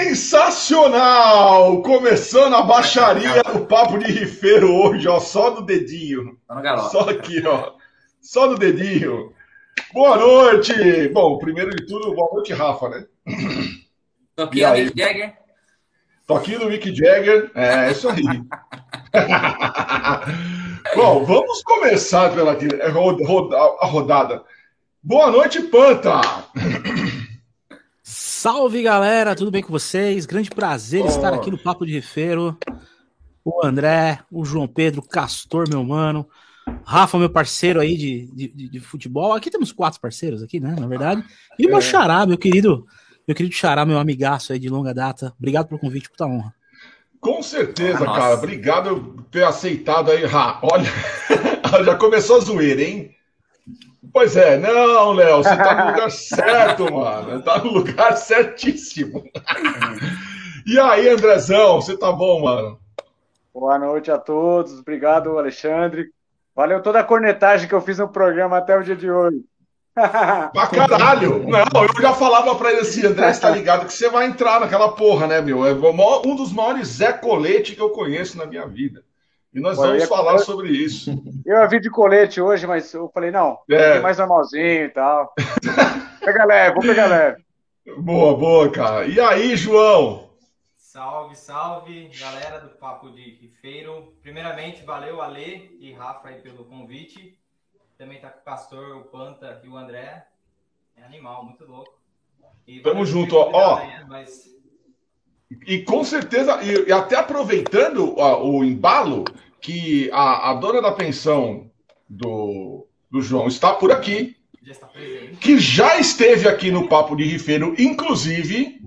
Sensacional! Começando a baixaria do Papo de Rifeiro hoje, ó, só no dedinho. Só aqui, ó. Só no dedinho. Boa noite! Bom, primeiro de tudo, boa noite, Rafa, né? Toquinho do Mick Jagger. Toquinho do Mick Jagger, é isso aí. Bom, vamos começar pela a rodada. Boa noite, Panta! Salve galera, tudo bem com vocês? Grande prazer oh. estar aqui no Papo de Refeiro. O André, o João Pedro, o Castor, meu mano, Rafa, meu parceiro aí de, de, de, futebol. Aqui temos quatro parceiros aqui, né? Na verdade. E o meu é. xará, meu querido, meu querido xará, meu amigaço aí de longa data. Obrigado pelo convite, puta honra. Com certeza, Nossa. cara. Obrigado por ter aceitado aí, Ra. Olha, já começou a zoeira, hein? Pois é, não, Léo, você tá no lugar certo, mano. Tá no lugar certíssimo. E aí, Andrezão, você tá bom, mano? Boa noite a todos. Obrigado, Alexandre. Valeu toda a cornetagem que eu fiz no programa até o dia de hoje. pra caralho! Não, eu já falava pra ele assim, André, você tá ligado que você vai entrar naquela porra, né, meu? É um dos maiores Zé Colete que eu conheço na minha vida. E nós Bom, vamos falar sobre isso. Eu vi de colete hoje, mas eu falei, não, é. mais normalzinho e tal. pega leve, vou pegar leve. Boa, boa, cara. E aí, João? Salve, salve, galera do Papo de Rifeiro. Primeiramente, valeu, Ale e Rafa aí pelo convite. Também tá com o Castor, o Panta e o André. É animal, muito louco. E Tamo junto, ó. mas... E com certeza, e, e até aproveitando ó, o embalo, que a, a dona da pensão do, do João está por aqui. Já está que já esteve aqui no Papo de Rifeiro, inclusive.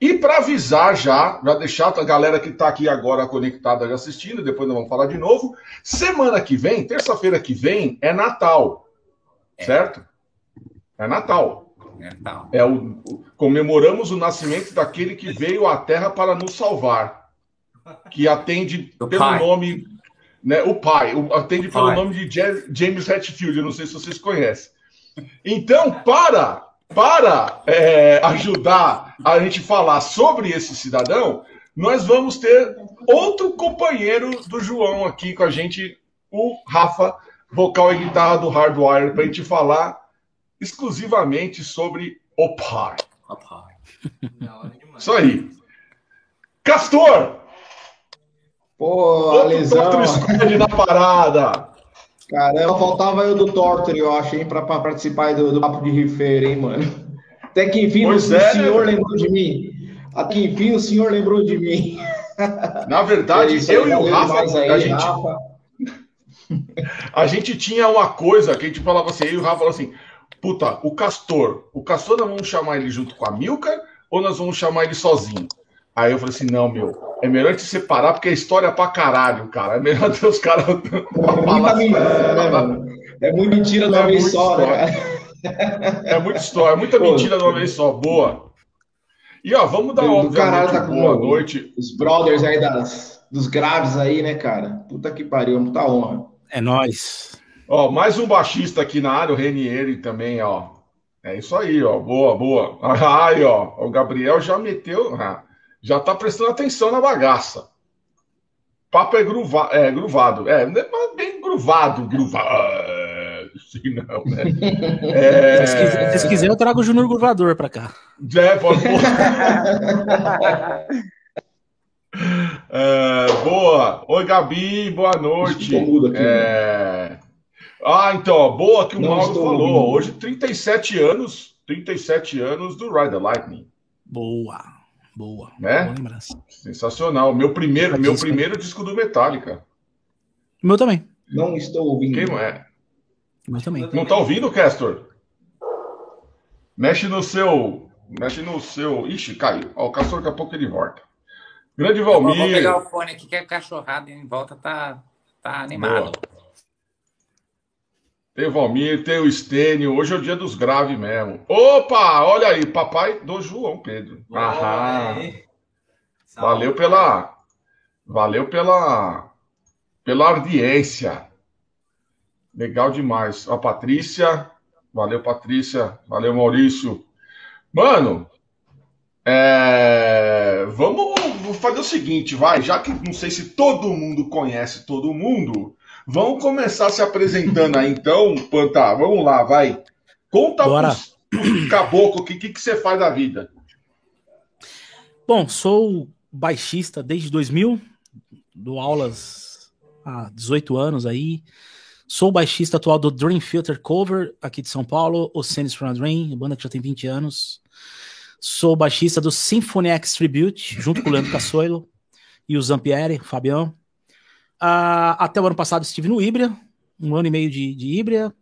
E para avisar já, já deixar a galera que está aqui agora conectada já assistindo, depois nós vamos falar de novo. Semana que vem, terça-feira que vem, é Natal. É. Certo? É Natal. É o, comemoramos o nascimento daquele que veio à Terra para nos salvar, que atende o pelo pai. nome, né? O pai, o, atende o pelo pai. nome de James Hetfield. Eu não sei se vocês conhecem. Então, para para é, ajudar a gente falar sobre esse cidadão, nós vamos ter outro companheiro do João aqui com a gente, o Rafa, vocal e guitarra do Hardwire, para a gente falar exclusivamente sobre o pai. O pai. Isso aí. Castor! Pô, a lesão. na parada. Caramba, faltava eu do Torture, eu acho, hein, pra, pra participar do, do papo de rifeiro, hein, mano. Até que enfim pois o, é, senhor né? lembrou de mim. Até que enfim o senhor lembrou de mim. Na verdade, é eu e o Rafa, aí, a gente. Rafa. A gente tinha uma coisa que a gente falava assim, eu e o Rafa falou assim: puta, o Castor, o Castor nós vamos chamar ele junto com a Milka ou nós vamos chamar ele sozinho? Aí eu falei assim, não, meu, é melhor te separar porque é história pra caralho, cara. É melhor ter os caras. É, é muita mentira de uma vez só, né? É muita história, é muita mentira de uma vez só. Boa. E ó, vamos dar uma tá boa noite. Os brothers aí das, dos graves aí, né, cara? Puta que pariu, muita honra. É nós. Ó, mais um baixista aqui na área, o Renieri também, ó. É isso aí, ó. Boa, boa. Aí, ó. O Gabriel já meteu. Já tá prestando atenção na bagaça. Papo é, gruva, é gruvado. É, é bem gruvado, gruvado. Sim, não, né? É... Se, quiser, se quiser, eu trago o Júnior Gruvador pra cá. É, pode. é, boa. Oi, Gabi, boa noite. Aqui, é... Né? Ah, então, boa que o Não Mauro falou. Ouvindo. Hoje, 37 anos, 37 anos do Ride the Lightning. Boa, boa. Né? Boa lembrança. Sensacional. Meu primeiro, meu primeiro disco do Metallica. Meu também. Não estou ouvindo. Quem é? Meu também. Não tá ouvindo, Castor? Mexe no seu. Mexe no seu. Ixi, caiu. Ó, o Castor daqui a pouco ele volta. Grande Valmir. Vou pegar o fone aqui que a cachorrada em volta tá, tá animado. Boa. Tem o Valmir, tem o Estênio. Hoje é o dia dos graves mesmo. Opa, olha aí, papai do João Pedro. Aham. Valeu pela. Valeu pela. Pela audiência. Legal demais. A Patrícia. Valeu, Patrícia. Valeu, Maurício. Mano, É, vamos, vamos fazer o seguinte, vai, já que não sei se todo mundo conhece todo mundo, vamos começar se apresentando aí então, Panta, vamos lá, vai. Conta Bora. pros caboclo o que, que, que você faz da vida. Bom, sou baixista desde 2000, dou aulas há 18 anos aí. Sou baixista atual do Dream Filter Cover, aqui de São Paulo, o Scenes from a Dream, banda que já tem 20 anos. Sou baixista do Symphony X Tribute, junto com o Leandro Cassoilo e o Zampieri, o Fabião. Ah, até o ano passado estive no Ibria, um ano e meio de, de Ibria,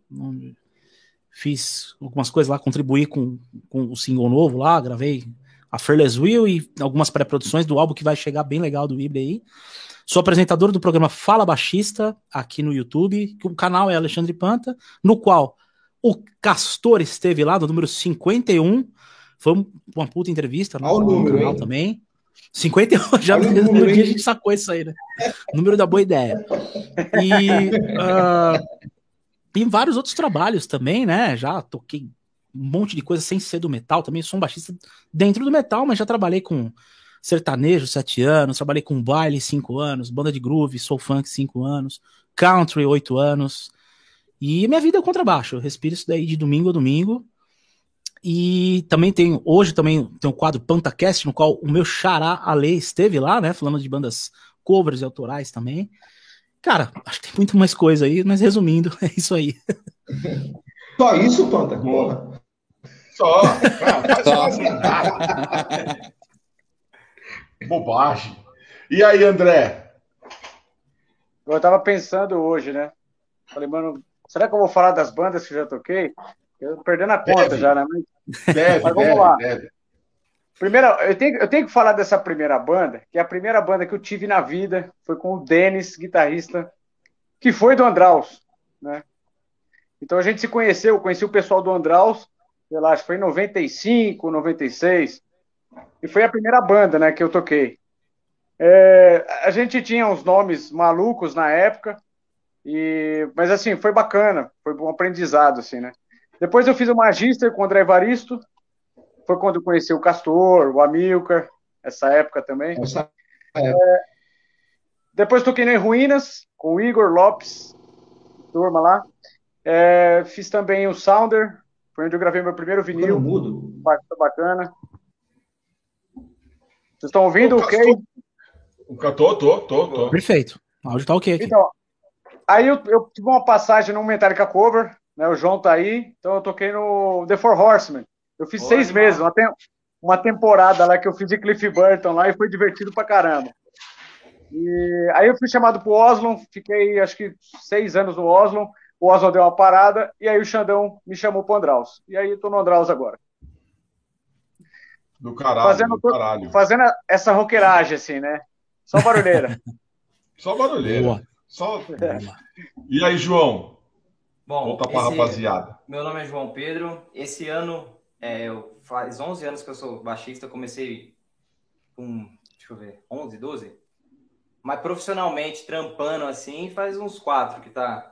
fiz algumas coisas lá, contribuí com, com o single novo lá, gravei a Fearless Will e algumas pré-produções do álbum que vai chegar bem legal do Ibra aí. Sou apresentador do programa Fala Baixista aqui no YouTube, que o canal é Alexandre Panta, no qual o Castor esteve lá no número 51. Foi uma puta entrevista no, número, canal hein? também. 51, já no número, dia a gente sacou isso aí, né? número da boa ideia. E uh, tem vários outros trabalhos também, né? Já toquei um monte de coisa sem ser do metal também. Sou um baixista dentro do metal, mas já trabalhei com sertanejo sete anos, trabalhei com baile cinco anos, banda de groove, soul funk cinco anos, country oito anos. E minha vida é contrabaixo. Eu respiro isso daí de domingo a domingo. E também tem, hoje também tem o quadro PantaCast, no qual o meu xará Ale esteve lá, né? Falando de bandas covers e autorais também. Cara, acho que tem muito mais coisa aí, mas resumindo, é isso aí. Só isso, Panta? Porra. Só. Só. Bobagem. E aí, André? Eu tava pensando hoje, né? Falei, mano, será que eu vou falar das bandas que já toquei? Eu tô perdendo a conta Deve. já, né? Deve, Mas vamos deve, lá. deve. Primeiro, eu tenho, eu tenho que falar dessa primeira banda, que é a primeira banda que eu tive na vida, foi com o Denis, guitarrista, que foi do Andraus, né? Então a gente se conheceu, conheci o pessoal do Andraus, sei lá, acho que foi em 95, 96, e foi a primeira banda, né, que eu toquei. É, a gente tinha uns nomes malucos na época, e, mas assim, foi bacana, foi um aprendizado, assim, né? Depois eu fiz o Magister com o André Evaristo, foi quando eu conheci o Castor, o Amilcar, essa época também. Essa É, depois toquei em Ruínas, com o Igor Lopes, turma lá. É, fiz também o Sounder, foi onde eu gravei meu primeiro vinil, mudo. bacana. Vocês estão ouvindo? O Ok? Castor- Tô, tô, tô, tô. Perfeito. O áudio tá ok aqui. Então, aí eu, eu tive uma passagem no Metallica Cover, né? O João tá aí, então eu toquei no The Four Horsemen. Eu fiz seis animal. meses, uma, tem- uma temporada lá que eu fiz de Cliff Burton lá e foi divertido pra caramba. E aí eu fui chamado pro Oslo, fiquei acho que seis anos no Oslo. O Oslo deu uma parada e aí o Xandão me chamou pro Andraus. E aí eu tô no Andraus agora. Do caralho, Fazendo, do caralho. fazendo essa roqueiragem assim, né? Só barulheira. Só barulheira. Boa. Só... E aí, João? Bom, Conta esse- rapaziada. meu nome é João Pedro. Esse ano, é, eu, faz 11 anos que eu sou baixista. Comecei com, deixa eu ver, 11, 12? Mas profissionalmente, trampando assim, faz uns 4 que tá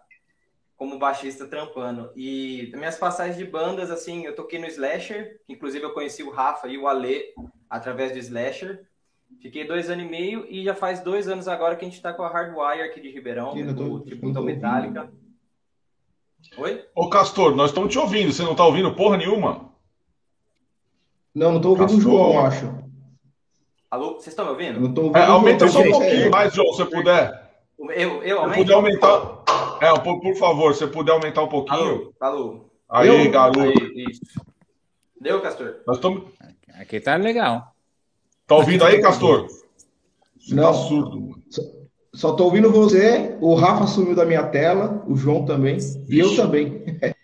como baixista trampando. E minhas passagens de bandas, assim, eu toquei no Slasher, inclusive eu conheci o Rafa e o Ale através do Slasher. Fiquei dois anos e meio e já faz dois anos agora que a gente tá com a Hardwire aqui de Ribeirão, tô- do Tributo tô ao Metallica. Oi? Ô, Castor, nós estamos te ouvindo. Você não tá ouvindo porra nenhuma? Não, não tô ouvindo o Castor. João, acho. Alô, vocês estão me Eu ouvindo? não tô ouvindo É, o João. aumenta só um pouquinho mais, João, se puder. Eu, eu Se aumento? puder aumentar. É, por, por favor, se puder aumentar um pouquinho. Alô, alô. Aí, garoto. Aí, isso. Deu, Castor? Nós estamos. Aqui tá legal. Tá ouvindo aí, Castor? Você Não. tá surdo, mano. Só tô ouvindo você, o Rafa sumiu da minha tela, o João também, e eu também.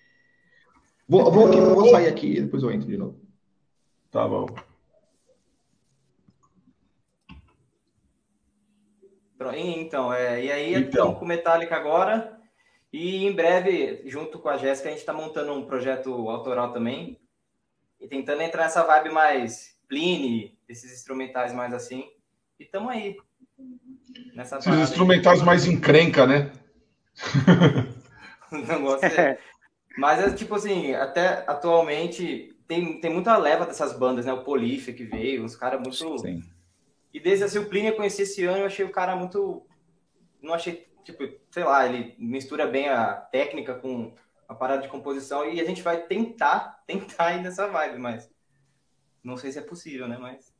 Vou, vou, aqui, vou sair aqui, depois eu entro de novo. Tá bom. Pronto, Então, é, e aí Então. estamos com o Metallica agora. E em breve, junto com a Jéssica, a gente está montando um projeto autoral também. E tentando entrar nessa vibe mais Pliny, esses instrumentais mais assim. E estamos aí. Nessa Esses aí. instrumentais mais encrenca, né? O negócio é- Mas é tipo assim, até atualmente tem, tem muita leva dessas bandas, né? O Polífia que veio, uns caras muito. Sim. E desde assim, o Plínio eu conheci esse ano, eu achei o cara muito. Não achei, tipo, sei lá, ele mistura bem a técnica com a parada de composição e a gente vai tentar, tentar ir nessa vibe, mas não sei se é possível, né? Mas.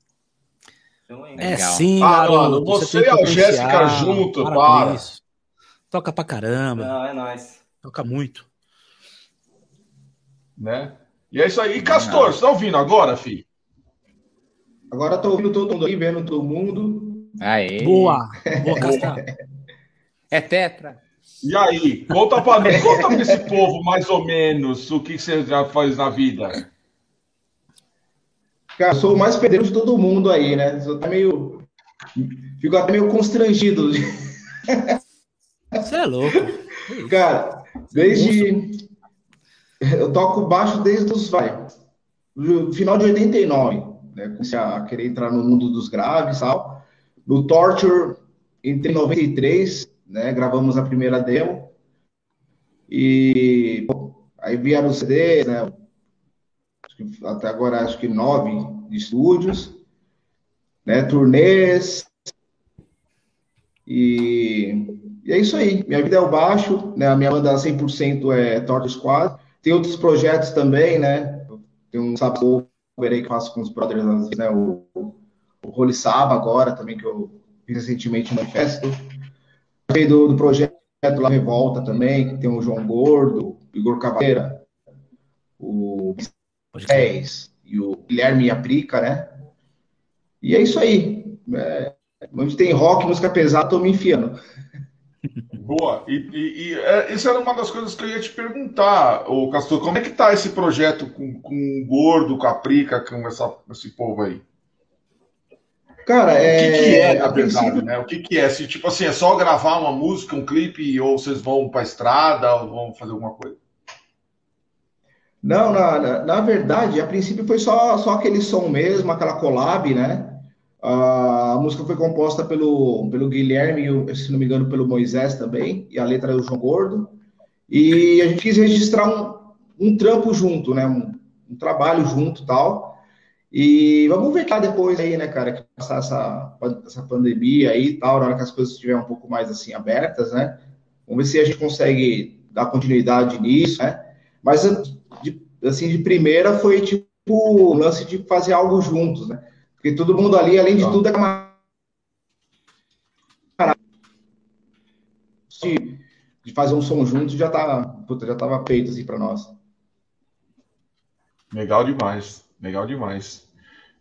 Então, é, é sim, ah, mano, você, e a Jéssica junto, para. para. Toca pra caramba. Não, é nóis. Toca muito. Né? E é isso aí. E Castor, você tá ouvindo agora, filho? Agora tô ouvindo todo mundo aí, vendo todo mundo. Aê. Boa! Boa, Castor. é tetra. E aí, conta pra mim, conta pra esse povo mais ou menos o que você já faz na vida. Cara, sou o mais pedreiro de todo mundo aí, né? Eu até meio. Fico até meio constrangido. Você é louco. Cara, desde. Eu toco baixo desde os. Vai. Final de 89. Né? Comecei a querer entrar no mundo dos graves e tal. No Torture, entrei em 93, né? Gravamos a primeira demo. E. Aí vieram os CDs, né? Até agora acho que nove estúdios, né, turnês, e, e, é isso aí. Minha vida é o baixo, né, a minha banda 100% é Torto Squad, tem outros projetos também, né, tem um sabor que faço com os brothers, né, o, o Holy Saba agora também, que eu fiz recentemente no Manifesto, do, do projeto lá Revolta também, que tem o João Gordo, Igor Cavaleira, o 10 e o Guilherme Aprica, né? E é isso aí. É, onde tem rock, música pesada, tô me enfiando. Boa. E, e, e é, isso era uma das coisas que eu ia te perguntar, o Castor. Como é que tá esse projeto com, com o Gordo, com a Prica, com essa, esse povo aí? Cara, é... O que, que é, na verdade, princípio... né? O que, que é? Se, tipo assim, é só gravar uma música, um clipe, ou vocês vão pra estrada, ou vão fazer alguma coisa? Não, na, na, na, verdade, a princípio foi só, só aquele som mesmo, aquela collab, né? A música foi composta pelo, pelo Guilherme, se não me engano, pelo Moisés também, e a letra é do João Gordo. E a gente quis registrar um, um trampo junto, né? Um, um trabalho junto tal. E vamos ver cá depois aí, né, cara, que passar essa, essa pandemia aí e tal, na hora que as coisas estiverem um pouco mais assim abertas, né? Vamos ver se a gente consegue dar continuidade nisso, né? Mas assim, de primeira foi tipo o lance de fazer algo juntos, né? Porque todo mundo ali, além de tá. tudo, é camarada. De, de fazer um som junto já tá, puta, já tava feito assim para nós. Legal demais, legal demais.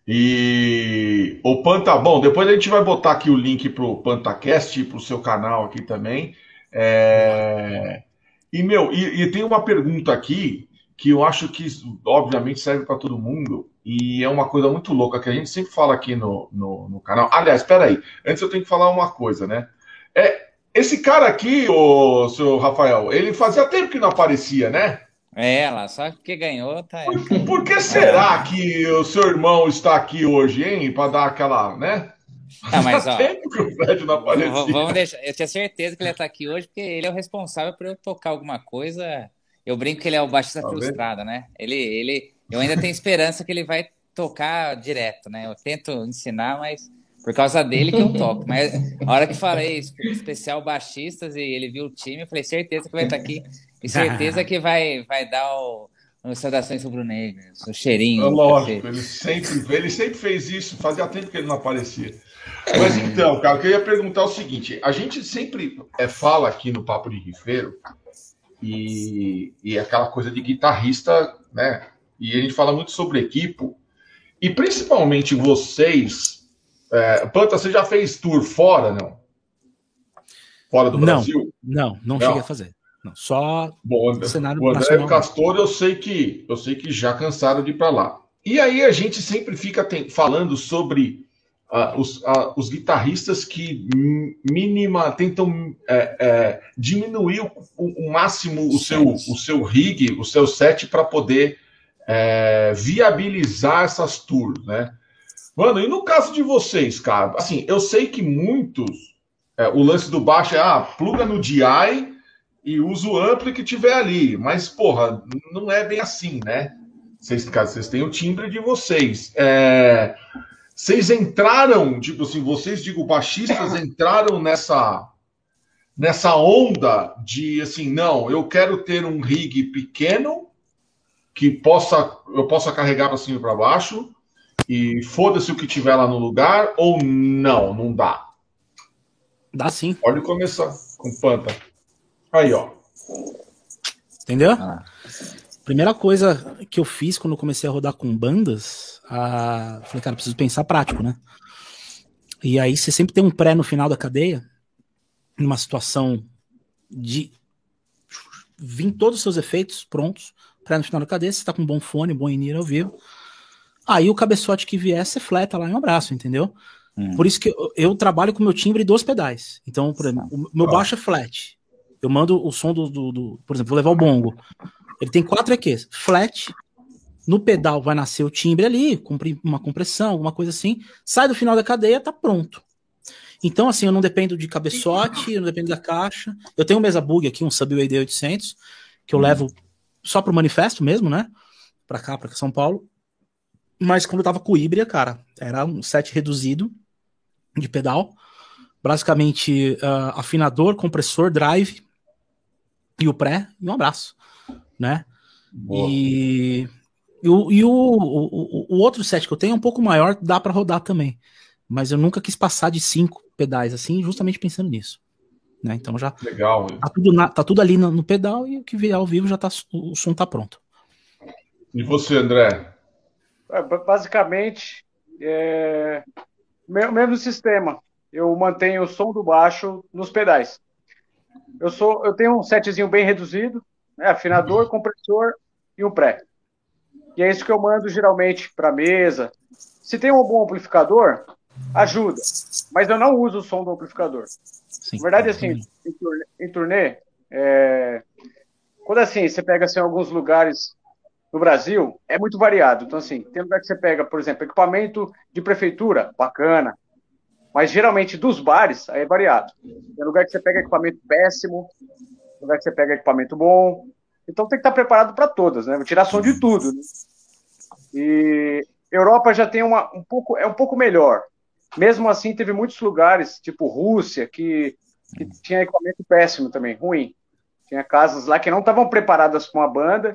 E o Panta, bom, depois a gente vai botar aqui o link pro PantaCast, pro seu canal aqui também. É... E, meu, e, e, tem uma pergunta aqui que eu acho que, obviamente, serve para todo mundo e é uma coisa muito louca que a gente sempre fala aqui no, no, no canal. Aliás, espera aí, antes eu tenho que falar uma coisa, né? É, esse cara aqui, o seu Rafael, ele fazia tempo que não aparecia, né? É, ela só que ganhou, tá. Por, por que será é. que o seu irmão está aqui hoje, hein? Para dar aquela, né? Ah, mas, ó, tempo que o Fred não aparecia. Vamos deixar. Eu tinha certeza que ele ia estar aqui hoje, porque ele é o responsável por eu tocar alguma coisa eu brinco que ele é o baixista tá frustrado, né? Ele, ele, eu ainda tenho esperança que ele vai tocar direto, né? Eu tento ensinar, mas por causa dele que eu toco. Mas a hora que falei especial baixistas e ele viu o time, eu falei certeza que vai estar aqui e certeza que vai, vai dar o, o saudações sobre o cheirinho. É lógico, ele sempre, ele sempre fez isso, fazia tempo que ele não aparecia. Mas então, cara, eu queria perguntar o seguinte: a gente sempre é, fala aqui no Papo de Rifeiro e, e aquela coisa de guitarrista, né? E a gente fala muito sobre equipe, e principalmente vocês. É, Planta, você já fez tour fora, não? Fora do Brasil? Não, não, não cheguei a fazer. Não, só Bom, o cenário o André nacional. Castor, eu sei que eu sei que já cansaram de ir para lá. E aí a gente sempre fica falando sobre Uh, os, uh, os, guitarristas que mínima tentam é, é, diminuir o, o, máximo o seu, o seu rig, o seu set para poder é, viabilizar essas tours, né? Mano, e no caso de vocês, cara, assim, eu sei que muitos, é, o lance do baixo é, ah, pluga no DI e usa o ampli que tiver ali, mas, porra, não é bem assim, né? Vocês, vocês têm o timbre de vocês. É, vocês entraram, tipo assim, vocês, digo, baixistas entraram nessa nessa onda de assim, não, eu quero ter um rig pequeno que possa eu possa carregar para cima e para baixo e foda-se o que tiver lá no lugar ou não, não dá. Dá sim. Pode começar com panta. Aí, ó. Entendeu? Ah. Primeira coisa que eu fiz quando comecei a rodar com bandas, falei, cara, preciso pensar prático, né? E aí você sempre tem um pré no final da cadeia, numa situação de vir todos os seus efeitos prontos, pré no final da cadeia, você tá com um bom fone, bom in ao vivo. Aí o cabeçote que vier, você fleta lá em um abraço, entendeu? Hum. Por isso que eu, eu, trabalho com meu timbre dos pedais. Então, por exemplo, o meu baixo é flat. Eu mando o som do, do, do, Por exemplo, vou levar o bongo. Ele tem quatro EQs. Flat. No pedal vai nascer o timbre ali, uma compressão, alguma coisa assim. Sai do final da cadeia, tá pronto. Então, assim, eu não dependo de cabeçote, eu não dependo da caixa. Eu tenho um mesa bug aqui, um Subway D800, que eu hum. levo só pro manifesto mesmo, né? Pra cá, pra São Paulo. Mas quando eu tava com o Híbrida, cara, era um set reduzido de pedal. Basicamente, uh, afinador, compressor, drive e o pré, e um abraço, né? E, e, o, e o, o, o, outro set que eu tenho é um pouco maior, dá para rodar também. Mas eu nunca quis passar de cinco pedais assim, justamente pensando nisso. Né? Então já Legal, tá tudo, na, tá tudo ali no, no, pedal e o que vier ao vivo já tá o, o som tá pronto. E você, André? É, basicamente, é, mesmo sistema. Eu mantenho o som do baixo nos pedais. Eu sou, eu tenho um setzinho bem reduzido, né, afinador, uhum. compressor e um pré. E é isso que eu mando geralmente para mesa. Se tem um bom amplificador, ajuda. Mas eu não uso o som do amplificador. Sim, Na verdade, assim, em turnê, em turnê é, quando assim, você pega assim, alguns lugares no Brasil é muito variado. Então, assim, tem lugar que você pega, por exemplo, equipamento de prefeitura, bacana. Mas geralmente dos bares, aí é variado. Tem lugar que você pega equipamento péssimo, lugar que você pega equipamento bom. Então tem que estar preparado para todas, né? Vou tirar som de tudo. Né? E Europa já tem uma, um pouco, é um pouco melhor. Mesmo assim, teve muitos lugares, tipo Rússia, que, que tinha equipamento péssimo também, ruim. Tinha casas lá que não estavam preparadas para uma banda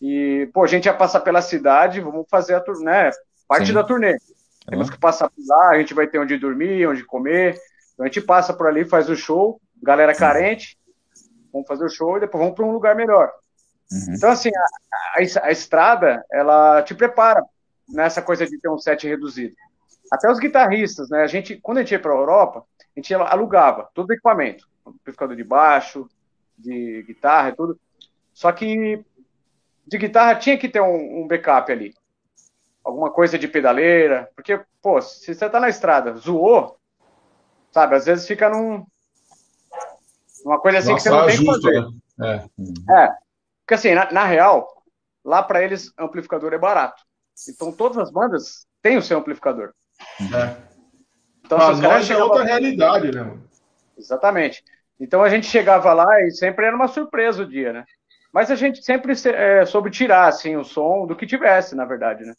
e, pô, a gente ia passar pela cidade, vamos fazer a turnê, né, parte Sim. da turnê. Temos que passar por lá, a gente vai ter onde dormir, onde comer. Então a gente passa por ali, faz o show, galera carente, vamos fazer o show e depois vamos para um lugar melhor. Uhum. Então, assim, a, a, a, estrada, ela te prepara nessa coisa de ter um set reduzido. Até os guitarristas, né? A gente, quando a gente ia para a Europa, a gente alugava todo o equipamento, amplificador de baixo, de guitarra e tudo. Só que de guitarra tinha que ter um, um, backup ali. Alguma coisa de pedaleira. Porque, pô, se você tá na estrada, zoou, sabe? Às vezes fica num. Uma coisa assim Nossa, que você não tem que fazer. Né? É. é. Porque assim, na, na real, lá para eles, amplificador é barato. Então todas as bandas têm o seu amplificador. É. Então, pra nós é outra lá... realidade, né? Exatamente. Então a gente chegava lá e sempre era uma surpresa o dia, né? Mas a gente sempre é, soube tirar assim, o som do que tivesse, na verdade, né?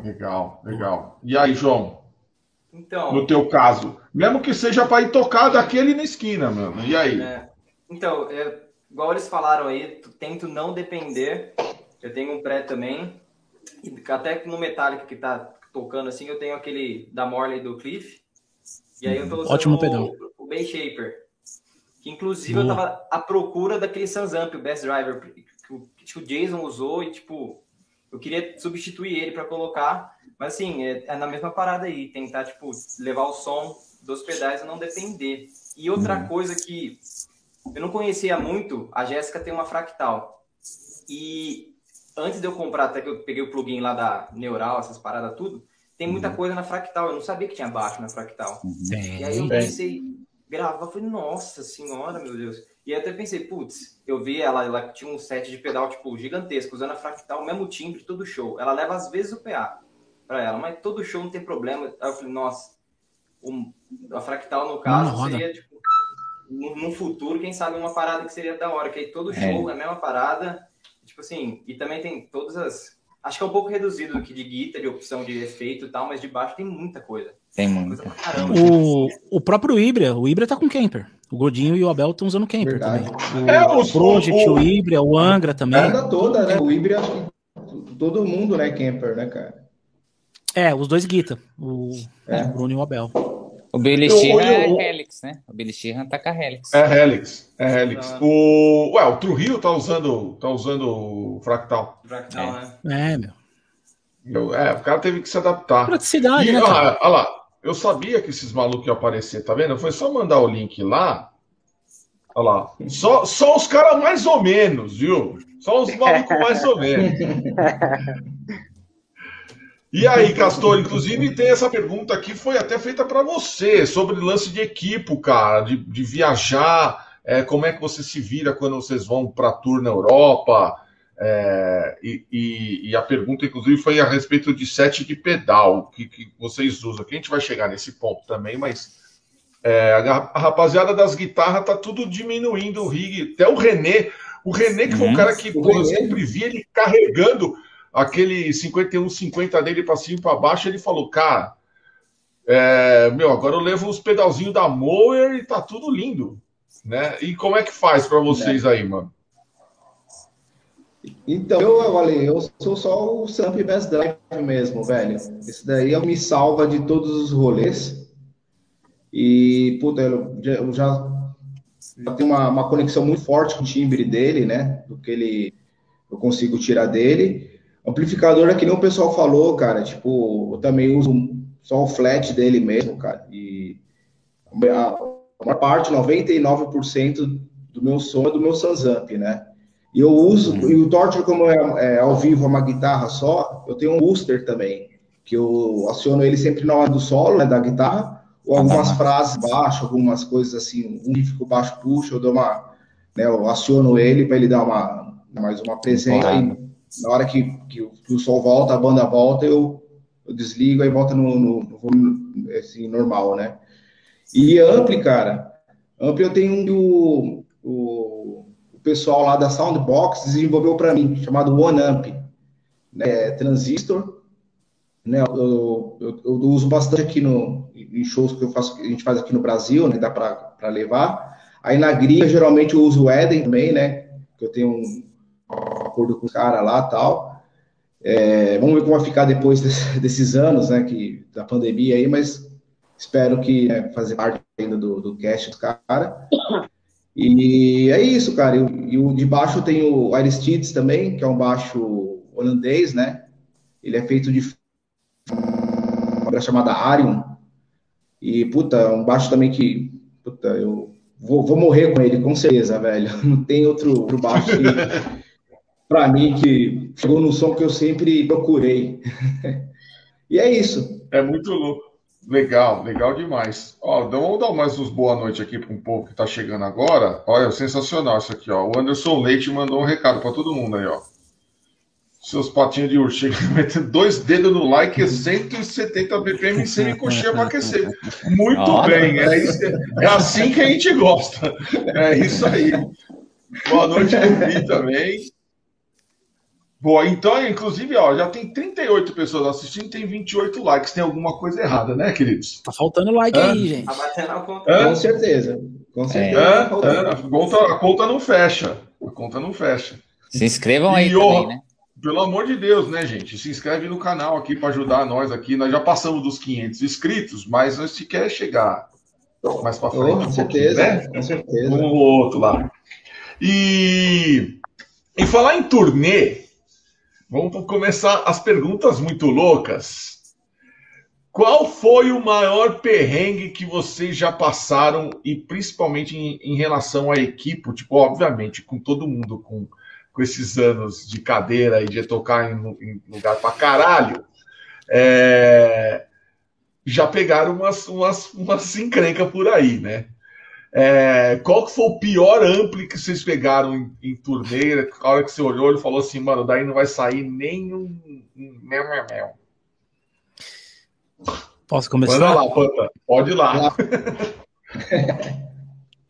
Legal, legal. E aí, João? Então, no teu caso, mesmo que seja para ir tocar daquele na esquina, mano. E aí? É, então, é, igual eles falaram aí, tento não depender. Eu tenho um pré também. E até no Metallica que tá tocando assim, eu tenho aquele da Morley do Cliff. E aí eu tô usando Ótimo pedal. o, o Bay Shaper. Que inclusive Boa. eu tava à procura daquele Sansamp, o Best Driver, que o, que o Jason usou e, tipo, eu queria substituir ele para colocar. Mas assim, é, é, na mesma parada aí, tentar, tipo, levar o som dos pedais e não depender. E outra uhum. coisa que eu não conhecia muito, a Jéssica tem uma fractal. E antes de eu comprar, até que eu peguei o plugin lá da Neural, essas paradas tudo, tem muita uhum. coisa na fractal. Eu não sabia que tinha baixo na fractal. Uhum. E aí eu pensei, gravava, falei, nossa senhora, meu Deus. E aí até pensei, putz, eu vi ela, ela tinha um set de pedal, tipo, gigantesco, usando a fractal, mesmo timbre, todo show. Ela leva às vezes o PA para ela, mas todo show não tem problema. Aí eu falei, nossa, um, a fractal no caso seria, tipo, no, no, futuro, quem sabe uma parada que seria da hora, que aí todo show é, é a mesma parada, tipo assim, e também tem todas as. Acho que é um pouco reduzido aqui de guitarra, de opção de efeito e tal, mas de baixo tem muita coisa. Tem muita. o, o próprio Ibra, o Ibra tá com Camper. O Godinho e o Abel estão usando Camper Verdade. também. O, é, o Project, o, o Ibra, o Angra também. A toda, né? O Ibra, todo mundo, né, Camper, né, cara? É, os dois guita, o, é. o Bruno e o Abel. O Billy Sheehan é Helix, né? O Billy Sheehan tá com a Helix. É Helix, é Helix. O, ué, o Trujillo tá usando, tá usando o Fractal. Fractal, é. né? É, meu. Eu, é, o cara teve que se adaptar. Praticidade, e, né? Olha lá, eu sabia que esses malucos iam aparecer, tá vendo? Foi só mandar o link lá. Olha lá. Só, só os caras mais ou menos, viu? Só os malucos mais ou menos. E aí, Castor, inclusive tem essa pergunta aqui, foi até feita para você, sobre lance de equipo, cara, de, de viajar, é, como é que você se vira quando vocês vão para tour na Europa, é, e, e, e, a pergunta, inclusive, foi a respeito de set de pedal, que, que vocês usam, que a gente vai chegar nesse ponto também, mas é, a, rapaziada das guitarras tá tudo diminuindo o rig, até o René, o René que foi um cara que pô, eu sempre vi ele carregando aquele 51-50 dele para cima e para baixo, ele falou, cara, é, meu, agora eu levo os pedalzinhos da Mower e tá tudo lindo, né? E como é que faz para vocês aí, mano? Então, eu, olha, eu sou só o Samp Best Drive mesmo, velho. Esse daí me salva de todos os rolês. E, puta, eu já, eu já, já tenho uma, uma conexão muito forte com o timbre dele, né? Do que ele eu consigo tirar dele. Amplificador é que nem o pessoal falou, cara. Tipo, eu também uso só o flat dele mesmo, cara. E a maior parte, 99% do meu som é do meu Sansamp, né? E eu uso, e o Torture, como é, é, ao vivo uma guitarra só, eu tenho um booster também, que eu aciono ele sempre na hora do solo, né, da guitarra, ou algumas frases baixo, algumas coisas assim, um riff baixo puxa, eu dou uma, né, eu aciono ele para ele dar uma, mais uma presença. Aí, na hora que, que, que, o sol volta, a banda volta, eu, eu desligo e volta no, no, no volume assim, normal, né? E ampli, cara, ampli eu tenho um do o, o pessoal lá da Soundbox desenvolveu para mim, chamado One Amp, né? É transistor, né? Eu, eu, eu, uso bastante aqui no em shows que eu faço, que a gente faz aqui no Brasil, né? Dá para levar. Aí na gringa geralmente eu uso o Eden também, né? Que eu tenho um acordo com o cara lá tal. É, vamos ver como vai ficar depois desse, desses anos, né, que, da pandemia aí, mas espero que né, fazer parte ainda do, do cast do cara. E é isso, cara. E, e o de baixo tem o Aristides também, que é um baixo holandês, né? Ele é feito de uma chamada Arion. E, puta, um baixo também que, puta, eu vou, vou morrer com ele, com certeza, velho. Não tem outro, outro baixo que, para mim que chegou no som que eu sempre procurei. e é isso. É muito louco. Legal, legal demais. Ó, então vamos dar mais uns boa noite aqui para um povo que está chegando agora. Olha, sensacional isso aqui, ó. O Anderson Leite mandou um recado para todo mundo aí, ó. Seus patinhos de urso, metendo dois dedos no like, 170 BPM sem coxinha para aquecer. Muito bem, é, isso, é assim que a gente gosta. É isso aí. Boa noite, Lupi, também. Boa, então, inclusive, ó, já tem 38 pessoas assistindo, tem 28 likes. Tem alguma coisa errada, né, queridos? Tá faltando like aí, gente. Tá batendo a conta. Com certeza. Com é. certeza. É, tá a, conta, a conta não fecha. A conta não fecha. Se inscrevam aí e, também, né? Pelo amor de Deus, né, gente? Se inscreve no canal aqui para ajudar nós aqui. Nós já passamos dos 500 inscritos, mas nós se quer chegar mais para frente. Oh, com um certeza, né? com certeza. Um ou outro lá. E, e falar em turnê, Vamos começar as perguntas muito loucas. Qual foi o maior perrengue que vocês já passaram e principalmente em, em relação à equipe? Tipo, obviamente, com todo mundo com, com esses anos de cadeira e de tocar em, em lugar pra caralho, é, já pegaram umas, umas, umas encrenca por aí, né? É, qual que foi o pior ampli que vocês pegaram em, em turnê? A hora que você olhou, ele falou assim, mano, daí não vai sair nenhum. Mel, mel, mel. Posso começar? Manda lá, Panta. Pode ir lá.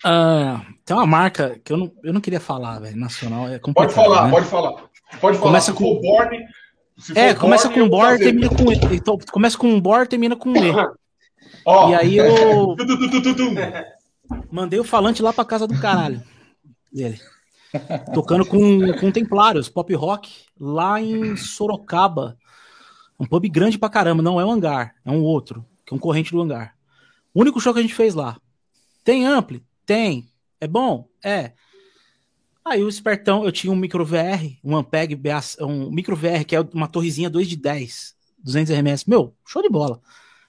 uh, Tem uma marca que eu não, eu não queria falar, velho, nacional. É pode falar, né? pode falar. Pode falar. Começa com o Borne. É, começa com Bor, termina com E. Então, começa com Bor, termina com E. Oh. E aí eu. Mandei o falante lá pra casa do caralho. Dele. Tocando com, com Templários, pop rock, lá em Sorocaba. Um pub grande pra caramba, não é um hangar, é um outro, que é um corrente do hangar. O único show que a gente fez lá. Tem ampli? Tem. É bom? É. Aí o espertão, eu tinha um micro VR, um Ampeg, um micro VR, que é uma torrezinha 2 de 10, 200 RMS. Meu, show de bola.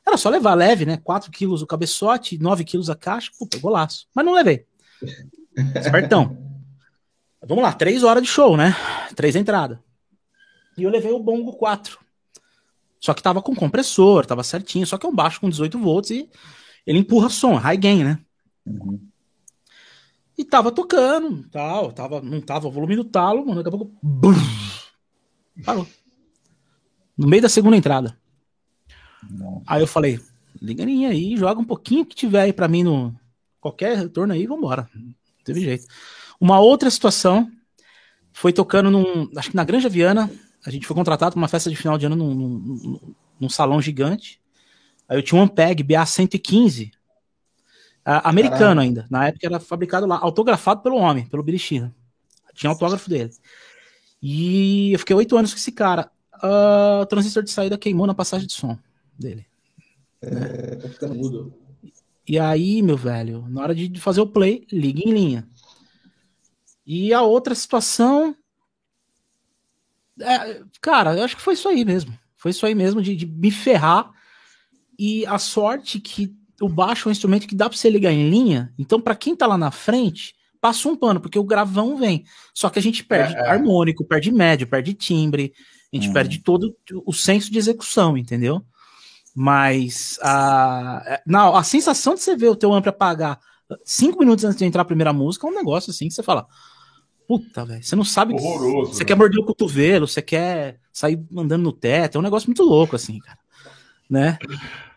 Era só levar leve, né? 4 quilos o cabeçote, 9 quilos a caixa, puta, golaço. Mas não levei. Espertão. Vamos lá, 3 horas de show, né? 3 entrada. E eu levei o Bongo 4. Só que tava com compressor, tava certinho, só que é um baixo com 18 volts e ele empurra som, high gain, né? Uhum. E tava tocando, tal, tava, não tava o volume do talo, mano, daqui a pouco. Bum, parou. No meio da segunda entrada. Não. Aí eu falei, liga aí, joga um pouquinho que tiver aí pra mim no. Qualquer retorno aí, vambora. Não teve jeito. Uma outra situação foi tocando num. Acho que na Granja Viana. A gente foi contratado para uma festa de final de ano num, num, num salão gigante. Aí eu tinha um Ampeg BA115 americano Caramba. ainda. Na época era fabricado lá, autografado pelo homem, pelo Billy Sheehan. Tinha autógrafo dele. E eu fiquei oito anos com esse cara. Uh, o transistor de saída queimou na passagem de som dele. É, né? mudo. E aí, meu velho, na hora de fazer o play, liga em linha. E a outra situação. É, cara, eu acho que foi isso aí mesmo. Foi isso aí mesmo, de, de me ferrar. E a sorte que o baixo é um instrumento que dá para você ligar em linha. Então, para quem tá lá na frente, passa um pano, porque o gravão vem. Só que a gente perde é, é. harmônico, perde médio, perde timbre, a gente uhum. perde todo o senso de execução, entendeu? Mas a, é, não, a sensação de você ver o teu amplo apagar cinco minutos antes de entrar a primeira música é um negócio assim que você fala. Puta, velho, você não sabe. Horroroso, você né? quer morder o cotovelo, você quer sair andando no teto, é um negócio muito louco, assim, cara. Né?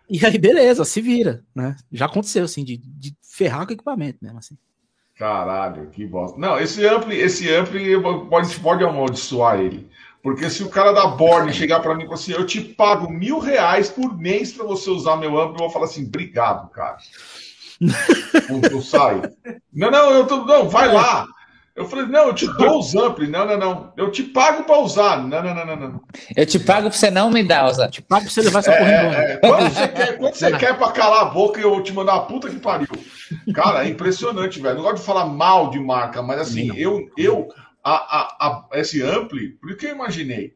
E aí, beleza, se vira, né? Já aconteceu, assim, de, de ferrar com o equipamento mesmo, assim. Caralho, que bosta. Não, esse ampli, esse ampli pode, pode amaldiçoar ele. Porque se o cara da Borne chegar para mim e falar assim, eu te pago mil reais por mês para você usar meu ampli, eu vou falar assim, obrigado, cara. eu saio. Não, não, eu tô, não, vai lá. Eu falei, não, eu te dou os ampli. Não, não, não. Eu te pago para usar. Não, não, não, não, não. Eu te pago para você não me dar, usar. Te pago para você levar essa é, porra embora. É, quando você quer, quando você quer para calar a boca e eu te mandar a puta que pariu. Cara, é impressionante, velho. Não gosto de falar mal de marca, mas assim, eu, eu a, a, a, esse ampli, por que eu imaginei?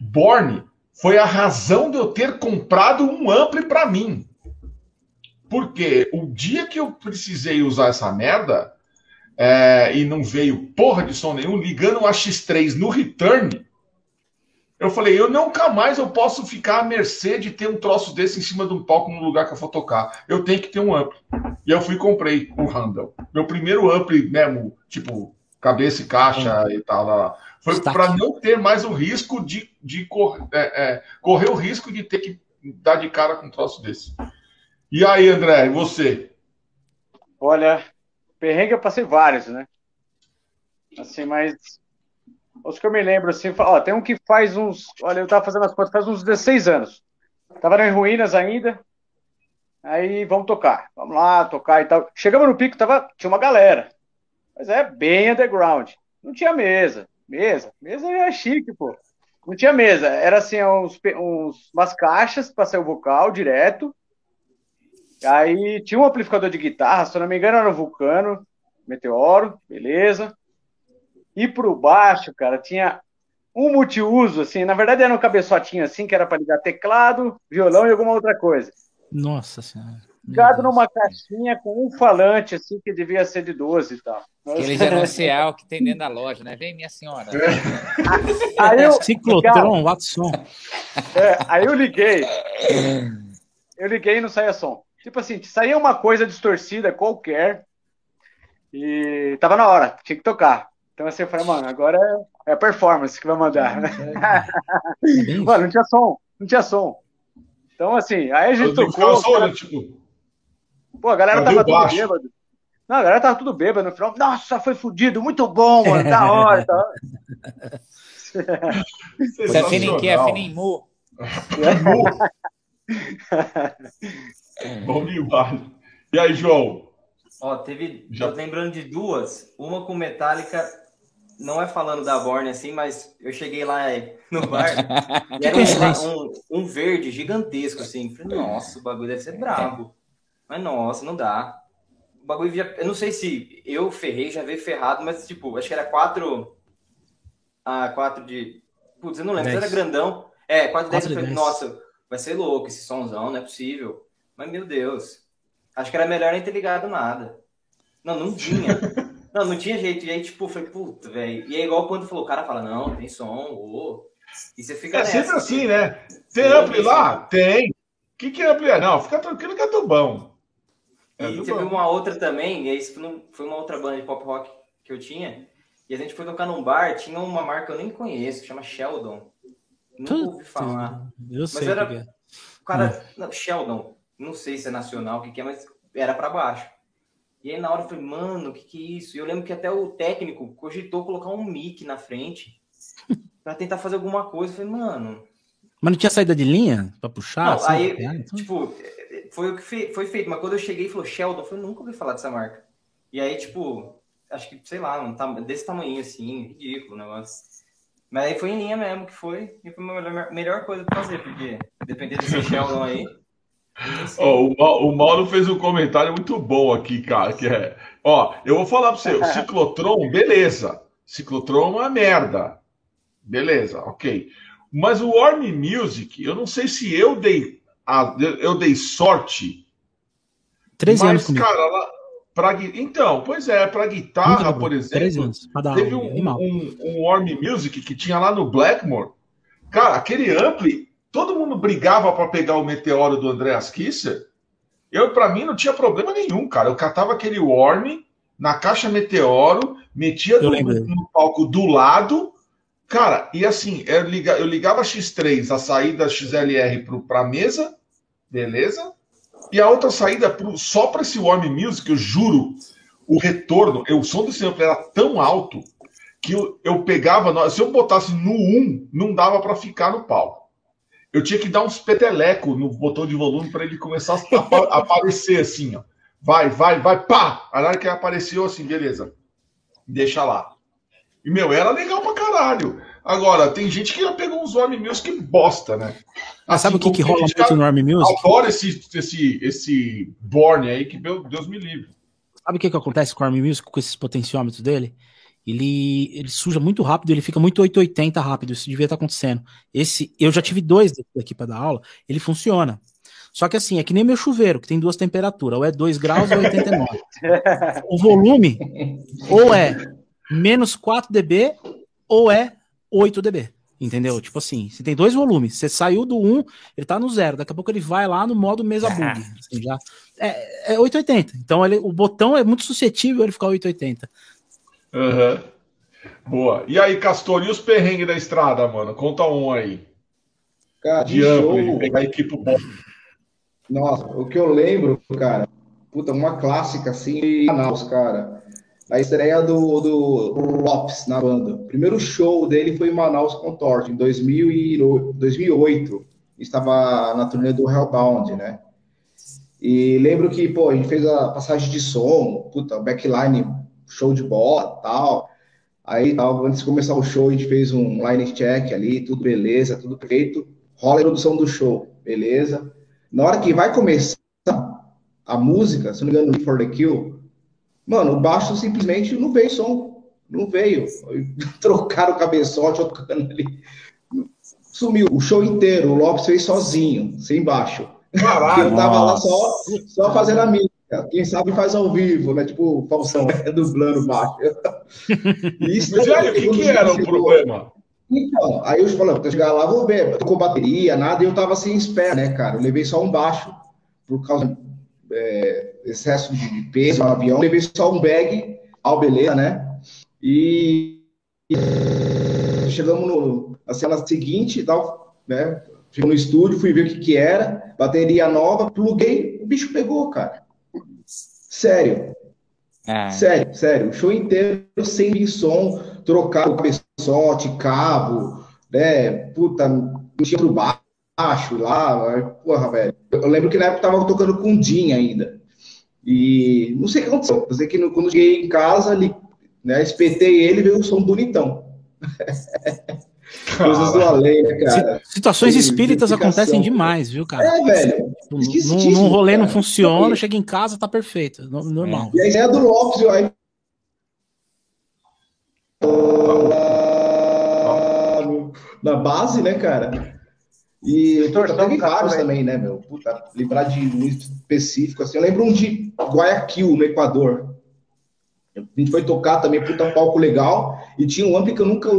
Borne foi a razão de eu ter comprado um ampli para mim. Porque o dia que eu precisei usar essa merda, é, e não veio porra de som nenhum, ligando o AX3 no return, eu falei, eu nunca mais eu posso ficar à mercê de ter um troço desse em cima de um palco no lugar que eu for tocar. Eu tenho que ter um ampli. E eu fui e comprei o Randall. Meu primeiro ampli mesmo, tipo, cabeça e caixa e tal. Lá, Foi para não ter mais o risco de, de cor, é, é, correr o risco de ter que dar de cara com um troço desse. E aí, André, e você? Olha, Perrengue eu passei vários, né? Assim, mas os que eu me lembro, assim, ó, tem um que faz uns. Olha, eu tava fazendo as contas faz uns 16 anos. Tava em ruínas ainda. Aí vamos tocar. Vamos lá, tocar e tal. Chegamos no pico, tava, tinha uma galera. Mas é bem underground. Não tinha mesa. Mesa? Mesa é chique, pô. Não tinha mesa. Era assim, uns, uns, umas caixas para sair o vocal direto. Aí tinha um amplificador de guitarra, se eu não me engano era o Vulcano, Meteoro, beleza. E pro baixo, cara, tinha um multiuso, assim, na verdade era um cabeçotinho assim, que era para ligar teclado, violão e alguma outra coisa. Nossa senhora. Ligado numa caixinha com um falante, assim, que devia ser de 12 e tal. Aquele gerencial que tem dentro da loja, né? Vem, minha senhora. aí eu, Ciclotron, Watson. É, aí eu liguei. Eu liguei e não saía som. Tipo assim, saía uma coisa distorcida qualquer e tava na hora, tinha que tocar. Então assim, eu falei, mano, agora é a performance que vai mandar. É mano, não tinha som, não tinha som. Então, assim, aí a gente tocou. Som, cara... tipo... Pô, a galera tava tudo bêbado. Não, a galera tava tudo bêbado no final. Nossa, foi fudido, muito bom, mano, da hora. Tá? Você é quê? É fina em mu. Bom demais. E aí, João? Ó, teve. Já... Tô lembrando de duas. Uma com Metallica, não é falando da Borne assim, mas eu cheguei lá no bar e era um, um, verde gigantesco, assim. Falei, nossa, o bagulho deve ser brabo. Mas nossa, não dá. O bagulho já. Eu não sei se eu ferrei, já veio ferrado, mas tipo, acho que era quatro. Ah, quatro de. Putz, eu não lembro, era grandão. É, quatro, dez. Eu falei, nossa, vai ser louco esse somzão, não é possível. Mas meu Deus. Acho que era melhor nem ter ligado nada. Não, não tinha. não, não tinha jeito. E aí, tipo, foi puta, velho. E é igual quando falou, o cara fala, não, tem som, ô. E você fica. É nessa, sempre assim, né? Tem ampli lá? Tem. O que, que é ampli? Não, fica tranquilo que é do É e teve bom. uma outra também, e aí foi uma outra banda de pop rock que eu tinha. E a gente foi tocar num bar, tinha uma marca que eu nem conheço, que chama Sheldon. Nunca ouvi falar. Eu mas sei. Era, é. o cara, não, Sheldon, não sei se é nacional, o que, que é, mas era para baixo. E aí na hora eu falei, mano, o que, que é isso? E eu lembro que até o técnico cogitou colocar um mic na frente para tentar fazer alguma coisa. Eu falei, mano. Mas não tinha saída de linha para puxar? Não, assim, aí, então? tipo, foi o que foi feito. Mas quando eu cheguei e falou Sheldon, eu falei, nunca ouvi falar dessa marca. E aí, tipo, acho que, sei lá, um, desse tamanho assim, ridículo o negócio. Mas aí foi em linha mesmo que foi, e foi a melhor, melhor coisa pra fazer, porque dependendo desse Sheldon aí. Oh, o, o Mauro fez um comentário muito bom aqui, cara, que é, ó, eu vou falar para você, o ciclotron, beleza, ciclotron é uma merda, beleza, ok, mas o Warm Music, eu não sei se eu dei, a, eu dei sorte, 13 mas, anos comigo. cara, lá, pra, então, pois é, para guitarra, por exemplo, anos, teve um, um, um Warm Music que tinha lá no Blackmore, cara, aquele ampli todo mundo brigava para pegar o meteoro do Andreas Kisser. Eu, para mim, não tinha problema nenhum, cara. Eu catava aquele Worm na caixa meteoro, metia no, no, palco do lado, cara, e assim, eu, liga, eu ligava a X3, a saída XLR para a mesa, beleza? E a outra saída pro, só para esse Worm Music, eu juro, o retorno, eu, o som desse amplo era tão alto que eu, eu pegava, se eu botasse no 1, não dava para ficar no palco eu tinha que dar uns peteleco no botão de volume para ele começar a aparecer assim, ó. Vai, vai, vai, pá! A hora que apareceu assim, beleza. Deixa lá. E, meu, era legal pra caralho. Agora, tem gente que já pegou uns Army Music que bosta, né? Ah, sabe o que, que rola muito no Army Music? Adoro esse, esse, esse Born aí, que meu Deus me livre. Sabe o que, que acontece com o Army Music, com esses potenciômetros dele? ele, ele suja muito rápido, ele fica muito 880 rápido, isso devia estar acontecendo. Esse, eu já tive dois aqui para dar aula, ele funciona. Só que assim, é que nem meu chuveiro, que tem duas temperaturas, ou é 2 graus ou 89. o volume ou é menos 4 dB ou é 8 dB. Entendeu? Tipo assim, você tem dois volumes, você saiu do 1, ele tá no zero, daqui a pouco ele vai lá no modo mesa bug. Assim, já, é, é 880. Então ele, o botão é muito suscetível ele ficar 880. Uhum. Boa. E aí, Castor, e os perrengues da estrada, mano? Conta um aí. Cara, de, de amplo, pegar equipe boa. Nossa, o que eu lembro, cara, puta, uma clássica assim, Manaus, cara. A estreia do, do, Lopes na banda. O primeiro show dele foi em Manaus com Torte, em 2008. Estava na turnê do Hellbound, né? E lembro que, pô, a gente fez a passagem de som, puta, backline show de bola tal. Aí, tal, antes de começar o show, a gente fez um line check ali, tudo beleza, tudo feito. Rola a introdução do show, beleza. Na hora que vai começar a música, se não me engano, For the Kill, mano, o baixo simplesmente não veio som. Não veio. Trocaram o cabeçote, tocando ali. Sumiu o show inteiro. O Lopes fez sozinho, sem baixo. Caralho, eu tava lá só, só fazendo a mídia. Quem sabe faz ao vivo, né? Tipo o Falsão, é dublando baixo. Isso, Mas aí, o que, que era o problema? Então, aí eu falei, vou chegar lá, vou ver, com bateria, nada, e eu tava sem espera, né, cara? Eu levei só um baixo, por causa é, excesso de peso no avião, levei só um bag, ao beleza, né? E, e chegamos no, na cena seguinte e tal, né? Fui no estúdio, fui ver o que que era, bateria nova, pluguei, o bicho pegou, cara. Sério. Ah. Sério, sério. O show inteiro sem som, trocar o cabeçote, cabo, né? Puta, mexia pro baixo lá. Porra, velho. Eu lembro que na época tava tocando com o Jim ainda. E não sei o que aconteceu. Eu sei que quando cheguei em casa, ali, né, espetei ele e veio o som bonitão. Coisas do além, né, cara? Situações espíritas acontecem demais, viu, cara? É, velho. Num, num rolê cara. não funciona, chega em casa, tá perfeito. Normal. E a ideia do Lopes, aí. Na base, né, cara? E puta, teve vários também, né, meu? Puta, lembrar de um específico, assim. Eu lembro um de Guayaquil, no Equador. A gente foi tocar também, puta, um palco legal. E tinha um ampli que eu nunca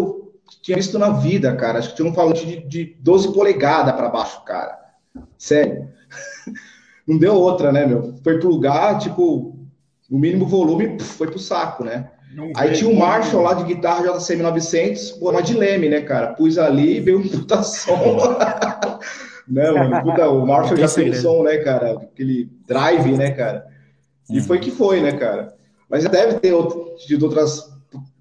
tinha visto na vida, cara. Acho que tinha um falante de, de 12 polegadas para baixo, cara. Sério. Não deu outra, né, meu? Foi pro lugar, tipo, o mínimo volume foi pro saco, né? Não Aí tinha um Marshall lá de guitarra JCM 900, pô, uma de Leme, né, cara? Pus ali e veio um puta som. né, mano? Puta, o Marshall já tem som, né, cara? Aquele drive, né, cara? E foi que foi, né, cara? Mas deve ter outro, de outras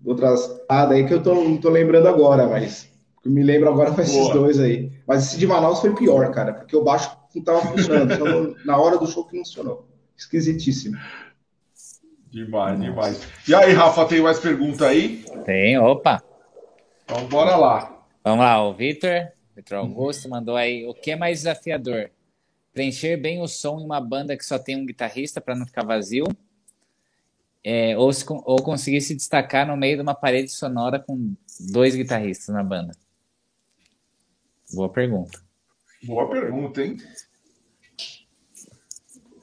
outras paradas aí que eu tô, não tô lembrando agora, mas eu me lembro agora foi esses dois aí. Mas esse de Manaus foi pior, cara, porque o baixo não tava funcionando, só na hora do show que não funcionou. Esquisitíssimo. Demais, Nossa. demais. E aí, Rafa, tem mais pergunta aí? Tem, opa. Então bora lá. Vamos lá, o Vitor, Vitor Augusto, mandou aí. O que é mais desafiador? Preencher bem o som em uma banda que só tem um guitarrista para não ficar vazio? é, ou, se, ou conseguir se destacar no meio de uma parede sonora com dois guitarristas na banda? Boa pergunta. Boa pergunta, hein?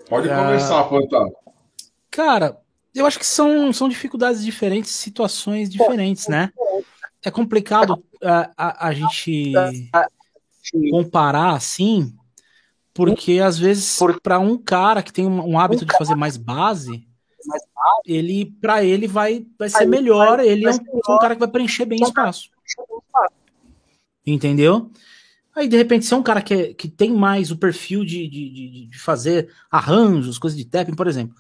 Pode ah, começar, Pantano. Cara, eu acho que são, são dificuldades diferentes, situações diferentes, né? É complicado a, a, a gente comparar assim, porque às vezes para um cara que tem um, hábito de fazer mais base, ele para ele vai, vai ser melhor. Ele é um, cara que vai preencher bem espaço. Entendeu? Aí, de repente, se é um cara que, é, que tem mais o perfil de, de, de fazer arranjos, coisas de tapping, por exemplo.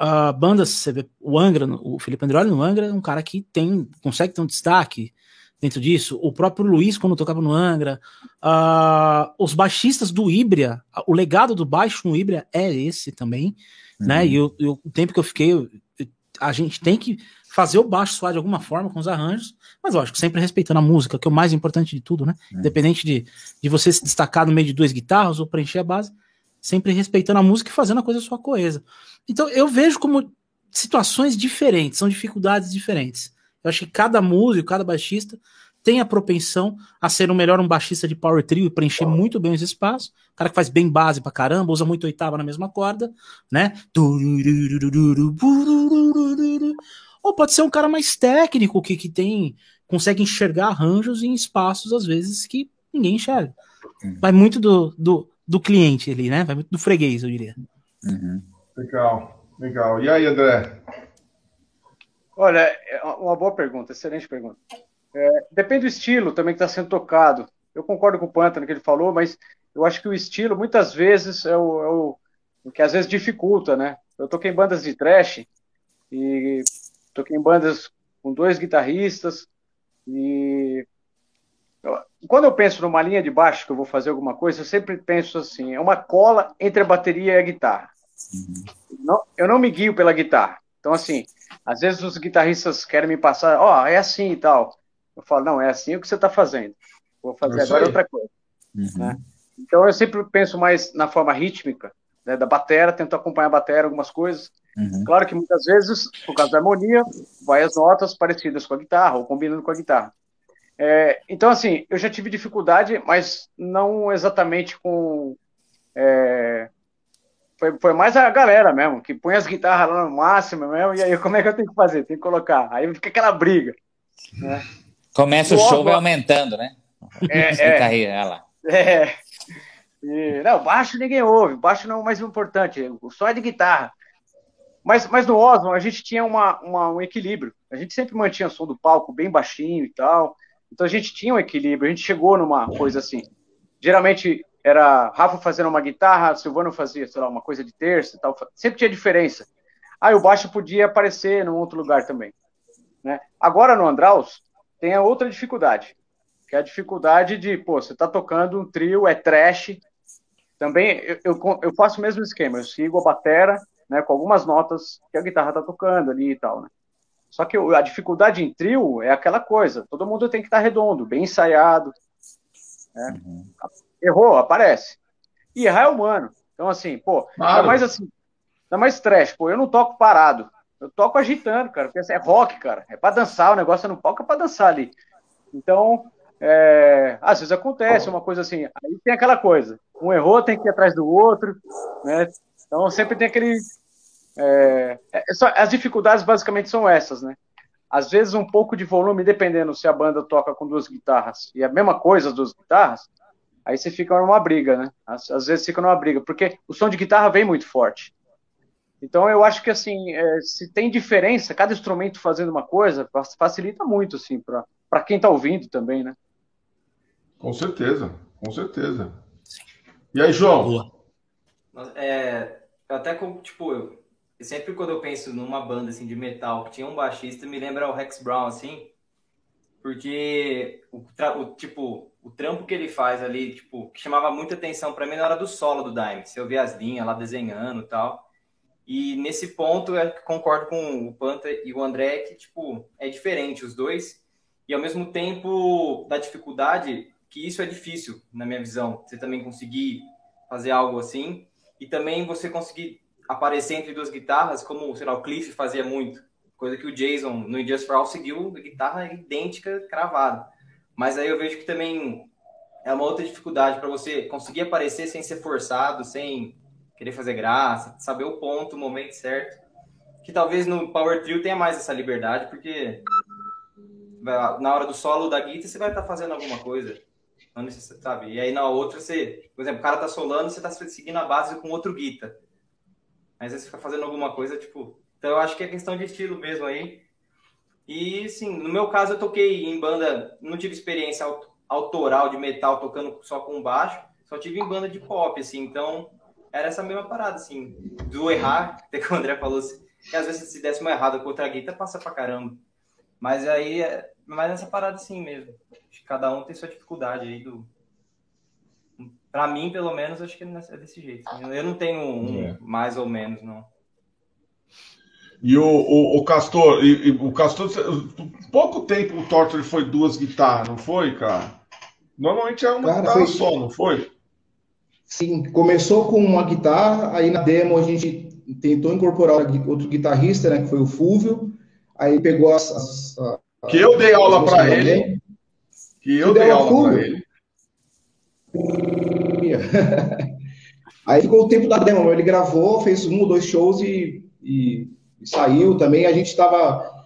Uh, bandas, você vê, o Angra, o Felipe Andreoli no Angra é um cara que tem, consegue ter um destaque dentro disso. O próprio Luiz, quando tocava no Angra. Uh, os baixistas do Ibria, o legado do baixo no Ibria é esse também né? Uhum. E eu, eu, o tempo que eu fiquei, eu, a gente tem que fazer o baixo soar de alguma forma com os arranjos, mas lógico, sempre respeitando a música, que é o mais importante de tudo, né? Uhum. Independente de, de você se destacar no meio de duas guitarras ou preencher a base, sempre respeitando a música e fazendo a coisa sua coesa. Então eu vejo como situações diferentes, são dificuldades diferentes. Eu acho que cada músico, cada baixista tem a propensão a ser o melhor um baixista de power trio e preencher muito bem os espaços. O cara que faz bem base pra caramba, usa muito oitava na mesma corda, né? Ou pode ser um cara mais técnico que, que tem consegue enxergar arranjos em espaços às vezes que ninguém enxerga. Uhum. Vai muito do, do, do, cliente ali, né? Vai muito do freguês, eu diria. Uhum. Legal, legal. E aí, André? Olha, é uma boa pergunta, excelente pergunta. É, depende do estilo também que está sendo tocado. Eu concordo com o Pantano que ele falou, mas eu acho que o estilo muitas vezes é o, é o, o que às vezes dificulta, né? Eu toquei em bandas de trash e toquei em bandas com dois guitarristas e quando eu penso numa linha de baixo que eu vou fazer alguma coisa, eu sempre penso assim, é uma cola entre a bateria e a guitarra. Uhum. Não, eu não me guio pela guitarra. Então, assim, às vezes os guitarristas querem me passar, ó, oh, é assim e tal. Eu falo, não, é assim o que você está fazendo. Vou fazer agora outra coisa. Uhum. Né? Então eu sempre penso mais na forma rítmica né, da batera, tento acompanhar a batera, algumas coisas. Uhum. Claro que muitas vezes, por causa da harmonia, vai as notas parecidas com a guitarra ou combinando com a guitarra. É, então, assim, eu já tive dificuldade, mas não exatamente com. É, foi, foi mais a galera mesmo, que põe as guitarras lá no máximo mesmo, e aí como é que eu tenho que fazer? Tem que colocar. Aí fica aquela briga. Né? Começa o, o show, vai aumentando, né? É, é, aí, lá. é. E, não, baixo ninguém ouve, baixo não é o mais importante, som é de guitarra. Mas, mas no Osmo a gente tinha uma, uma, um equilíbrio. A gente sempre mantinha o som do palco bem baixinho e tal. Então a gente tinha um equilíbrio, a gente chegou numa coisa assim. Geralmente era Rafa fazendo uma guitarra, Silvano fazia, sei lá, uma coisa de terça e tal. Sempre tinha diferença. Aí o baixo podia aparecer num outro lugar também. Né? Agora no Andraus tem a outra dificuldade, que é a dificuldade de, pô, você tá tocando um trio, é trash. Também eu, eu, eu faço o mesmo esquema, eu sigo a batera, né, com algumas notas que a guitarra tá tocando ali e tal, né? Só que a dificuldade em trio é aquela coisa, todo mundo tem que estar redondo, bem ensaiado. Né? Uhum. Errou, aparece. E errar é humano. Então, assim, pô, claro. ainda mais assim, ainda mais trash, pô, eu não toco parado. Eu toco agitando, cara, porque assim, é rock, cara. É pra dançar, o negócio é no palco é pra dançar ali. Então, é, às vezes acontece uma coisa assim. Aí tem aquela coisa. Um errou, tem que ir atrás do outro, né? Então sempre tem aquele. É, é só, as dificuldades basicamente são essas, né? Às vezes um pouco de volume, dependendo se a banda toca com duas guitarras e a mesma coisa as duas guitarras, aí você fica numa briga, né? Às, às vezes fica numa briga, porque o som de guitarra vem muito forte. Então eu acho que assim, é, se tem diferença, cada instrumento fazendo uma coisa, facilita muito assim para quem está ouvindo também, né? Com certeza, com certeza. E aí, João? É, até como tipo, eu, sempre quando eu penso numa banda assim de metal que tinha um baixista, me lembra o Rex Brown assim, porque o, o tipo o trampo que ele faz ali, tipo, que chamava muita atenção para mim na hora do solo do Dime. Se eu via as linhas lá desenhando e tal. E nesse ponto eu concordo com o Panta e o André que tipo é diferente os dois e ao mesmo tempo da dificuldade que isso é difícil na minha visão. Você também conseguir fazer algo assim e também você conseguir aparecer entre duas guitarras como sei lá o Cliff fazia muito, coisa que o Jason no Just for All seguiu guitarra idêntica cravada. Mas aí eu vejo que também é uma outra dificuldade para você conseguir aparecer sem ser forçado, sem querer fazer graça, saber o ponto, o momento certo. Que talvez no Power Trio tenha mais essa liberdade, porque na hora do solo da guitarra você vai estar tá fazendo alguma coisa. Não sabe? E aí na outra você, por exemplo, o cara tá solando, você tá seguindo a base com outro guitarra. Mas aí você fica fazendo alguma coisa, tipo. Então eu acho que é questão de estilo mesmo aí. E sim, no meu caso eu toquei em banda, não tive experiência autoral de metal tocando só com baixo, só tive em banda de pop, assim, então era essa mesma parada, assim, do errar, até que o André falou assim, que às vezes se desse uma errada com outra guitarra, passa pra caramba. Mas aí, é mais nessa parada assim mesmo. Cada um tem sua dificuldade aí do... Pra mim, pelo menos, acho que é desse jeito. Eu não tenho um é. mais ou menos, não. E o, o, o Castor, e, e, o Castor, pouco tempo o Torture foi duas guitarras, não foi, cara? Normalmente é uma cara, guitarra foi... só, não foi? Sim, começou com uma guitarra, aí na demo a gente tentou incorporar outro guitarrista, né, que foi o Fúvio, aí pegou as... as, as que eu dei aula para ele. Que eu dei aula para ele. aí ficou o tempo da demo, ele gravou, fez um ou dois shows e, e, e saiu também. A gente estava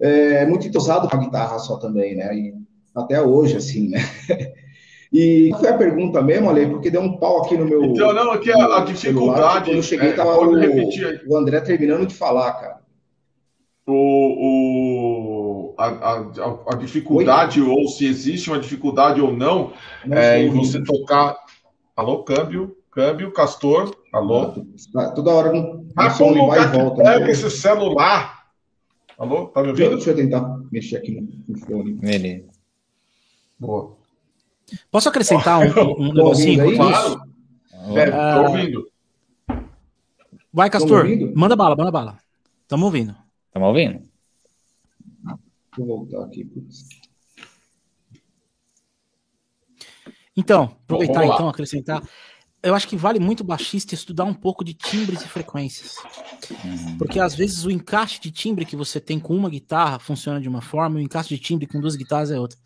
é, muito entusiasmado com a guitarra só também, né? E até hoje, assim, né? E foi a pergunta mesmo, Ale, porque deu um pau aqui no meu. Então, não, aqui a, a dificuldade. Quando eu cheguei, é, tava o, o, André terminando de falar, cara. O, o, a, a, a dificuldade, Oi? ou se existe uma dificuldade ou não, não é em você tocar. Alô, câmbio, câmbio, Castor, alô. Ah, toda hora não. Ah, como vai e volta. Pega né? esse celular. Alô, tá me ouvindo? Deixa eu tentar mexer aqui no, fone. Beleza. Boa. Posso acrescentar um, um negocinho? Aí, claro. É, tô ouvindo. Vai, Castor. Manda bala, manda bala. Tamo ouvindo. Tamo ouvindo. Vou voltar aqui. Então, aproveitar então, acrescentar. Eu acho que vale muito o baixista estudar um pouco de timbres e frequências. Uhum. Porque às vezes o encaixe de timbre que você tem com uma guitarra funciona de uma forma, e o encaixe de timbre com duas guitarras é outra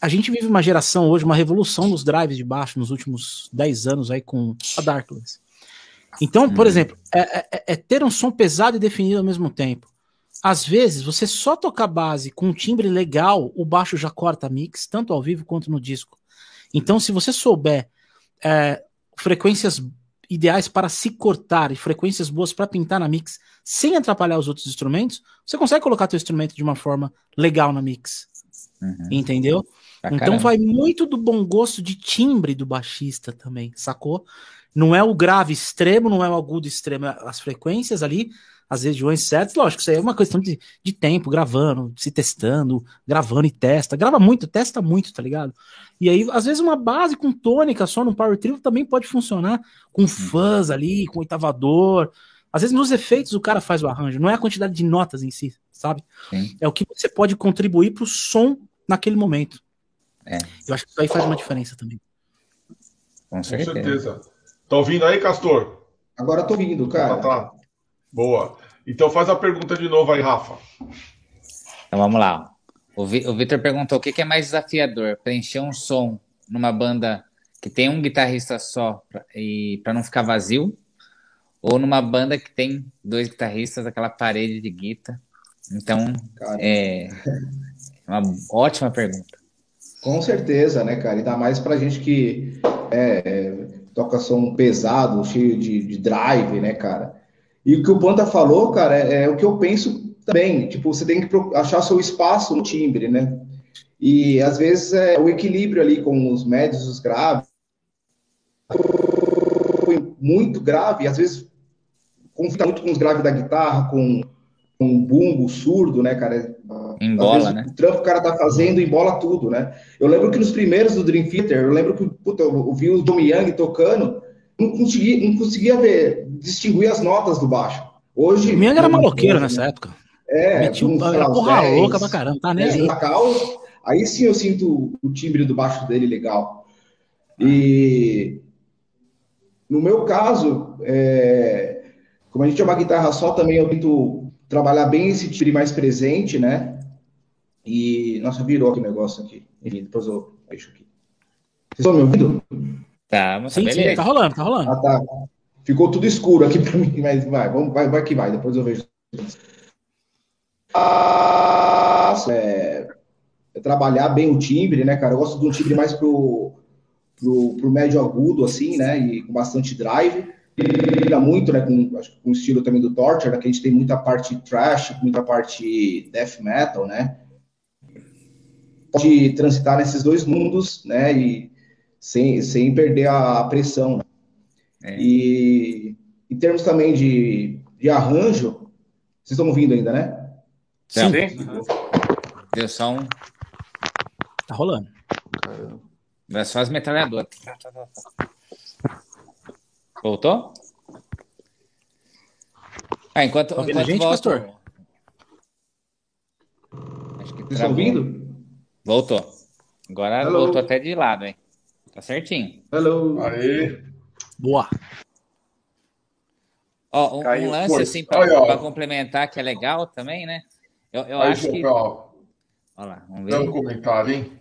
a gente vive uma geração hoje, uma revolução nos drives de baixo nos últimos 10 anos aí com a Darkless. Então, por hum. exemplo, é, é, é, ter um som pesado e definido ao mesmo tempo. Às vezes, você só tocar base com um timbre legal, o baixo já corta mix, tanto ao vivo quanto no disco. Então, se você souber é, frequências ideais para se cortar e frequências boas para pintar na mix, sem atrapalhar os outros instrumentos, você consegue colocar seu instrumento de uma forma legal na mix. Uhum. Entendeu? Ah, então caramba. vai muito do bom gosto de timbre do baixista também, sacou? Não é o grave extremo, não é o agudo extremo, é as frequências ali, as regiões certas. Lógico, isso aí é uma questão de, de tempo, gravando, se testando, gravando e testa. Grava muito, testa muito, tá ligado? E aí, às vezes, uma base com tônica só no Power Trio também pode funcionar com fãs ali, com oitavador. Às vezes, nos efeitos, o cara faz o arranjo, não é a quantidade de notas em si, sabe? Sim. É o que você pode contribuir para o som naquele momento. É. Eu acho que isso aí faz uma diferença também. Com certeza. Com certeza. Tá ouvindo aí, Castor? Agora tô ouvindo, cara. Tá, tá. Boa. Então faz a pergunta de novo aí, Rafa. Então vamos lá. O, Vitor perguntou o que, é mais desafiador: preencher um som numa banda que tem um guitarrista só pra, e para não ficar vazio, ou numa banda que tem dois guitarristas, aquela parede de guitarra. Então, cara. é uma ótima pergunta. Com certeza, né, cara? Ainda mais pra gente que é, é, toca som pesado, cheio de, de drive, né, cara? E o que o Panta falou, cara, é, é, o que eu penso também. Tipo, você tem que achar seu espaço no timbre, né? E às vezes é o equilíbrio ali com os médios, os graves. Muito grave, às vezes conflita muito com os graves da guitarra, com, com o bumbo surdo, né, cara? Embola, né? O trampo que o cara tá fazendo embola tudo, né? Eu lembro que nos primeiros do Dream Theater, eu lembro que puta, eu vi o Dom Young tocando, não conseguia, não conseguia ver, distinguir as notas do baixo. Hoje. O Miang era maloqueiro nessa época. É, Metia um, era porra 10, louca pra caramba, tá né? Aí sim eu sinto o timbre do baixo dele legal. E no meu caso, é, como a gente é uma guitarra só, também eu tento trabalhar bem esse timbre mais presente, né? E, nossa, virou aqui o negócio aqui. Enfim, depois eu deixo aqui. Vocês estão me ouvindo? Tá, mas sim, sim, tá rolando, tá rolando. Ah, tá. Ficou tudo escuro aqui para mim, mas vai, vamos, vai, vai que vai, depois eu vejo. Ah, é, é trabalhar bem o timbre, né, cara? Eu gosto de um timbre mais pro, pro, pro médio agudo, assim, né? E com bastante drive. Ele muito, né? Com, acho, com o estilo também do Torture, né, que a gente tem muita parte trash, muita parte death metal, né? Pode transitar nesses dois mundos, né? E sem, sem perder a pressão. É. E em termos também de, de arranjo, vocês estão ouvindo ainda, né? Sim. Sim. Deu só um. Tá rolando. É só as metralhadoras. Voltou? Ah, enquanto, tá enquanto gente, volta... pastor? Acho que Vocês estão ouvindo? Voltou. Agora Hello. voltou até de lado, hein? Tá certinho. Hello. Aí. Boa. Ó, um, um lance assim para complementar que é legal também, né? Eu, eu Aí, acho que. Olha lá, vamos ver. Dá um comentário, hein?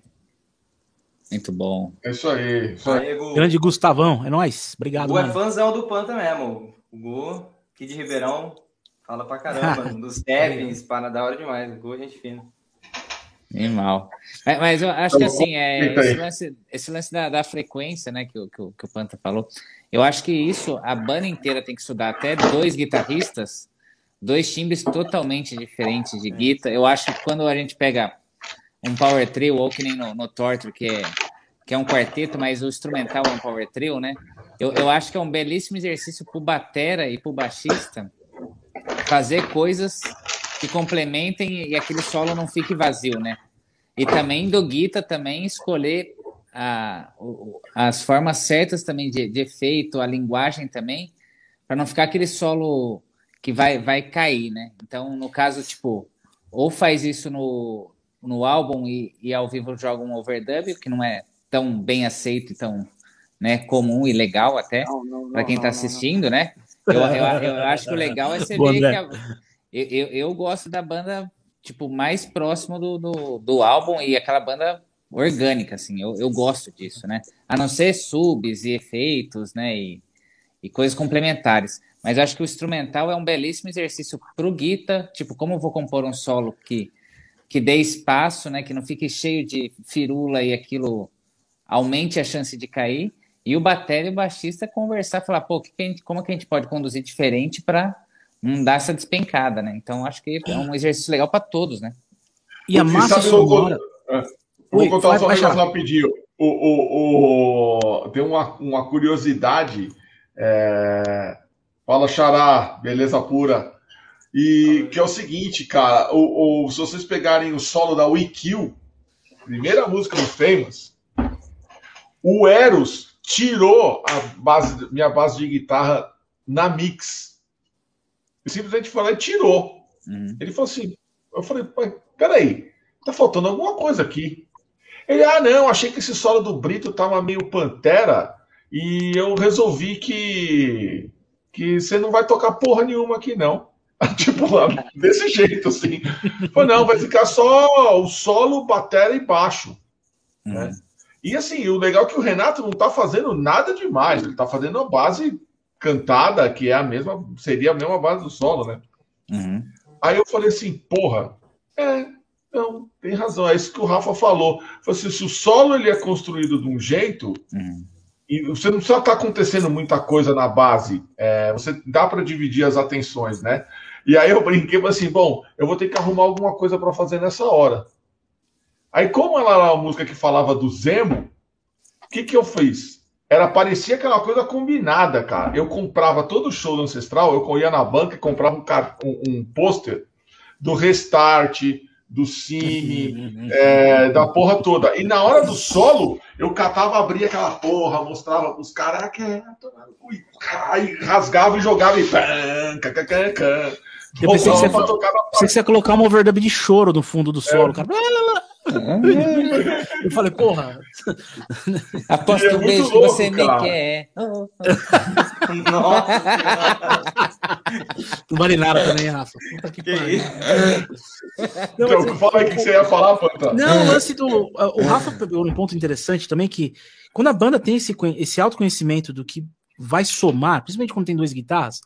Muito bom. É isso aí. Isso aí. Grande Gustavão, é nóis. Obrigado. O é fãzão do Panta mesmo. O Gu, aqui de Ribeirão, fala pra caramba. dos Stevens, para da hora demais. O Gu, gente fina. Animal. Mas, mas eu acho que assim, é, esse lance, esse lance da, da, frequência, né, que, que, que o Panta falou, eu acho que isso a banda inteira tem que estudar. Até dois guitarristas, dois timbres totalmente diferentes de guitarra. Eu acho que quando a gente pega um power trio, ou que nem no, no Torture, que é, que é um quarteto, mas o instrumental é um power trio, né? Eu, eu acho que é um belíssimo exercício para o batera e para o baixista fazer coisas que complementem e aquele solo não fique vazio, né? E também do Guita também escolher a, as formas certas também de, de efeito, a linguagem também, para não ficar aquele solo que vai, vai cair, né? Então, no caso, tipo, ou faz isso no, no álbum e, e ao vivo joga um overdub, que não é tão bem aceito e tão né, comum e legal até para quem está assistindo, né? Eu, eu, eu, acho que o legal é você ver que a, eu, eu, eu, gosto da banda, tipo, mais próximo do, do, do, álbum e aquela banda orgânica, assim. Eu, eu gosto disso, né? A não ser subs e efeitos, né? E, e coisas complementares. Mas acho que o instrumental é um belíssimo exercício pro guita, tipo, como eu vou compor um solo que, que dê espaço, né? Que não fique cheio de firula e aquilo aumente a chance de cair. E o bater e o baixista conversar, falar, pô, que que gente, como que a gente pode conduzir diferente para não dá essa despencada, né? Então acho que é um exercício legal para todos, né? E a massa sonora. É, vou contar só um negócio rapidinho. O, o, o, tem uma, uma curiosidade. É... Fala, Xará, beleza pura. E que é o seguinte, cara, o, o, se vocês pegarem o solo da We Kill, primeira música do Famous, o Eros tirou a base, minha base de guitarra na mix. Eu simplesmente falei, tirou. Uhum. Ele falou assim, eu falei, peraí, tá faltando alguma coisa aqui. Ele, ah, não, achei que esse solo do Brito tava meio pantera e eu resolvi que que você não vai tocar porra nenhuma aqui, não. tipo, lá, desse jeito, assim. Falei, não, vai ficar só o solo, batera e baixo. Uhum. Né? E assim, o legal é que o Renato não tá fazendo nada demais, ele tá fazendo a base cantada, que é a mesma, seria a mesma base do solo, né? Uhum. Aí eu falei assim, porra, é, não, tem razão, é isso que o Rafa falou. Assim, se o solo ele é construído de um jeito, uhum. e você não precisa estar tá acontecendo muita coisa na base, é, você dá para dividir as atenções, né? E aí eu brinquei assim, bom, eu vou ter que arrumar alguma coisa para fazer nessa hora. Aí, como ela era uma música que falava do Zemo, o que, que eu fiz? Era parecia aquela coisa combinada, cara. Eu comprava todo show do Ancestral, eu ia na banca e comprava um, um, um pôster do Restart, do Cine, é, da porra toda. E na hora do solo, eu catava, abria aquela porra, mostrava pros caras, ah, que é, aí rasgava e jogava e. Eu pensei que, você, pensei que você ia colocar uma overdub de choro no fundo do solo, é. cara. Eu falei, porra. Aposto é um beijo que você me quer. Nossa. Não vale nada também, Rafa. Puta que, que pariu. Não, então, mas... fala aí o que você ia falar, Panta. Não, o lance do. O Rafa pegou um ponto interessante também que quando a banda tem esse, esse autoconhecimento do que vai somar, principalmente quando tem duas guitarras,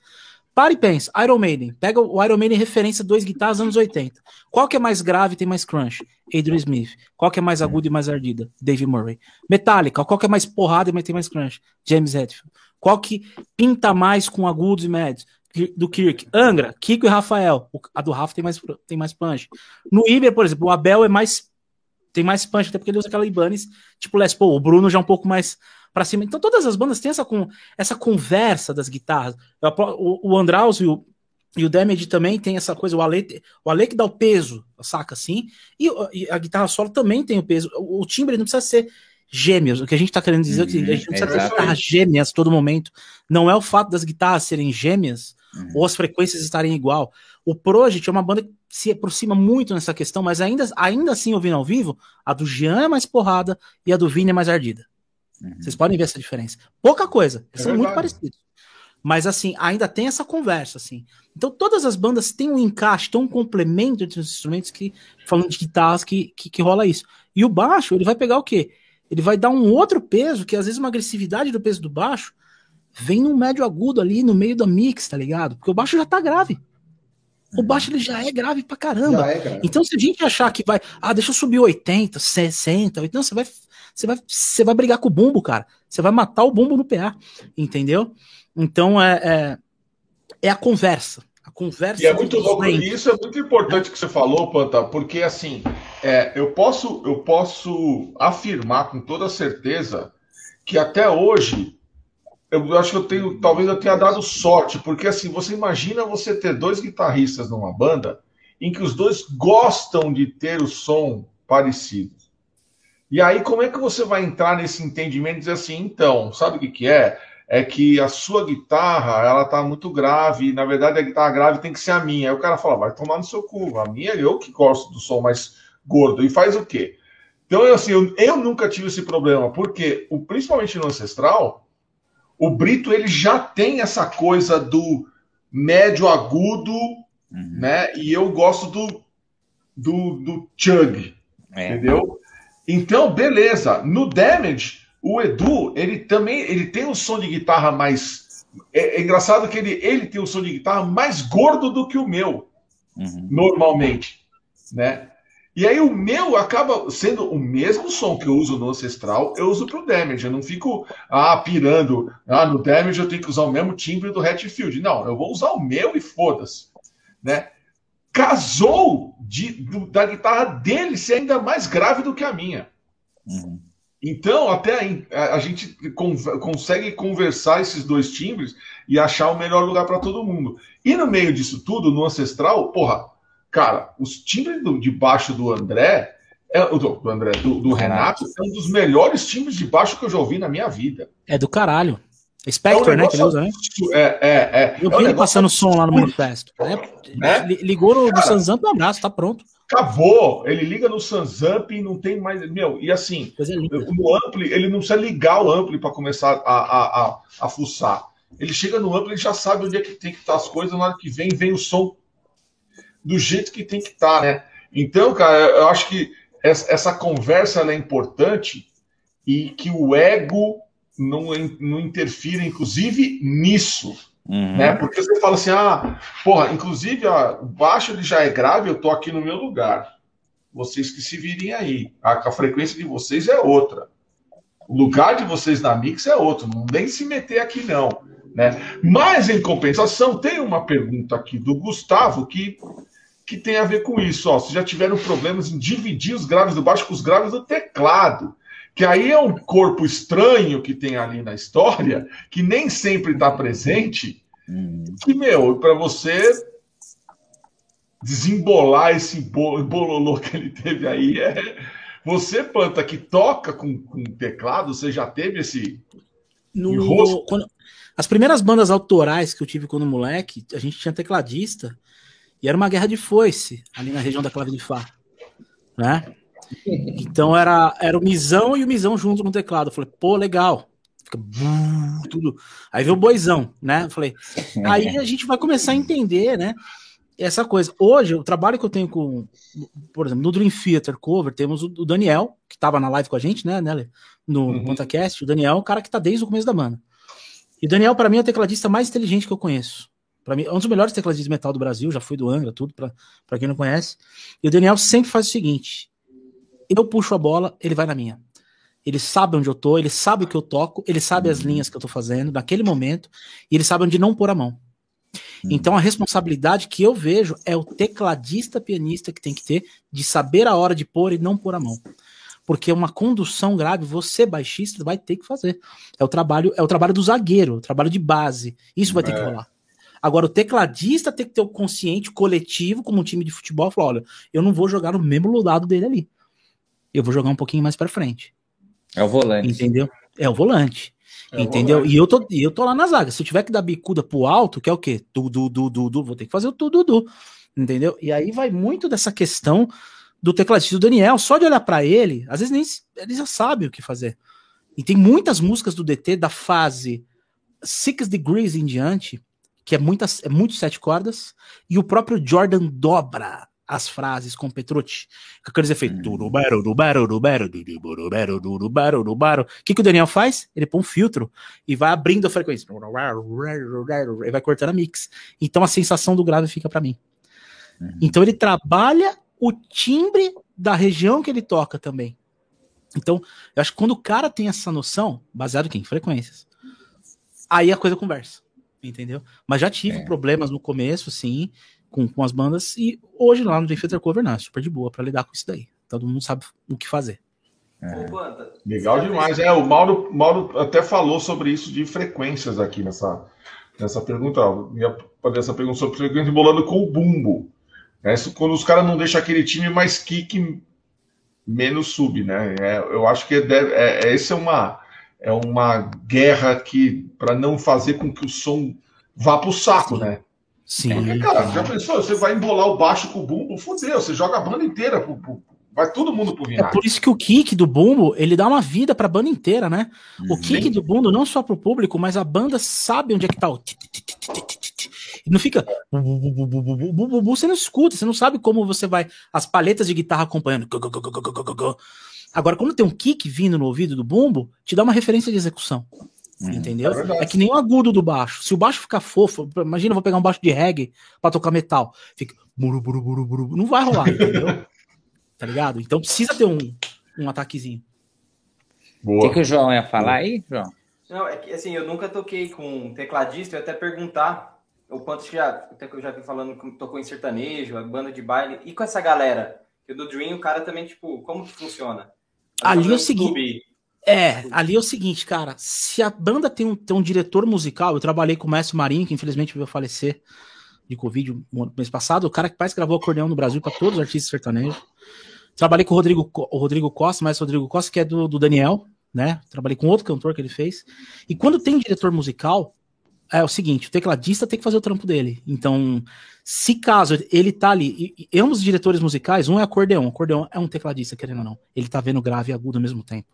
para e pensa, Iron Maiden. Pega o Iron Maiden referência dois guitarras anos 80. Qual que é mais grave e tem mais crunch? Adrian Smith. Qual que é mais agudo e mais ardida? Dave Murray. Metallica. Qual que é mais porrada e tem mais crunch? James Hetfield. Qual que pinta mais com agudos e médios? Do Kirk. Angra, Kiko e Rafael. A do Rafa tem mais, tem mais punch. No Iber, por exemplo, o Abel é mais tem mais punch, até porque ele usa aquela Ibanez, tipo Les Paul. O Bruno já é um pouco mais para cima. Então todas as bandas têm essa, com, essa conversa das guitarras. O, o Andraus e o, e o Damage também tem essa coisa, o Ale, o Ale que dá o peso, saca assim? E, e a guitarra solo também tem o peso. O, o, timbre não precisa ser gêmeos. O que a gente tá querendo dizer é que a gente não precisa ter guitarras gêmeas todo momento. Não é o fato das guitarras serem gêmeas uhum. ou as frequências estarem igual. O Project é uma banda que se aproxima muito nessa questão, mas ainda, ainda assim, ouvindo ao vivo, a do Jean é mais porrada e a do Vini é mais ardida. Uhum. Vocês podem ver essa diferença. Pouca coisa, é são muito parecidos. Mas assim, ainda tem essa conversa, assim. Então todas as bandas têm um encaixe, têm um complemento entre os instrumentos que, falando de guitarras, que, que, que rola isso. E o baixo, ele vai pegar o quê? Ele vai dar um outro peso, que às vezes uma agressividade do peso do baixo vem no médio agudo ali, no meio da mix, tá ligado? Porque o baixo já tá grave. O uhum. baixo ele já é grave pra caramba. É então, se a gente achar que vai, ah, deixa eu subir 80, 60, então você vai você vai, você vai brigar com o bumbo, cara. Você vai matar o bumbo no PA, entendeu? Então é, é, é a conversa. A conversa. E é muito louco. Isso é muito importante que você falou, Panta, porque assim, é, eu posso eu posso afirmar com toda certeza que até hoje eu acho que eu tenho, talvez eu tenha dado sorte, porque assim, você imagina você ter dois guitarristas numa banda em que os dois gostam de ter o som parecido. E aí, como é que você vai entrar nesse entendimento e dizer assim, então, sabe o que, que é? É que a sua guitarra, ela tá muito grave, e, na verdade a guitarra grave tem que ser a minha. Aí o cara fala, vai tomar no seu cu, a minha eu que gosto do som mais gordo. E faz o quê? Então, assim, eu, eu nunca tive esse problema, porque, o, principalmente no Ancestral, o Brito, ele já tem essa coisa do médio agudo, uhum. né? E eu gosto do, do, do chug, é. entendeu? Então, beleza. No Damage, o Edu, ele também ele tem um som de guitarra mais. É, é engraçado que ele, ele tem um som de guitarra mais gordo do que o meu, uhum. normalmente, né? E aí o meu acaba sendo o mesmo som que eu uso no Ancestral, eu uso para o Damage. Eu não fico ah, pirando, ah, no Damage eu tenho que usar o mesmo timbre do Hatfield. Não, eu vou usar o meu e foda-se. Né? Casou de, do, da guitarra dele ser ainda mais grave do que a minha. Uhum. Então, até a, a gente con consegue conversar esses dois timbres e achar o melhor lugar para todo mundo. E no meio disso tudo, no Ancestral, porra, cara, os timbres do, de baixo do André, é, do, do André, do, do Renato, é um dos melhores timbres de baixo que eu já ouvi na minha vida. É do caralho. Spectre, é um né? Que ele usa, né? É, é, é. Eu vi é um ele passando som lá no manifesto. É, ligou no, no Sanzamp um abraço, tá pronto. Acabou. Ele liga no Sanzamp e não tem mais. Meu, e assim, no Ampli, ele não precisa ligar o Ampli para começar a, a, a, a fuçar. Ele chega no Ampli, ele já sabe onde é que tem que estar as coisas, na hora que vem, vem o som do jeito que tem que estar, né? Então, cara, eu acho que essa, essa conversa é importante e que o ego não, não interfira, inclusive, nisso. Uhum. Né? Porque você fala assim, ah, porra, inclusive ó, o baixo ele já é grave, eu tô aqui no meu lugar. Vocês que se virem aí. A, a frequência de vocês é outra. O lugar de vocês na mix é outro. Não nem se meter aqui, não. Né? Mas, em compensação, tem uma pergunta aqui do Gustavo que, que tem a ver com isso. Ó, se já tiveram problemas em dividir os graves do baixo com os graves do teclado que aí é um corpo estranho que tem ali na história, que nem sempre está presente, hum. que, meu, para você desembolar esse bololô que ele teve aí, é... você, Panta, que toca com, com teclado, você já teve esse... No, quando, as primeiras bandas autorais que eu tive quando moleque, a gente tinha tecladista, e era uma guerra de foice, ali na região da clave de Fá, né? Então era, era o Misão e o Misão junto no teclado. Eu falei, pô, legal. Fica tudo. Aí veio o boizão, né? Eu falei, aí a gente vai começar a entender, né? Essa coisa. Hoje, o trabalho que eu tenho com, por exemplo, no Dream Theater Cover, temos o, Daniel, que estava na live com a gente, né, né no uhum. O Daniel é um cara que está desde o começo da banda. E o Daniel, para mim, é o tecladista mais inteligente que eu conheço. Para mim, é um dos melhores tecladistas de metal do Brasil, já fui do Angra, tudo, para quem não conhece. E o Daniel sempre faz o seguinte: eu puxo a bola, ele vai na minha. Ele sabe onde eu tô, ele sabe o que eu toco, ele sabe as linhas que eu tô fazendo naquele momento, e ele sabe onde não pôr a mão. Hum. Então a responsabilidade que eu vejo é o tecladista pianista que tem que ter de saber a hora de pôr e não pôr a mão. Porque uma condução grave, você baixista vai ter que fazer. É o trabalho, é o trabalho do zagueiro, o trabalho de base. Isso vai é. ter que é. rolar. Agora, o tecladista tem que ter o consciente coletivo, como um time de futebol, falar: olha, eu não vou jogar no mesmo lado dele ali eu vou jogar um pouquinho mais para frente. É o volante. Entendeu? É o volante. É entendeu? O volante. E eu tô, eu tô lá na zaga. Se eu tiver que dar bicuda pro alto, que é o quê? Du, du, du, du, du, vou ter que fazer o tu, du, du. Entendeu? E aí vai muito dessa questão do tecladista do Daniel. Só de olhar para ele, às vezes nem ele já sabe o que fazer. E tem muitas músicas do DT da fase Six Degrees em diante, que é, muitas, é muito sete cordas, e o próprio Jordan dobra as frases com Petrucci. Com aqueles efeitos. O que, que o Daniel faz? Ele põe um filtro e vai abrindo a frequência. E vai cortando a mix. Então a sensação do grave fica para mim. Uhum. Então ele trabalha o timbre da região que ele toca também. Então, eu acho que quando o cara tem essa noção, baseado em frequências, aí a coisa conversa, entendeu? Mas já tive é. problemas no começo, sim, com, com as bandas. E hoje lá no Defender Cover, não, é super de boa para lidar com isso daí. Todo mundo sabe o que fazer. É. Legal demais. É, o Mauro, Mauro até falou sobre isso de frequências aqui nessa, nessa pergunta. Ia fazer essa pergunta sobre frequência bolando com o bumbo. É, isso, quando os caras não deixam aquele time mais kick, menos sub, né? É, eu acho que deve, é, é, essa é uma, é uma guerra que para não fazer com que o som vá para o saco, Sim. né? Sim. Porque, cara, já pensou? Você vai embolar o baixo com o bumbo, fodeu, você joga a banda inteira pro, pro, vai todo mundo pro vinagre. É por isso que o kick do bumbo, ele dá uma vida pra banda inteira, né? O kick do bumbo não só pro público, mas a banda sabe onde é que tá o e não fica você não escuta, você não sabe como você vai as palhetas de guitarra acompanhando. Agora, quando tem um kick vindo no ouvido do bumbo, te dá uma referência de execução. Uhum. Entendeu? É, é, que nem o agudo do baixo. Se o baixo ficar fofo, imagina, eu vou pegar um baixo de reggae pra tocar metal. Fica. Buru, buru, buru, buru, não vai rolar, entendeu? tá ligado? Então precisa ter um, um ataquezinho. O que, que, o João ia falar aí, João? Não, é que assim, eu nunca toquei com tecladista, eu até perguntar. O quanto já, até que eu já vi falando que tocou em sertanejo, a banda de baile, e com essa galera? Que do Dream, o cara também, tipo, como que funciona? Ali é o seguinte É, ali é o seguinte, cara. Se a banda tem um, tem um diretor musical, eu trabalhei com o Mestre Marinho, que infelizmente veio falecer de Covid no mês passado, o cara que mais gravou acordeão no Brasil para todos os artistas sertanejos. Trabalhei com o Rodrigo, o Rodrigo Costa, mais Rodrigo Costa, que é do, do Daniel, né? Trabalhei com outro cantor que ele fez. E quando tem diretor musical, é o seguinte, o tecladista tem que fazer o trampo dele. Então, se caso ele tá ali, e, e ambos os diretores musicais, um é acordeão, o acordeão é um tecladista, querendo ou não. Ele tá vendo grave e agudo ao mesmo tempo.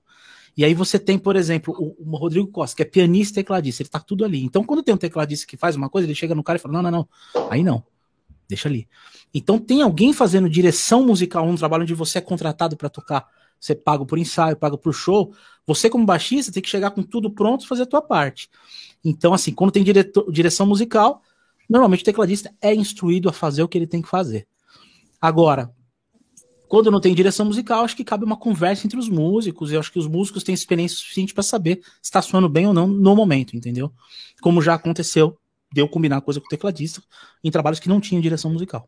E aí você tem, por exemplo, o, o, Rodrigo Costa, que é pianista e tecladista, ele tá tudo ali. Então, quando tem um tecladista que faz uma coisa, ele chega no cara e fala: não, não, não, aí não, deixa ali. Então, tem alguém fazendo direção musical, um trabalho onde você é contratado para tocar, você paga por ensaio, paga por show. Você, como baixista, tem que chegar com tudo pronto e fazer a tua parte. Então, assim, quando tem diretor, direção musical, normalmente o tecladista é instruído a fazer o que ele tem que fazer. Agora, quando não tem direção musical, acho que cabe uma conversa entre os músicos. Eu acho que os músicos têm experiência suficiente para saber se está soando bem ou não no momento, entendeu? Como já aconteceu, deu combinar coisa com o tecladista em trabalhos que não tinham direção musical.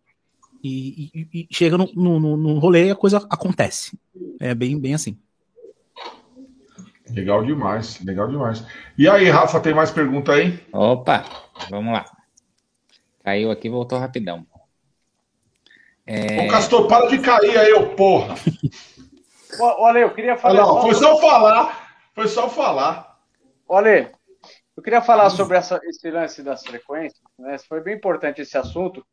E, e, e chega no, no, no rolê e a coisa acontece. É bem, bem assim. Legal demais, legal demais. E aí, Rafa, tem mais pergunta aí? Opa, vamos lá. Caiu aqui, voltou rapidão. É... Ô, Castor, para de cair aí, ô porra. Olha, eu queria falar. Não, foi só falar. Foi só falar. Olha, eu queria falar sobre essa, esse lance das frequências. Né? Foi bem importante esse assunto.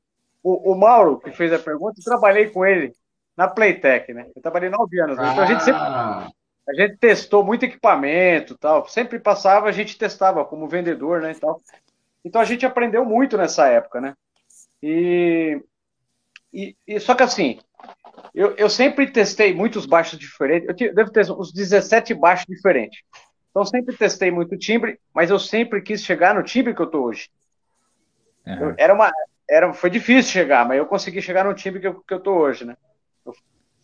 O, o, Mauro, que fez a pergunta, eu trabalhei com ele na Playtech, né? Eu trabalhei nove anos. Né? Então a gente sempre. Ah. A gente testou muito equipamento tal. Sempre passava, a gente testava como vendedor, né? E tal. Então a gente aprendeu muito nessa época, né? E e, e, só que assim, eu, eu sempre testei muitos baixos diferentes. Eu devo ter uns 17 baixos diferentes. Então sempre testei muito timbre, mas eu sempre quis chegar no timbre que eu tô hoje. Uhum. Eu, era uma, era, foi difícil chegar, mas eu consegui chegar no timbre que eu, que eu tô hoje, né? Eu,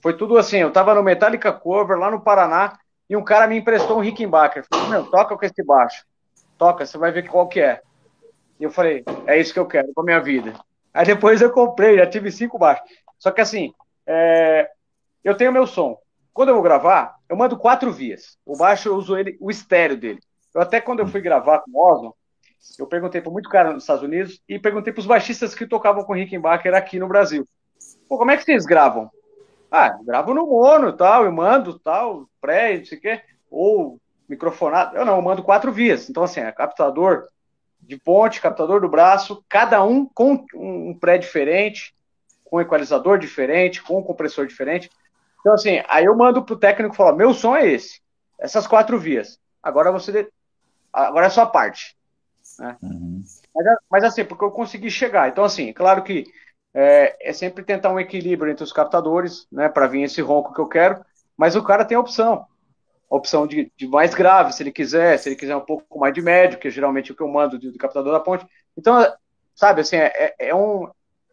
foi tudo assim. Eu tava no Metallica Cover lá no Paraná e um cara me emprestou um Rickenbacker. Falei, meu, toca com esse baixo. Toca, você vai ver qual que é. E eu falei, é isso que eu quero pra minha vida. Aí depois eu comprei, já tive cinco baixos. Só que assim, é... eu tenho meu som. Quando eu vou gravar, eu mando quatro vias. O baixo eu uso ele, o estéreo dele. Eu até quando eu fui gravar com o Osmo, eu perguntei para muito cara nos Estados Unidos e perguntei para os baixistas que tocavam com Rickenbacker aqui no Brasil. Pô, como é que vocês gravam? Ah, gravo no mono tal, eu mando tal, pré, não sei o quê, ou microfonado. Eu não, eu mando quatro vias. Então, assim, é captador, de ponte, captador do braço, cada um com um pré diferente, com um equalizador diferente, com um compressor diferente. Então, assim, aí eu mando pro técnico falar: meu som é esse, essas quatro vias. Agora você. Agora é a sua parte. Né? Uhum. Mas, mas, assim, porque eu consegui chegar. Então, assim, claro que é, é sempre tentar um equilíbrio entre os captadores, né, para vir esse ronco que eu quero, mas o cara tem a opção opção de, de, mais grave, se ele quiser, se ele quiser um pouco mais de médio, que é geralmente o que eu mando do, do captador da ponte. Então, sabe, assim, é, é, é um.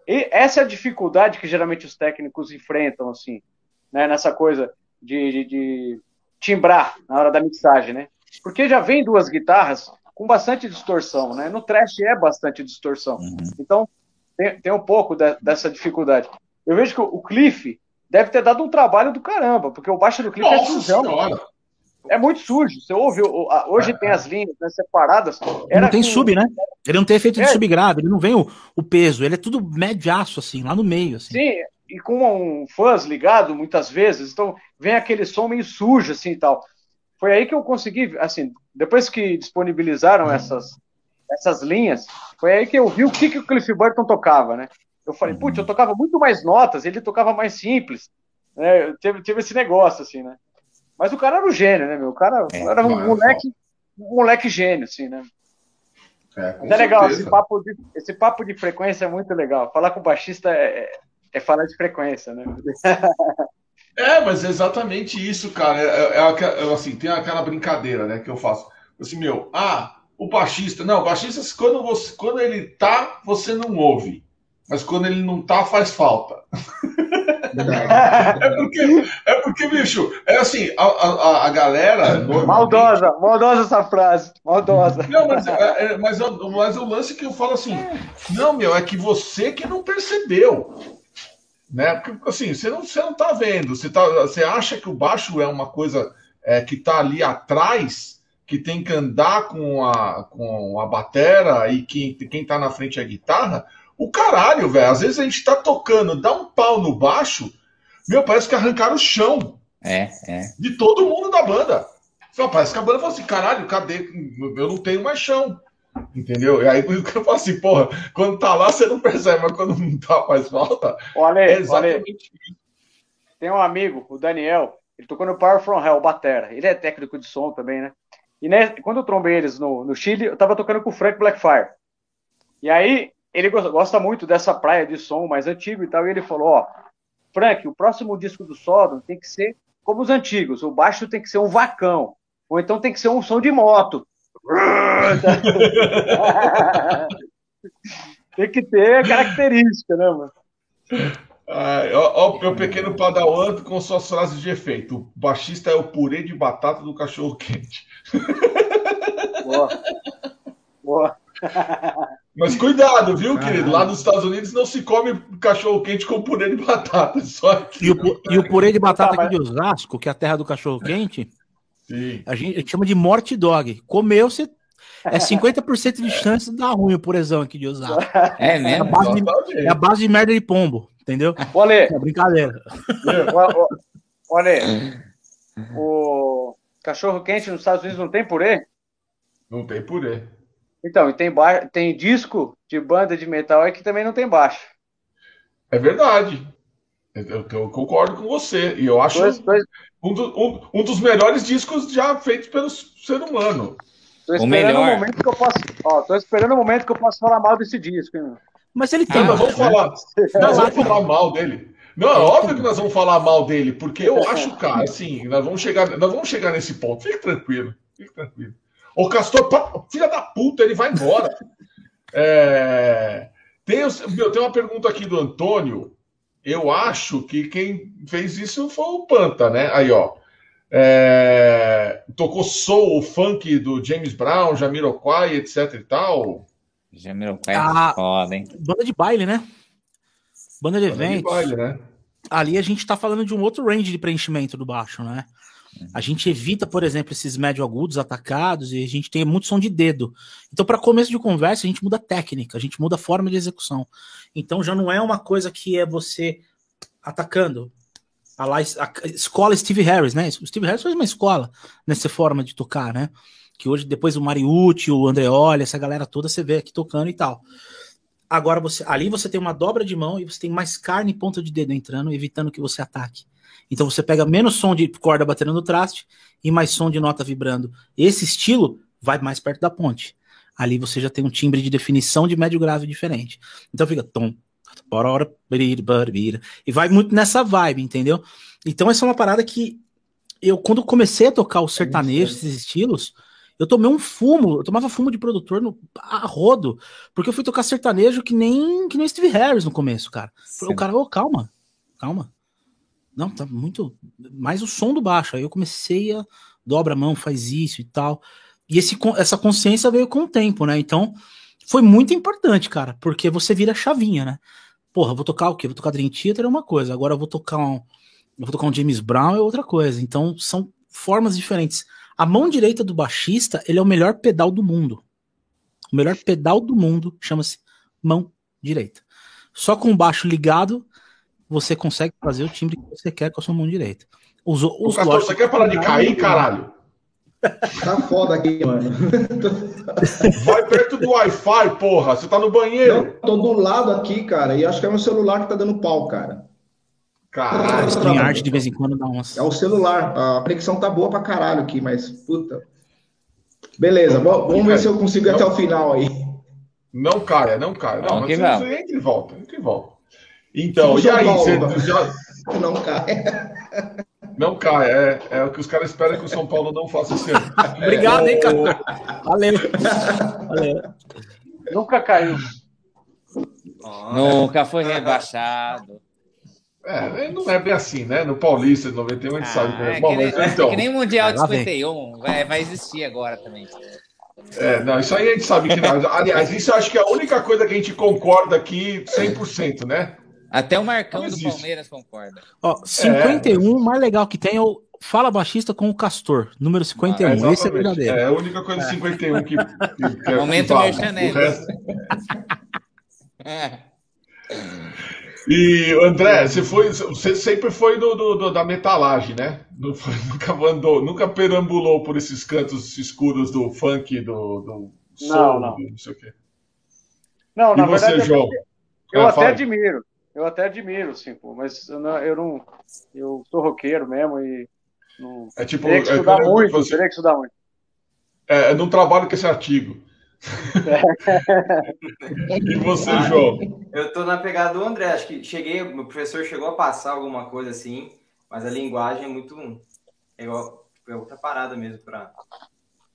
essa é a dificuldade que geralmente os técnicos enfrentam, assim, né, nessa coisa de, de, de timbrar na hora da mixagem, né? Porque já vem duas guitarras com bastante distorção, né? No trash é bastante distorção. Uhum. Então, tem, tem, um pouco de, dessa dificuldade. Eu vejo que o, o Cliff deve ter dado um trabalho do caramba, porque o baixo do Cliff é Nossa é sujão. Senhora é muito sujo. Você ouve, hoje tem as linhas né, separadas. não tem sub, né? Ele não tem efeito é. de subgrave, ele não vem o, o peso, ele é tudo mediaço, assim, lá no meio. Assim. Sim, e com um fãs ligado muitas vezes, então vem aquele som meio sujo, assim e tal. Foi aí que eu consegui, assim, depois que disponibilizaram uhum. essas, essas linhas, foi aí que eu vi o que, que o Cliff Burton tocava, né? Eu falei, putz, eu uhum. tocava muito mais notas, ele tocava mais simples. Né? Teve, teve esse negócio, assim, né? Mas o cara era um gênio, né, meu? O cara é, era um moleque, um moleque gênio, assim, né? É, é legal, esse papo, de, esse papo de frequência é muito legal. Falar com o baixista é, é falar de frequência, né? É, mas é exatamente isso, cara. É, é, é, é, assim, tem aquela brincadeira, né, que eu faço. Assim, meu, ah, o baixista. Não, o baixista, quando, você, quando ele tá, você não ouve. Mas quando ele não tá, faz falta. é, porque, é porque, bicho, é assim, a, a, a galera. Maldosa, maldosa essa frase. Maldosa. Não, mas, é, é mas, mas o lance que eu falo assim, não, meu, é que você que não percebeu. Né? Porque assim, você não, você não tá vendo, você, tá, você acha que o baixo é uma coisa é, que está ali atrás, que tem que andar com a, com a batera e que, quem está na frente é a guitarra, o caralho, velho. Às vezes a gente está tocando, dá um pau no baixo, meu, parece que arrancaram o chão. É, é. De todo mundo da banda. Só parece que a banda falou assim: caralho, cadê? Eu não tenho mais chão. Entendeu? E aí por isso que eu falo assim, porra, quando tá lá você não percebe, mas quando não tá faz falta. Olha, é exatamente olha. Tem um amigo, o Daniel, ele tocou no Power From Hell, Batera. Ele é técnico de som também, né? E né, quando eu trombei eles no, no Chile, eu tava tocando com o Frank Blackfire. E aí, ele gosta muito dessa praia de som mais antigo e tal, e ele falou, ó, Frank, o próximo disco do Sodom tem que ser como os antigos, o baixo tem que ser um vacão, ou então tem que ser um som de moto. tem que ter característica, né, mano? Ah, ó, ó, meu pequeno padawan com suas frases de efeito. O baixista é o purê de batata do cachorro quente. Boa. Boa. Mas cuidado, viu, querido? Lá nos Estados Unidos não se come cachorro quente com purê de batata. Só aqui. E o, e o purê de batata aqui de Osasco, que é a terra do cachorro quente, a gente, a gente chama de morte dog. Comeu, você é 50% de chance de dar ruim, por exemplo, aqui de Osasco. É mesmo? É a base, de, é a base de merda de pombo, entendeu? Olha, é brincadeira. Olha, o cachorro quente nos Estados Unidos não tem purê? Não tem purê. Então, e tem, ba... tem disco de banda de metal aí que também não tem baixo. É verdade. Eu, eu, concordo com você. E eu acho dois, dois... Um, do, um, um, dos melhores discos já feitos pelo ser humano. Tô esperando o melhor. Um momento que eu posso, ó, tô esperando o momento que eu posso falar mal desse disco. Hein? Mas ele tem. Ah, nós vamos falar, nós vamos falar mal dele. Não, é óbvio que nós vamos falar mal dele, porque eu acho, cara, assim, nós vamos chegar, nós vamos chegar nesse ponto. Fique tranquilo, fique tranquilo. O Castor, filha da puta, ele vai embora. é, tem, meu, tem uma pergunta aqui do Antônio. Eu acho que quem fez isso foi o Panta, né? Aí, ó. É, tocou soul, funk do James Brown, Jamiroquai, etc e tal. Jamiroquai é ah, foda, hein? Banda de baile, né? Banda de Banda eventos. De baile, né? Ali a gente tá falando de um outro range de preenchimento do baixo, né? A gente evita, por exemplo, esses médio agudos atacados e a gente tem muito som de dedo. Então, para começo de conversa, a gente muda a técnica, a gente muda a forma de execução. Então, já não é uma coisa que é você atacando. A, lá, a escola Steve Harris, né? O Steve Harris fez uma escola nessa forma de tocar, né? Que hoje, depois o Mariucci, o Andreoli, essa galera toda, você vê aqui tocando e tal. Agora, você, ali você tem uma dobra de mão e você tem mais carne e ponta de dedo entrando, evitando que você ataque. Então você pega menos som de corda batendo no traste e mais som de nota vibrando. Esse estilo vai mais perto da ponte. Ali você já tem um timbre de definição de médio grave diferente. Então fica tom, e vai muito nessa vibe, entendeu? Então essa é uma parada que eu quando comecei a tocar o sertanejo, esses estilos, eu tomei um fumo, eu tomava fumo de produtor no a rodo, porque eu fui tocar sertanejo que nem que nem Steve Harris no começo, cara. Sim. O cara, ô, oh, calma, calma. Não, tá muito. Mais o som do baixo. Aí eu comecei a. Dobra a mão, faz isso e tal. E esse, essa consciência veio com o tempo, né? Então, foi muito importante, cara, porque você vira chavinha, né? Porra, vou tocar o quê? Vou tocar Dream Theater é uma coisa, agora eu vou tocar um. Vou tocar um James Brown é outra coisa. Então, são formas diferentes. A mão direita do baixista, ele é o melhor pedal do mundo. O melhor pedal do mundo chama-se mão direita. Só com o baixo ligado, você consegue fazer o timbre que você quer com a sua mão direita. Os, os Castor, você quer parar de cair, caralho? Tá foda aqui, mano. Vai perto do Wi-Fi, porra. Você tá no banheiro. Não, tô do lado aqui, cara, e acho que é meu celular que tá dando pau, cara. Caralho. Tem arte de vez em quando dá umas. É o celular. A conexão tá boa pra caralho aqui, mas puta. Beleza, vamos ver se eu consigo ir até o final aí. Não caia, não caia. Não, não mas você, você entra e volta, entra e volta. Então, e aí? Você já... Não cai. Não cai, é, é o que os caras esperam que o São Paulo não faça esse ano. Obrigado, hein, cara. Valeu. Valeu. Nunca caiu. Nunca foi rebaixado. É, não é bem assim, né? No Paulista de 91 a gente ah, sabe como é. é Bom, nem, mas, então... é que nem o Mundial de 51 vai, vai existir agora também. É, não, isso aí a gente sabe que não. Aliás, isso eu acho que é a única coisa que a gente concorda aqui 100%, né? Até o Marcão do Palmeiras concorda. Ó, 51, o mais legal que tem é o fala baixista com o Castor, número 51. Ah, é, Esse é verdadeiro. É a única coisa 51 que. que, que é Momento merchanete. Resto... E André, você foi, você sempre foi do, do, do da metalagem, né? nunca andou, nunca perambulou por esses cantos escuros do funk, do, do não, não. Do, não sei o quê. Não, e na você, verdade, João? eu, eu até admiro, eu até admiro, sim, pô, mas eu não, eu não, eu sou roqueiro mesmo e não, é tipo, teria que é estudar é, muito, você, teria que estudar muito. É, é, não trabalho com esse artigo. e você, ah, João? Eu tô na pegada do André. Acho que cheguei, o professor chegou a passar alguma coisa assim, mas a linguagem é muito é igual, é outra parada mesmo para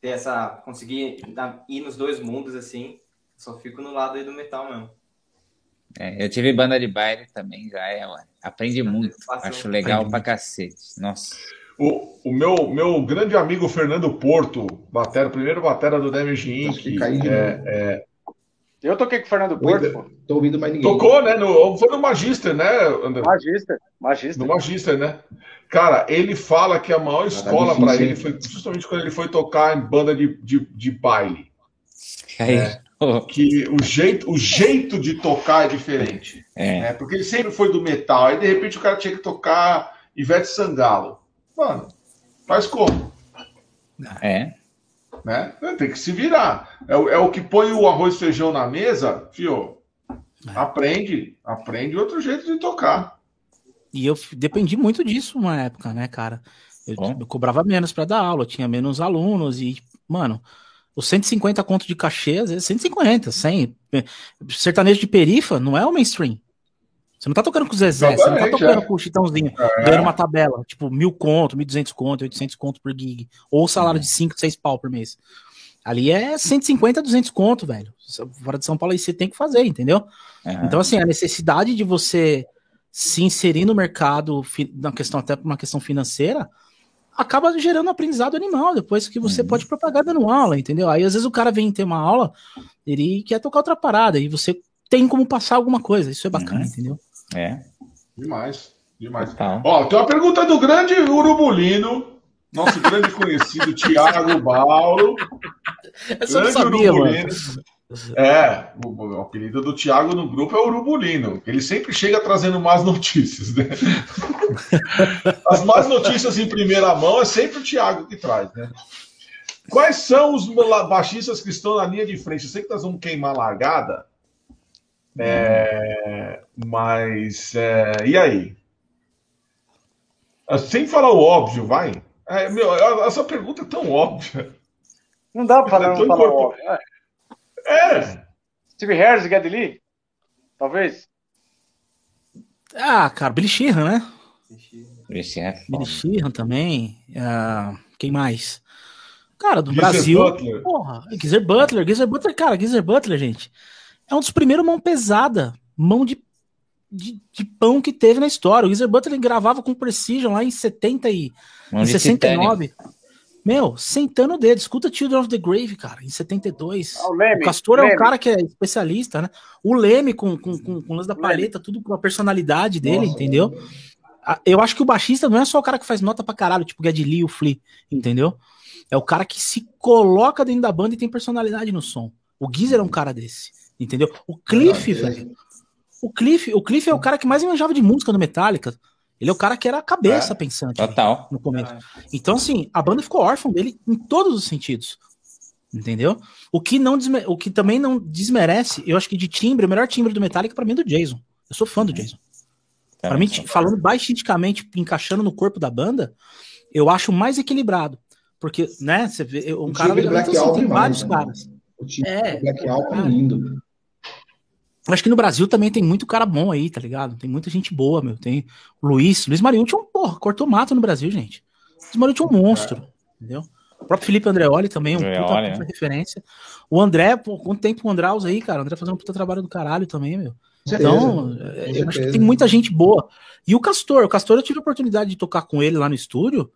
ter essa conseguir ir nos dois mundos assim. Só fico no lado aí do metal mesmo. É, eu tive banda de baile também, já é, mano. Aprendi muito. Acho legal pra cacete. Nossa. O, o meu, meu grande amigo Fernando Porto, batera, primeiro batera do Damage Inc. É, é... Eu toquei com o Fernando Porto, pô. Tô ouvindo mais ninguém. Tocou, né? No, foi no Magister, né, André? Magister, Magister. No Magister, né? Cara, ele fala que a maior escola para ele foi justamente quando ele foi tocar em banda de, de, de baile. É, que o jeito, o jeito de tocar é diferente. É. Né? Porque ele sempre foi do metal. Aí, de repente, o cara tinha que tocar Ivete Sangalo. Mano, faz como? É. Né? Tem que se virar. É, é o que põe o arroz e feijão na mesa, fio. É. Aprende, aprende outro jeito de tocar. E eu dependi muito disso uma época, né, cara? Eu, eu cobrava menos para dar aula, tinha menos alunos e, mano, os 150 conto de cachê, às vezes 150, 100. Sertanejo de perifa não é o mainstream. Você não tá tocando com o Zezé, você não tá tocando é. com o Chitãozinho, é. ganhando uma tabela, tipo, mil conto, mil duzentos conto, oitocentos conto por gig, ou salário de cinco, seis pau por mês. Ali é 150, 200 conto, velho. Fora de São Paulo aí você tem que fazer, entendeu? É. Então, assim, a necessidade de você se inserir no mercado, na questão até por uma questão financeira, acaba gerando um aprendizado animal depois que você uhum. pode propagar dando aula, entendeu? Aí às vezes o cara vem ter uma aula, ele quer tocar outra parada, e você tem como passar alguma coisa, isso é bacana, uhum. entendeu? É. Demais, demais. Tá. Ó, tem uma pergunta do grande Urubulino, nosso grande conhecido Tiago Bauro. Essa grande sabia, Urubulino. Mano. É, o, o, apelido do Thiago no grupo é Urubulino. Ele sempre chega trazendo más notícias, né? As más notícias em primeira mão é sempre o Thiago que traz, né? Quais são os baixistas que estão na linha de frente? Eu sei que nós vamos queimar a largada, é, mas, é, e aí? Ah, sem falar o óbvio, vai. É, meu, essa pergunta é tão óbvia. Não dá para é não falar óbvio. É. é. Steve Harris e Geddy Lee? Talvez. Ah, cara, Billy Sheehan, né? Billy Sheehan. Billy Sheehan também. Uh, quem mais? Cara, do Geezer Brasil. Butler. Porra, Geezer Butler. Geezer Butler, cara, Geezer Butler, gente é um dos primeiros mão pesada, mão de, de, de pão que teve na história. O Geezer Butler gravava com Precision lá em 70 e em 69. Meu, sentando o dedo, escuta Children of the Grave, cara, em 72. Ah, o, Leme, o Castor Leme. é um cara que é especialista, né? O Leme com, com, com, com o lance da paleta, tudo com a personalidade dele, Nossa, entendeu? Eu acho que o baixista não é só o cara que faz nota pra caralho, tipo Geddy Lee, o Flea, entendeu? É o cara que se coloca dentro da banda e tem personalidade no som. O Geezer é um cara desse. Entendeu? O Cliff, velho. O Cliff, o Cliff é o cara que mais manjava de música no Metallica. Ele é o cara que era a cabeça é, pensante. Total. No começo. Então, assim, a banda ficou órfã dele em todos os sentidos. Entendeu? O que, não o que também não desmerece, eu acho que de timbre, o melhor timbre do Metallica para mim é do Jason. Eu sou fã do Jason. Para mim, falando baixisticamente, encaixando no corpo da banda, eu acho mais equilibrado. Porque, né, você vê, um o cara. Black assim, tem vários né? caras. O time é, Black Album é lindo. Acho que no Brasil também tem muito cara bom aí, tá ligado? Tem muita gente boa, meu. Tem o Luiz. Luiz Mariucci é um, porra, cortou mato no Brasil, gente. Luiz Mariucci é um monstro, é. entendeu? O próprio Felipe Andreoli também, um Andreoli, puta, puta né? referência. O André, pô, quanto tempo o Andraus aí, cara? O André fazendo um puta trabalho do caralho também, meu. Então, é, eu acho que tem muita gente boa. E o Castor, o Castor eu tive a oportunidade de tocar com ele lá no estúdio.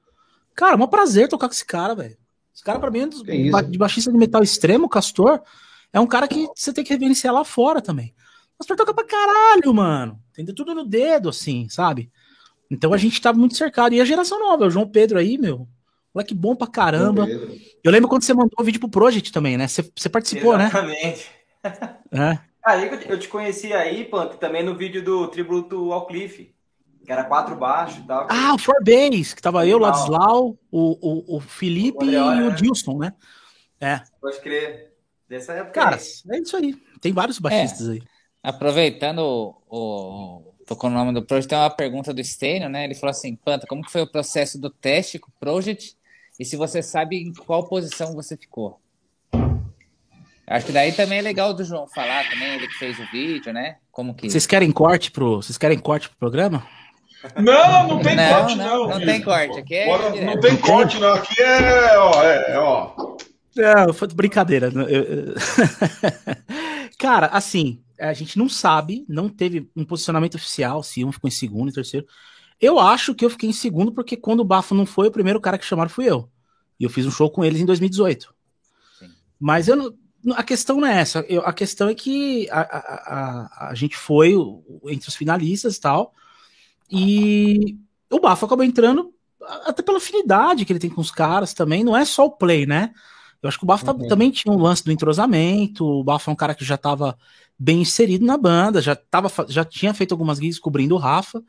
Cara, é um prazer tocar com esse cara, velho. Esse cara, pra mim, é de baixista de metal extremo, o Castor, é um cara que você tem que reverenciar lá fora também. Pastor toca pra caralho, mano. Entendeu? Tudo no dedo, assim, sabe? Então a gente tava muito cercado. E a geração nova, o João Pedro aí, meu. Moleque bom pra caramba. Eu lembro quando você mandou o vídeo pro Project também, né? Você, você participou, Exatamente. né? Exatamente. É. Aí eu te conheci aí, Punk, também no vídeo do tributo ao Cliff, que era quatro baixos e tal. Ah, o Four Bass, que tava eu, o Ladislau, o, o, o Felipe o e o né? Dilson, né? É. Pode crer. Dessa época. Cara, é isso aí. Tem vários baixistas é. aí. Aproveitando o, o tocou no nome do Project, tem uma pergunta do Stênio, né? Ele falou assim: Panta, como foi o processo do teste com o Project? E se você sabe em qual posição você ficou? Acho que daí também é legal do João falar também, ele que fez o vídeo, né? Como que. Vocês querem corte pro. Vocês querem corte pro programa? Não, não tem não, corte, não. Não, não tem corte. Aqui é. Bora, não tem corte, não. Aqui é, ó, é, ó. Não, foi brincadeira. Cara, assim, a gente não sabe, não teve um posicionamento oficial se um ficou em segundo e terceiro. Eu acho que eu fiquei em segundo porque quando o Bafo não foi, o primeiro cara que chamaram fui eu. E eu fiz um show com eles em 2018. Sim. Mas eu não, a questão não é essa. Eu, a questão é que a, a, a, a, gente foi entre os finalistas e tal. E o Bafo acabou entrando até pela afinidade que ele tem com os caras também. Não é só o play, né? Eu acho que o Bafo tá, uhum. também tinha um lance do entrosamento. O Bafo é um cara que já estava bem inserido na banda, já, tava, já tinha feito algumas guias cobrindo o Rafa.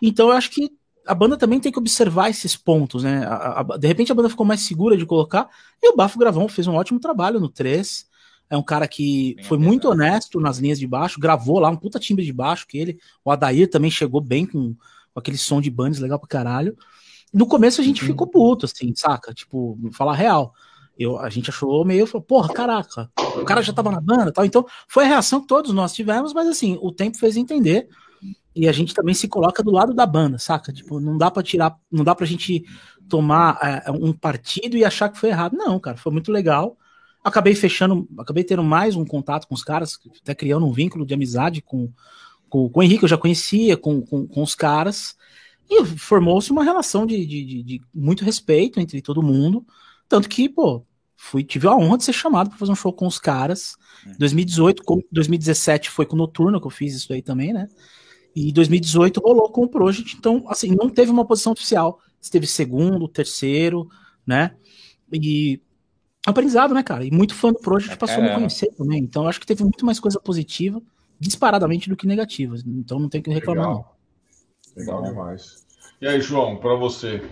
Então eu acho que a banda também tem que observar esses pontos, né? A, a, de repente a banda ficou mais segura de colocar, e o Bafo Gravão fez um ótimo trabalho no 3. É um cara que bem foi muito honesto nas linhas de baixo, gravou lá um puta timbre de baixo que ele. O Adair também chegou bem com, com aquele som de bands legal pra caralho. No começo a gente uhum. ficou puto, assim, saca? Tipo, falar real. Eu, a gente achou meio, porra, caraca, o cara já tava na banda tal. Então, foi a reação que todos nós tivemos, mas assim, o tempo fez entender e a gente também se coloca do lado da banda, saca? Tipo, não dá para tirar, não dá pra gente tomar é, um partido e achar que foi errado. Não, cara, foi muito legal. Acabei fechando, acabei tendo mais um contato com os caras, até criando um vínculo de amizade com, com, com o Henrique, eu já conhecia, com, com, com os caras, e formou-se uma relação de, de, de, de, muito respeito entre todo mundo. Tanto que, pô, fui, tive a honra de ser chamado para fazer um show com os caras. 2018, com, 2017 foi com o Noturno que eu fiz isso aí também, né? E 2018 rolou com o Project, então, assim, não teve uma posição oficial. Esteve segundo, terceiro, né? E aprendizado, né, cara? E muito fã do Project é, passou a me conhecer também. Então, acho que teve muito mais coisa positiva, disparadamente, do que negativa. Então, não tem que reclamar, Legal. não. Legal demais. E aí, João, para você?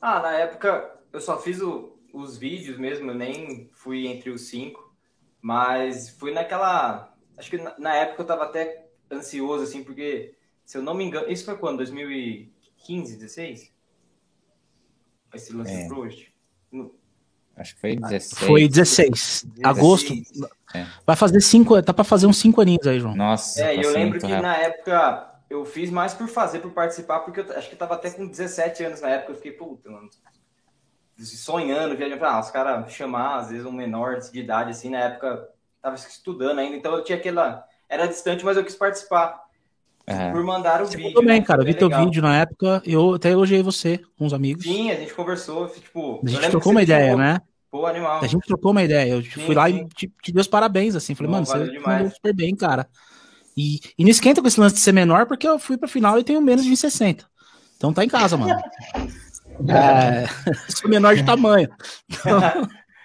Ah, na época, eu só fiz o, os vídeos mesmo, eu nem fui entre os cinco. Mas fui naquela. Acho que na, na época eu tava até ansioso, assim, porque, se eu não me engano, isso foi quando? 2015, 16? Esse lance é. do Proust? Acho que foi 16. Foi 16. 16. Agosto. É. Vai fazer cinco. Tá pra fazer uns cinco aninhos aí, João. Nossa. É, eu lembro que rápido. na época eu fiz mais por fazer, por participar, porque eu acho que eu tava até com 17 anos na época. Eu fiquei, puta, mano. Sonhando, viajando. Ah, os caras chamar, às vezes, um menor de idade, assim, na época, tava estudando ainda. Então eu tinha aquela era distante, mas eu quis participar. É. Por mandar o você vídeo. Também, né? cara. Eu vi teu vídeo na época, eu até elogiei você com os amigos. Sim, a gente conversou. Tipo, a gente trocou uma ideia, né? Pô, animal. A gente trocou uma ideia. Eu sim, fui lá sim. e te, te dei os parabéns, assim. Falei, Pô, mano, você mandou super bem, cara. E, e não esquenta com esse lance de ser menor, porque eu fui pra final e tenho menos de 60. Então tá em casa, mano. é, sou menor de tamanho. Então,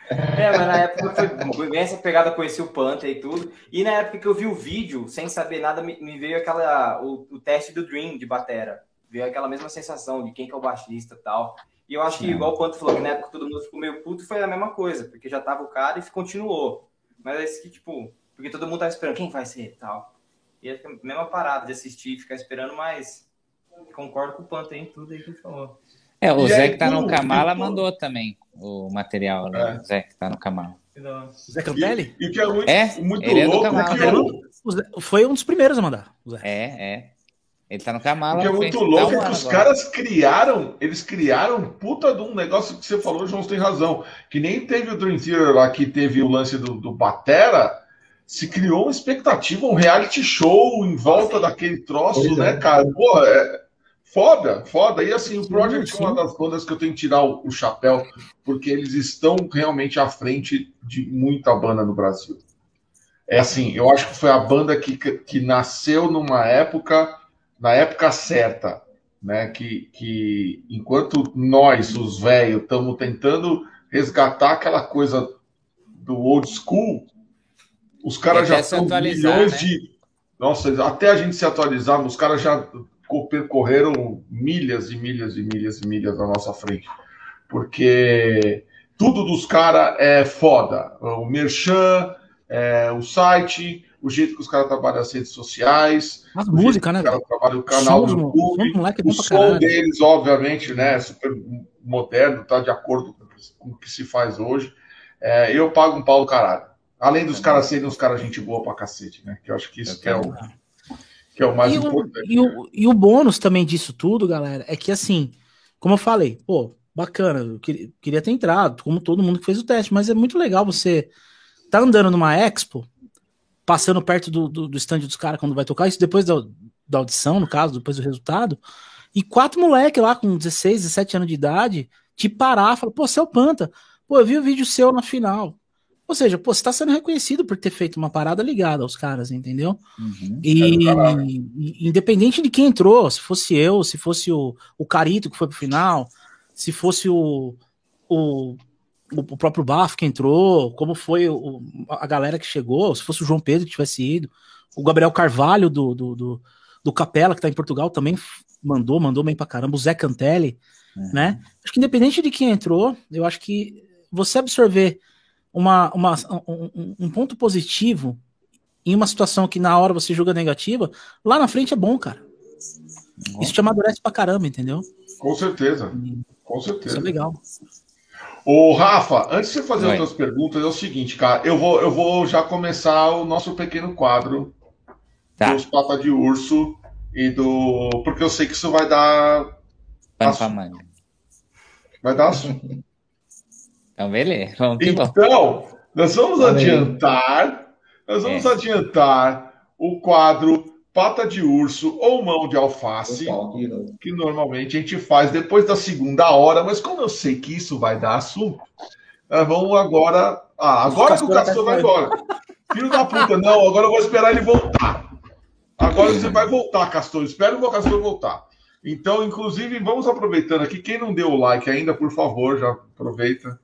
É, mas na época foi bem essa pegada, conheci o Panther e tudo. E na época que eu vi o vídeo, sem saber nada, me, veio aquela o, o, teste do Dream de batera. Veio aquela mesma sensação de quem que é o baixista e tal. E eu acho que, igual o Panther falou, que na época todo mundo ficou meio puto, foi a mesma coisa, porque já tava o cara e continuou. Mas é esse que, tipo, porque todo mundo tava esperando quem vai ser e tal. E é a mesma parada de assistir e ficar esperando, mas concordo com o Panther em tudo aí que ele falou. É, o e Zé aí, que tá no Kamala mandou também o material, né? É. O Zé que tá no Kamala. Zé Cantelli? E, e que é muito, é, muito ele louco. É do Kamala, Foi um dos primeiros a mandar. É, é. Ele tá no Kamala. O que é muito louco é que os agora. caras criaram, eles criaram puta de um negócio que você falou, João, tem razão. Que nem teve o Dream Theater lá, que teve o lance do, do Batera, se criou uma expectativa, um reality show em volta daquele troço, pois né, é. cara? Pô, é, Foda, foda. E assim, o Project sim, sim. é uma das bandas que eu tenho que tirar o, o, chapéu, porque eles estão realmente à frente de muita banda no Brasil. É assim, eu acho que foi a banda que, que nasceu numa época, na época certa. né? Que, que enquanto nós, os velhos, estamos tentando resgatar aquela coisa do old school, os caras já estão milhões né? de. Nossa, até a gente se atualizar, os caras já percorreram milhas e milhas e milhas e milhas na nossa frente. Porque tudo dos caras é foda. O Merchan, é, o site, o jeito que os caras trabalham as redes sociais. As músicas, né? Os trabalham o canal do YouTube. o som deles, obviamente, né? Super moderno, tá de acordo com o que se faz hoje. É, eu pago um pau do caralho. Além dos é caras serem uns caras gente boa pra cacete, né? Que eu acho que isso que é, o, que é o mais e importante. O, e, o, e o bônus também disso tudo, galera, é que assim, como eu falei, pô, bacana, eu queria, ter entrado, como todo mundo que fez o teste, mas é muito legal você tá andando numa expo, passando perto do, do, do stand dos caras quando vai tocar, isso depois da, da audição, no caso, depois do resultado, e quatro moleques lá com 16, 17 anos de idade te parar, falar, pô, você é o Panta, pô, eu vi o vídeo seu na final. Ou seja, pô, você tá sendo reconhecido por ter feito uma parada ligada aos caras, entendeu? Uhum, e, é e, independente de quem entrou, se fosse eu, se fosse o, o Carito que foi pro final, se fosse o, o, o próprio Bafo que entrou, como foi o, a galera que chegou, se fosse o João Pedro que tivesse ido, o Gabriel Carvalho do, do, do, do Capela, que tá em Portugal, também mandou, mandou bem pra caramba, o Zé Cantelli, uhum. né? Acho que independente de quem entrou, eu acho que você absorver uma, uma, um, um, ponto positivo em uma situação que na hora você julga negativa, lá na frente é bom, cara. Isso te amadurece pra caramba, entendeu? Com certeza. Com certeza. Isso é legal. Ô, Rafa, antes de você fazer Oi. outras perguntas, é o seguinte, cara, eu vou, eu vou já começar o nosso pequeno quadro tá. dos Pata de Urso e do. Porque eu sei que isso vai dar. Vai dar assunto. Então, beleza. Vamos que então, nós vamos adiantar. Nós vamos é. adiantar o quadro pata de urso ou mão de alface, que normalmente a gente faz depois da segunda hora, mas como eu sei que isso vai dar assunto, vamos agora. Ah, agora que o Castor vai embora. Filho da puta, não, agora eu vou esperar ele voltar. Agora você vai voltar, Castor. Espero o Castor voltar. Então, inclusive, vamos aproveitando aqui. Quem não deu o like ainda, por favor, já aproveita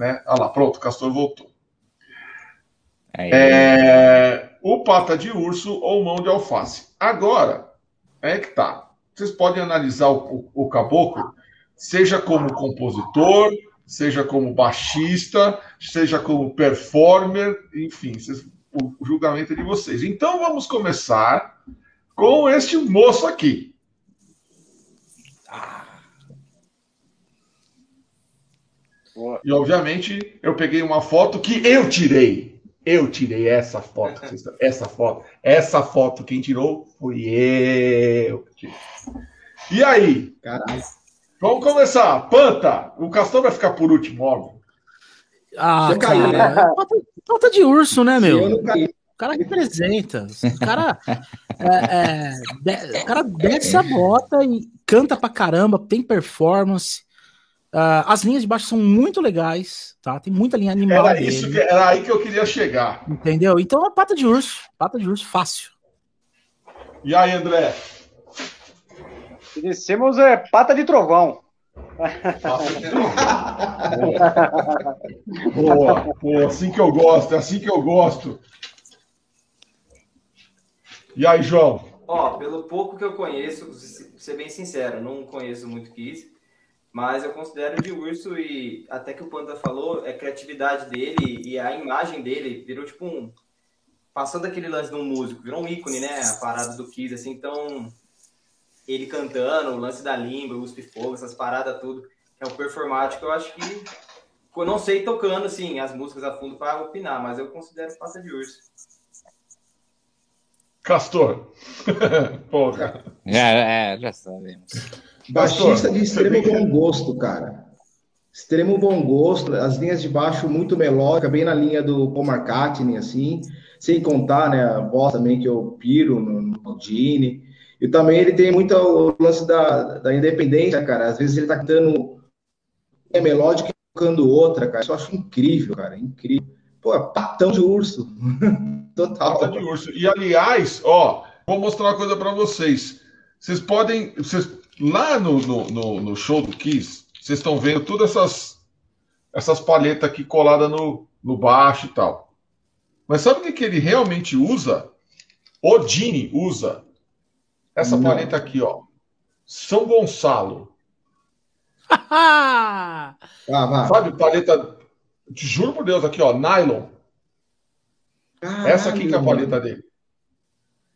né? Olha lá, pronto, o castor voltou. É, o pata de urso ou mão de alface. Agora, é que tá. Vocês podem analisar o, o, o caboclo, seja como compositor, seja como baixista, seja como performer, enfim, vocês, o julgamento é de vocês. Então vamos começar com este moço aqui. Boa. E, obviamente, eu peguei uma foto que eu tirei. Eu tirei essa foto. Essa foto. Essa foto, quem tirou foi eu. E aí? Caralho. Vamos começar. Panta. O Castor vai ficar por último, óbvio. Ah, cara. Falta de urso, né, meu? O cara representa. O cara, é, é, o cara desce a bota e canta pra caramba, tem performance. Uh, as linhas de baixo são muito legais, tá? Tem muita linha animal. Era, isso que, era aí que eu queria chegar. Entendeu? Então é pata de urso. Pata de urso fácil. E aí, André? Descemos é pata de trovão. boa, boa, assim que eu gosto, é assim que eu gosto. E aí, João? Ó, pelo pouco que eu conheço, ser bem sincero, não conheço muito Kiss. Mas eu considero de urso e até que o Panda falou, é a criatividade dele e a imagem dele virou tipo um. Passou daquele lance de um músico, virou um ícone, né? A parada do Kiss, assim. Então, ele cantando, o lance da língua, o uspe fogo, essas paradas tudo, é o performático, eu acho que. Eu não sei tocando, assim, as músicas a fundo para opinar, mas eu considero pata de urso. Castor. Porra. Já, é, já sabemos. Baixista de extremo bom gosto, cara. Extremo bom gosto, as linhas de baixo muito melódica, bem na linha do Paul McCartney, assim. Sem contar, né, a voz também que eu piro no, no. E também ele tem muito o lance da, da independência, cara. Às vezes ele tá cantando é melódica e tocando outra, cara. Isso eu acho incrível, cara. Incrível. Pô, é patão de urso. Total. Patão de urso. E aliás, ó, vou mostrar uma coisa para vocês. Vocês podem. Vocês lá no, no, no, no show do Kiss, vocês estão vendo todas essas, essas palhetas aqui coladas no, no baixo e tal. Mas sabe o que, que ele realmente usa? O Dini usa essa Não. paleta aqui, ó. São Gonçalo. ah, Sabe, paleta. Te juro por Deus, aqui, ó, nylon. Caralho. Essa aqui que é a paleta dele.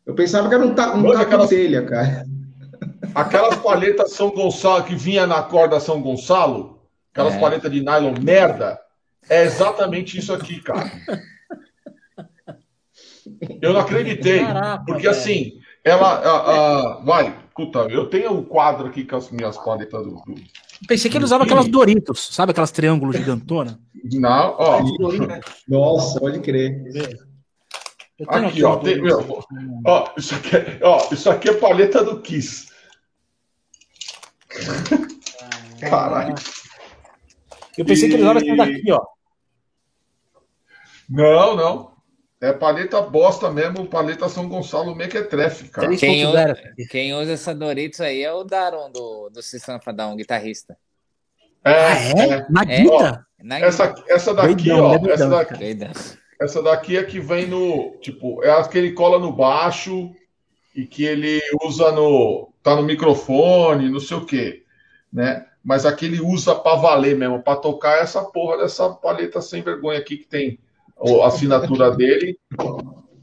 Eu pensava que era um, ta um taco aquelas... telha, cara. Aquelas paletas São Gonçalo que vinha na corda São Gonçalo, aquelas é. paletas de nylon merda, é exatamente isso aqui, cara. Eu não acreditei. Caraca, porque assim, ela. A, a, vai, puta, eu tenho um quadro aqui com as minhas paletas do. do Pensei que ele usava aquelas Doritos, sabe aquelas triângulos gigantonas? Não, ó. Nossa, pode crer. Aqui, aqui, ó, tem, meu, ó, isso aqui, é, ó, isso aqui é paleta do Kiss. Caralho. Eu pensei e... que ele usava essa daqui, ó. Não, não. É paleta bosta mesmo, paleta São Gonçalo Mequetrefe, cara. Quem usa, quem usa essa Doritos aí é o Daron do, do Sistema Fadão, um guitarrista. É, ah, é? é? Na guita? essa, essa daqui, Doidão, ó. Essa daqui, essa daqui é que vem no. Tipo, é a que ele cola no baixo e que ele usa no. Tá no microfone, não sei o quê. Né? Mas aqui ele usa para valer mesmo, para tocar essa porra dessa paleta sem vergonha aqui que tem a assinatura dele.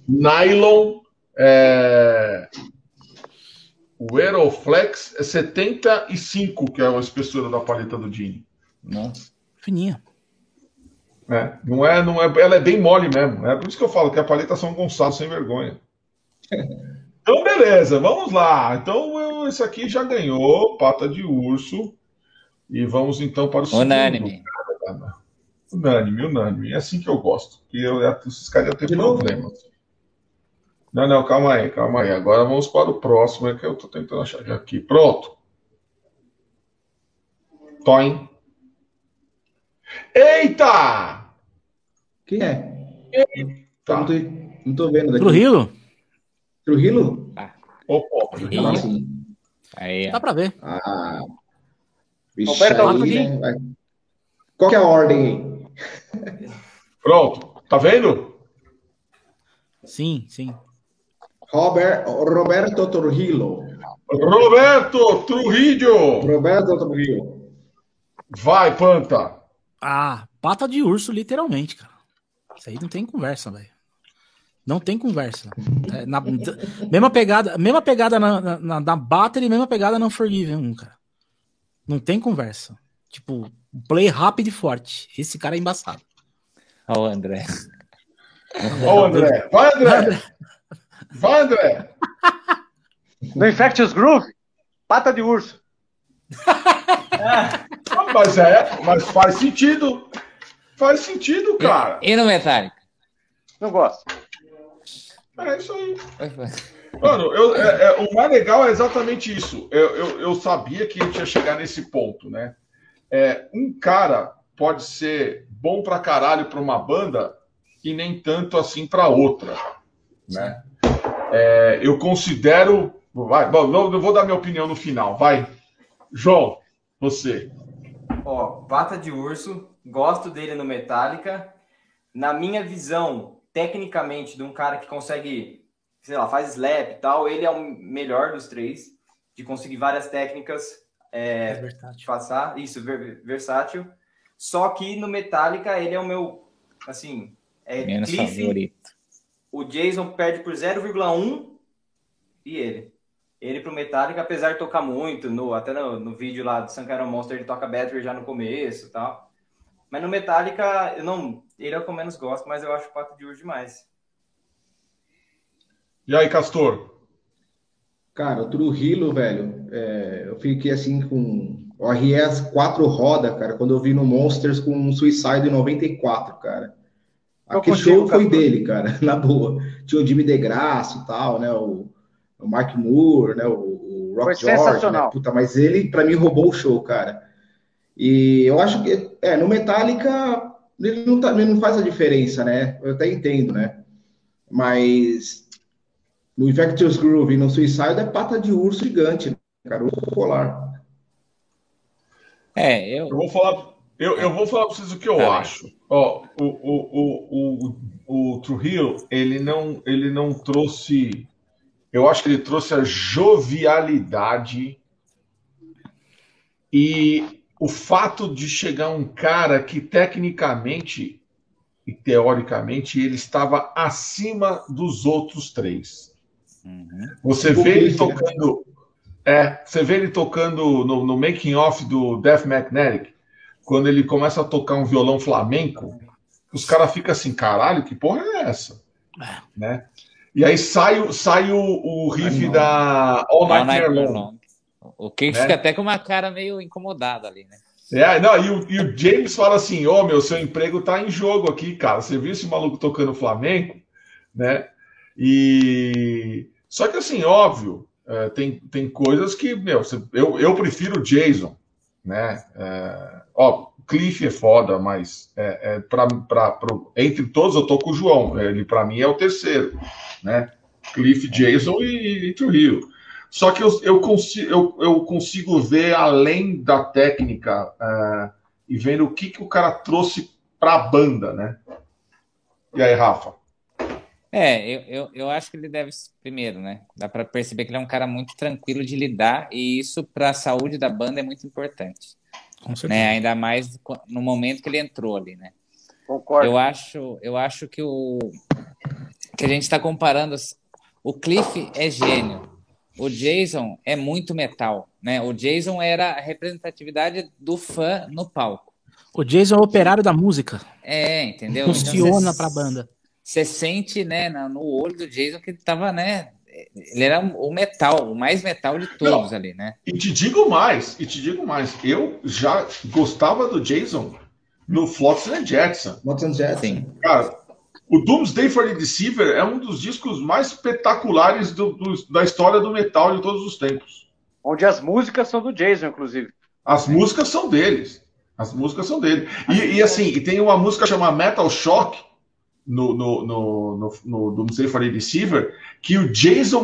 Nylon. É... O Aeroflex é 75, que é a espessura da paleta do Dini. Não. Fininha. É, não é, não é, ela é bem mole mesmo. É por isso que eu falo que a paleta São Gonçalo sem vergonha. Então, beleza, vamos lá. Então, eu, esse aqui já ganhou, pata de urso. E vamos então para o segundo. Unânime. Unânime, unânime. É assim que eu gosto. E eu, esses caras iam ter problemas. Não, não, calma aí, calma aí. Agora vamos para o próximo, é que eu estou tentando achar aqui. Pronto. Toin. Eita! Quem é? Eita. Não, tô vendo daqui. Trujillo? Trujillo? Ah. Opa, Trujillo. Sim. Aí, Dá pra ver. Ah. Vixe, aí, né? Qual que é a ordem aí? Pronto. Tá vendo? Sim, sim. Robert, Roberto Trujillo. Roberto Trujillo. Roberto Trujillo. Vai, Panta. Ah, pata de urso, literalmente, cara. Isso aí não tem conversa, velho. Não tem conversa. É, na, mesma pegada, mesma pegada na, na, na Battery, mesma pegada na Unforgiven 1, cara. Não tem conversa. Tipo, play rápido e forte. Esse cara é embaçado. Olha o André. Olha o André. Vai, André. Vai, André. No Infectious Groove, pata de urso. Ah, mas é, mas faz sentido. Faz sentido, cara. E, e no Metallica? Não gosto. É isso aí. Mano, eu, é, é, o mais legal é exatamente isso. Eu, eu, eu sabia que a gente ia chegar nesse ponto, né? É, um cara pode ser bom pra caralho pra uma banda e nem tanto assim pra outra, né? É, eu considero. Vai, bom, eu vou dar minha opinião no final. Vai, João, você. Ó, Pata de Urso, gosto dele no Metallica. Na minha visão, tecnicamente, de um cara que consegue, sei lá, faz slap e tal, ele é o melhor dos três, de conseguir várias técnicas. É, é versátil. Passar, isso, ver, versátil. Só que no Metallica, ele é o meu, assim, é Menos Cliff, favorito. O Jason perde por 0,1 e ele. Ele pro Metallica, apesar de tocar muito, no, até no, no vídeo lá do Sankara Monster, ele toca Battery já no começo e tal. Mas no Metallica, eu não, ele é o que eu menos gosto, mas eu acho o 4 de urso demais. E aí, Castor? Cara, o Trujillo, velho, é, eu fiquei assim com o RS 4 roda, cara, quando eu vi no Monsters com um Suicide 94, cara. Aquele show foi dele, cara, na boa. Tinha o Jimmy DeGrasse e tal, né? O, o Mark Moore, né? O, o Rock Foi George, sensacional. Né? Puta, mas ele, para mim, roubou o show, cara. E eu acho que, é, no Metallica, ele não, tá, ele não faz a diferença, né? Eu até entendo, né? Mas no Infectious Groove e no Suicide é pata de urso gigante, Caruso Polar. É, eu... eu vou falar, eu, eu vou falar para vocês o que eu tá acho. Ó, o, o, o, o, o Trujillo, ele não, ele não trouxe. Eu acho que ele trouxe a jovialidade e o fato de chegar um cara que tecnicamente e teoricamente ele estava acima dos outros três. Uhum. Você vê ele tocando, é, você vê ele tocando no, no making off do Death Magnetic, quando ele começa a tocar um violão flamenco, os caras ficam assim, caralho, que porra é essa? É. Né? E aí sai, sai o, o riff da All Night, All Night Long. O que né? fica até com uma cara meio incomodada ali, né? É, não, e o, e o James fala assim: Ô oh, meu, seu emprego tá em jogo aqui, cara. Você viu esse maluco tocando flamenco, né? E. Só que assim, óbvio, é, tem, tem coisas que, meu, eu, eu prefiro o Jason, né? É, ó, Cliff é foda, mas é, é pra, pra, pra, entre todos eu tô com o João. Ele, para mim, é o terceiro, né? Cliff, Jason e, e Trujillo. Só que eu, eu, consigo, eu, eu consigo ver além da técnica uh, e vendo o que, que o cara trouxe para a banda, né? E aí, Rafa? É, eu, eu, eu acho que ele deve, primeiro, né? Dá para perceber que ele é um cara muito tranquilo de lidar e isso para a saúde da banda é muito importante. Com certeza. Né? Ainda mais no momento que ele entrou ali, né? Concordo. Eu acho, eu acho que o que a gente está comparando. O Cliff é gênio, o Jason é muito metal, né? O Jason era a representatividade do fã no palco. O Jason é o operário da música. É, entendeu? Funciona então, para a banda. Você sente, né, no olho do Jason que ele tava, né? Ele era o metal, o mais metal de todos Não, ali, né? E te digo mais, e te digo mais, eu já gostava do Jason no Flotsam and Jetson. Flotsam. Sim. Cara, o Doomsday for the Deceiver é um dos discos mais espetaculares do, do, da história do metal de todos os tempos. Onde as músicas são do Jason, inclusive. As músicas são deles. As músicas são dele. E, e assim, e tem uma música chamada Metal Shock no, no, no, no, no Doomsday for the Deceiver, que o Jason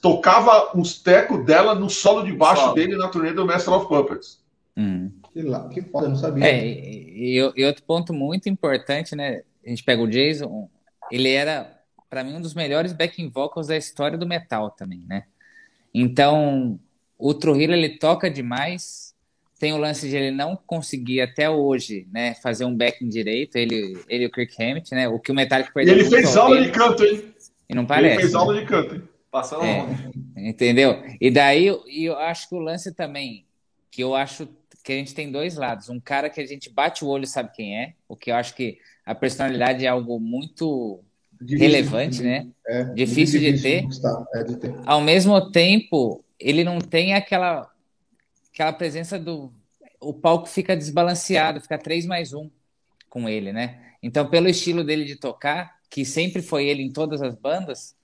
tocava uns tecos dela no solo de baixo solo. dele na turnê do Master of Puppets. Hum. Que, lá, que foda, eu não sabia. É, e, e, outro ponto muito importante, né? A gente pega o Jason, ele era, para mim, um dos melhores backing vocals da história do metal também, né? Então, o Trujillo, ele toca demais, tem o lance de ele não conseguir até hoje, né, fazer um backing direito, ele, ele e o Kirk Hammett, né, o que o Metallica perdeu. E ele fez aula de canto, hein? E não parece. Ele fez aula de canto, hein? Passou é, Entendeu? E daí, e eu acho que o lance também, que eu acho que a gente tem dois lados. Um cara que a gente bate o olho e sabe quem é, o que eu acho que a personalidade é algo muito difícil, relevante, né? É, difícil, de, ter. É de ter. Ao mesmo tempo, ele não tem aquela, aquela presença do. O palco fica desbalanceado, fica 3 mais 1 com ele, né? Então, pelo estilo dele de tocar, que sempre foi ele em todas as bandas,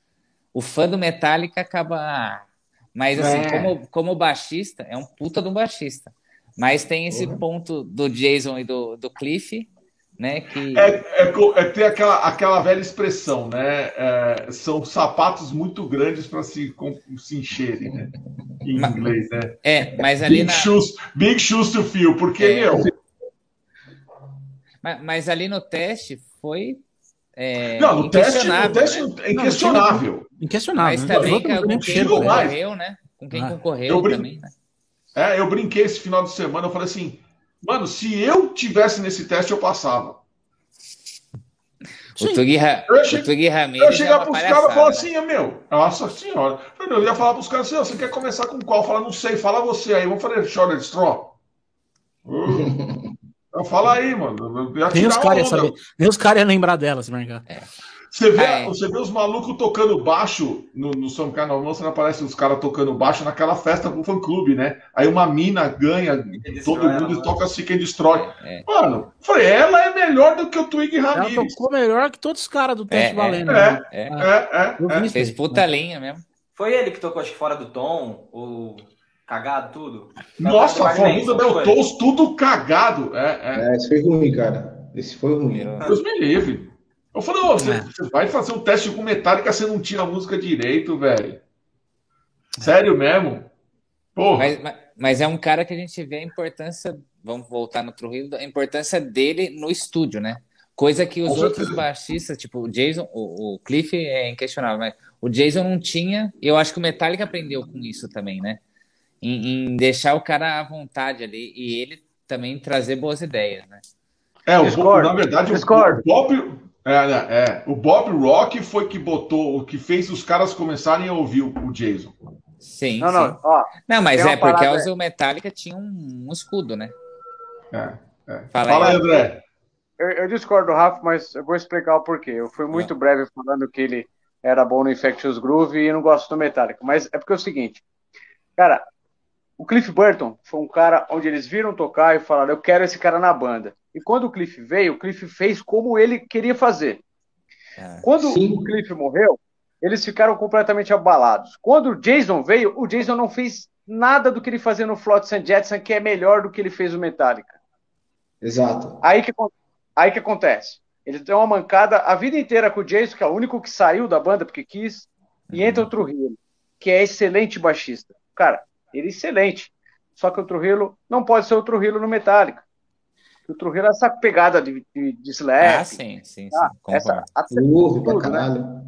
o fã do Metallica acaba. Mas, assim, é. como, como baixista, é um puta de um baixista. Mas tem esse uhum. ponto do Jason e do, do Cliff, né? Que... É, é, é, ter aquela, aquela velha expressão, né? É, são sapatos muito grandes para se, se encherem, né? Em mas, inglês, né? É, mas ali big na... shoes, big shoes to fill, porque, é. meu... Mas, mas, ali no teste foi... É, não, no teste, no teste né? é inquestionável. inquestionável. Mas também com quem concorreu, né? Com quem ah. concorreu brin... também, né? É, eu brinquei esse final de semana, eu falei assim, Mano, se eu tivesse nesse teste, eu passava. O Tugui, Ramirez. Eu ia chegar é pros caras e falar assim, meu, nossa senhora. Eu ia falar pros caras assim, você quer começar com qual? Fala, não sei, fala você aí. Vamos fazer Shorter Straw. Uh, fala aí, mano. Nem os caras iam cara lembrar delas, Marca. É. Você vê, é. você vê os malucos tocando baixo no, no São Carnaval, não aparece os caras tocando baixo naquela festa com fã clube, né? Aí uma mina ganha, todo mundo ela, toca assim quem destrói. É. Mano, falei, ela é melhor do que o Twig Ramirez. Ela tocou melhor que todos os caras do teste é, valendo. É, né? é, é, é, é, Fez puta linha mesmo. Foi ele que tocou, acho que fora do tom, o cagado, tudo. Nossa, a Formuda Del Tons, tudo cagado. É, é. é, esse foi ruim, cara. Esse foi ruim. Deus me livre. Eu falei, oh, você, é. você, vai fazer um teste com Metallica, você não tira a música direito, velho. Sério mesmo? Mas, mas, mas, é um cara que a gente vê a importância, vamos voltar no Trujillo, a importância dele no estúdio, né? Coisa que os outros baixistas, tipo o Jason, o, o Cliff é inquestionável, mas o Jason não tinha, e eu acho que o Metallica aprendeu com isso também, né? Em, em, deixar o cara à vontade ali e ele também trazer boas ideias, né? É, o na verdade, Discord. o Bob, é, né, é, o Bob Rock foi que botou, o que fez os caras começarem a ouvir o, o Jason. Sim, não, sim. Não, ó, não, mas é porque o Metallica tinha um, um, escudo, né? É, é. Fala, Fala aí, André. Eu, eu, discordo, Rafa, mas eu vou explicar o porquê. Eu fui muito breve falando que ele era bom no Infectious Groove e não gosto do Metallica. Mas é porque é o seguinte, cara, o Cliff Burton foi um cara onde eles viram tocar e falaram, eu quero esse cara na banda. E quando o Cliff veio, o Cliff fez como ele queria fazer. É, quando sim. o Cliff morreu, eles ficaram completamente abalados. Quando o Jason veio, o Jason não fez nada do que ele fazia no Flotsam Jetson, que é melhor do que ele fez no Metallica. Exato. Aí que, aí que acontece. Ele tem uma mancada a vida inteira com o Jason, que é o único que saiu da banda porque quis, e uhum. entra o Trujillo, que é excelente baixista. Cara, ele é excelente. Só que o Trujillo não pode ser o Trujillo no Metallica. O Trujillo é essa pegada de, de, de slap. Ah, sim, sim, tá? sim. Essa, uh, tudo, né?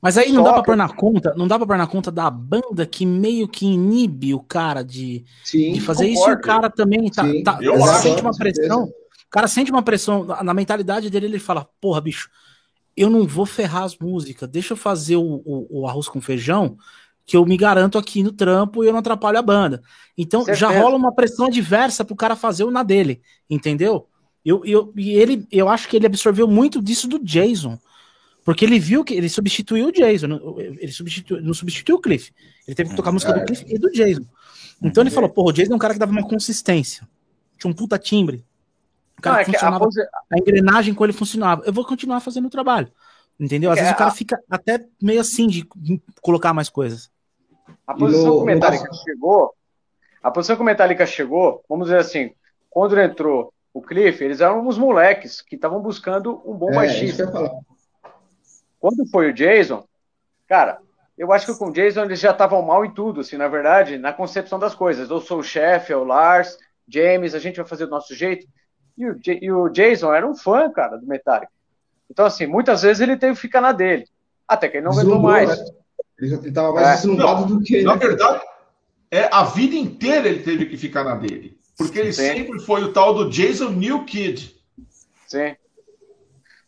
Mas aí não Só dá pra pôr na conta, não dá pra pôr na conta da banda que meio que inibe o cara de, Sim, de fazer concordo. isso e o cara também tá, tá sente uma pressão. O cara sente uma pressão na mentalidade dele, ele fala, porra, bicho, eu não vou ferrar as músicas, deixa eu fazer o, o, o arroz com feijão, que eu me garanto aqui no trampo e eu não atrapalho a banda. Então já rola uma pressão adversa pro cara fazer o na dele, entendeu? Eu, eu, e ele, eu acho que ele absorveu muito disso do Jason. Porque ele viu que ele substituiu o Jason, ele substituiu, não substituiu o Cliff. Ele teve que tocar a música do é. Cliff e do Jason. Então ele falou, porra, o Jason é um cara que dava uma consistência. Tinha um puta timbre. O cara não, é funcionava, a, a, engrenagem com ele funcionava. Eu vou continuar fazendo o trabalho. Entendeu? Às é vezes o cara fica até meio assim de colocar mais coisas. A posição no, que o Metallica no... chegou, a posição que o Metallica chegou, vamos dizer assim, quando entrou o Cliff, eles eram uns moleques que estavam buscando um bom é, baixista. Quando foi o Jason, cara, eu acho que com o Jason eles já estavam mal em tudo, assim, na verdade, na concepção das coisas. Eu sou o chefe, é o Lars, James, a gente vai fazer do nosso jeito. E o, e o Jason era um fã, cara, do Metallica. Então, assim, muitas vezes ele teve que ficar na dele. Até que ele não aguentou mais. Né? Ele estava mais é. deslumbrado do que. Na verdade, é, a vida inteira ele teve que ficar na dele. Porque ele Sim. sempre foi o tal do Jason New Kid. Sim.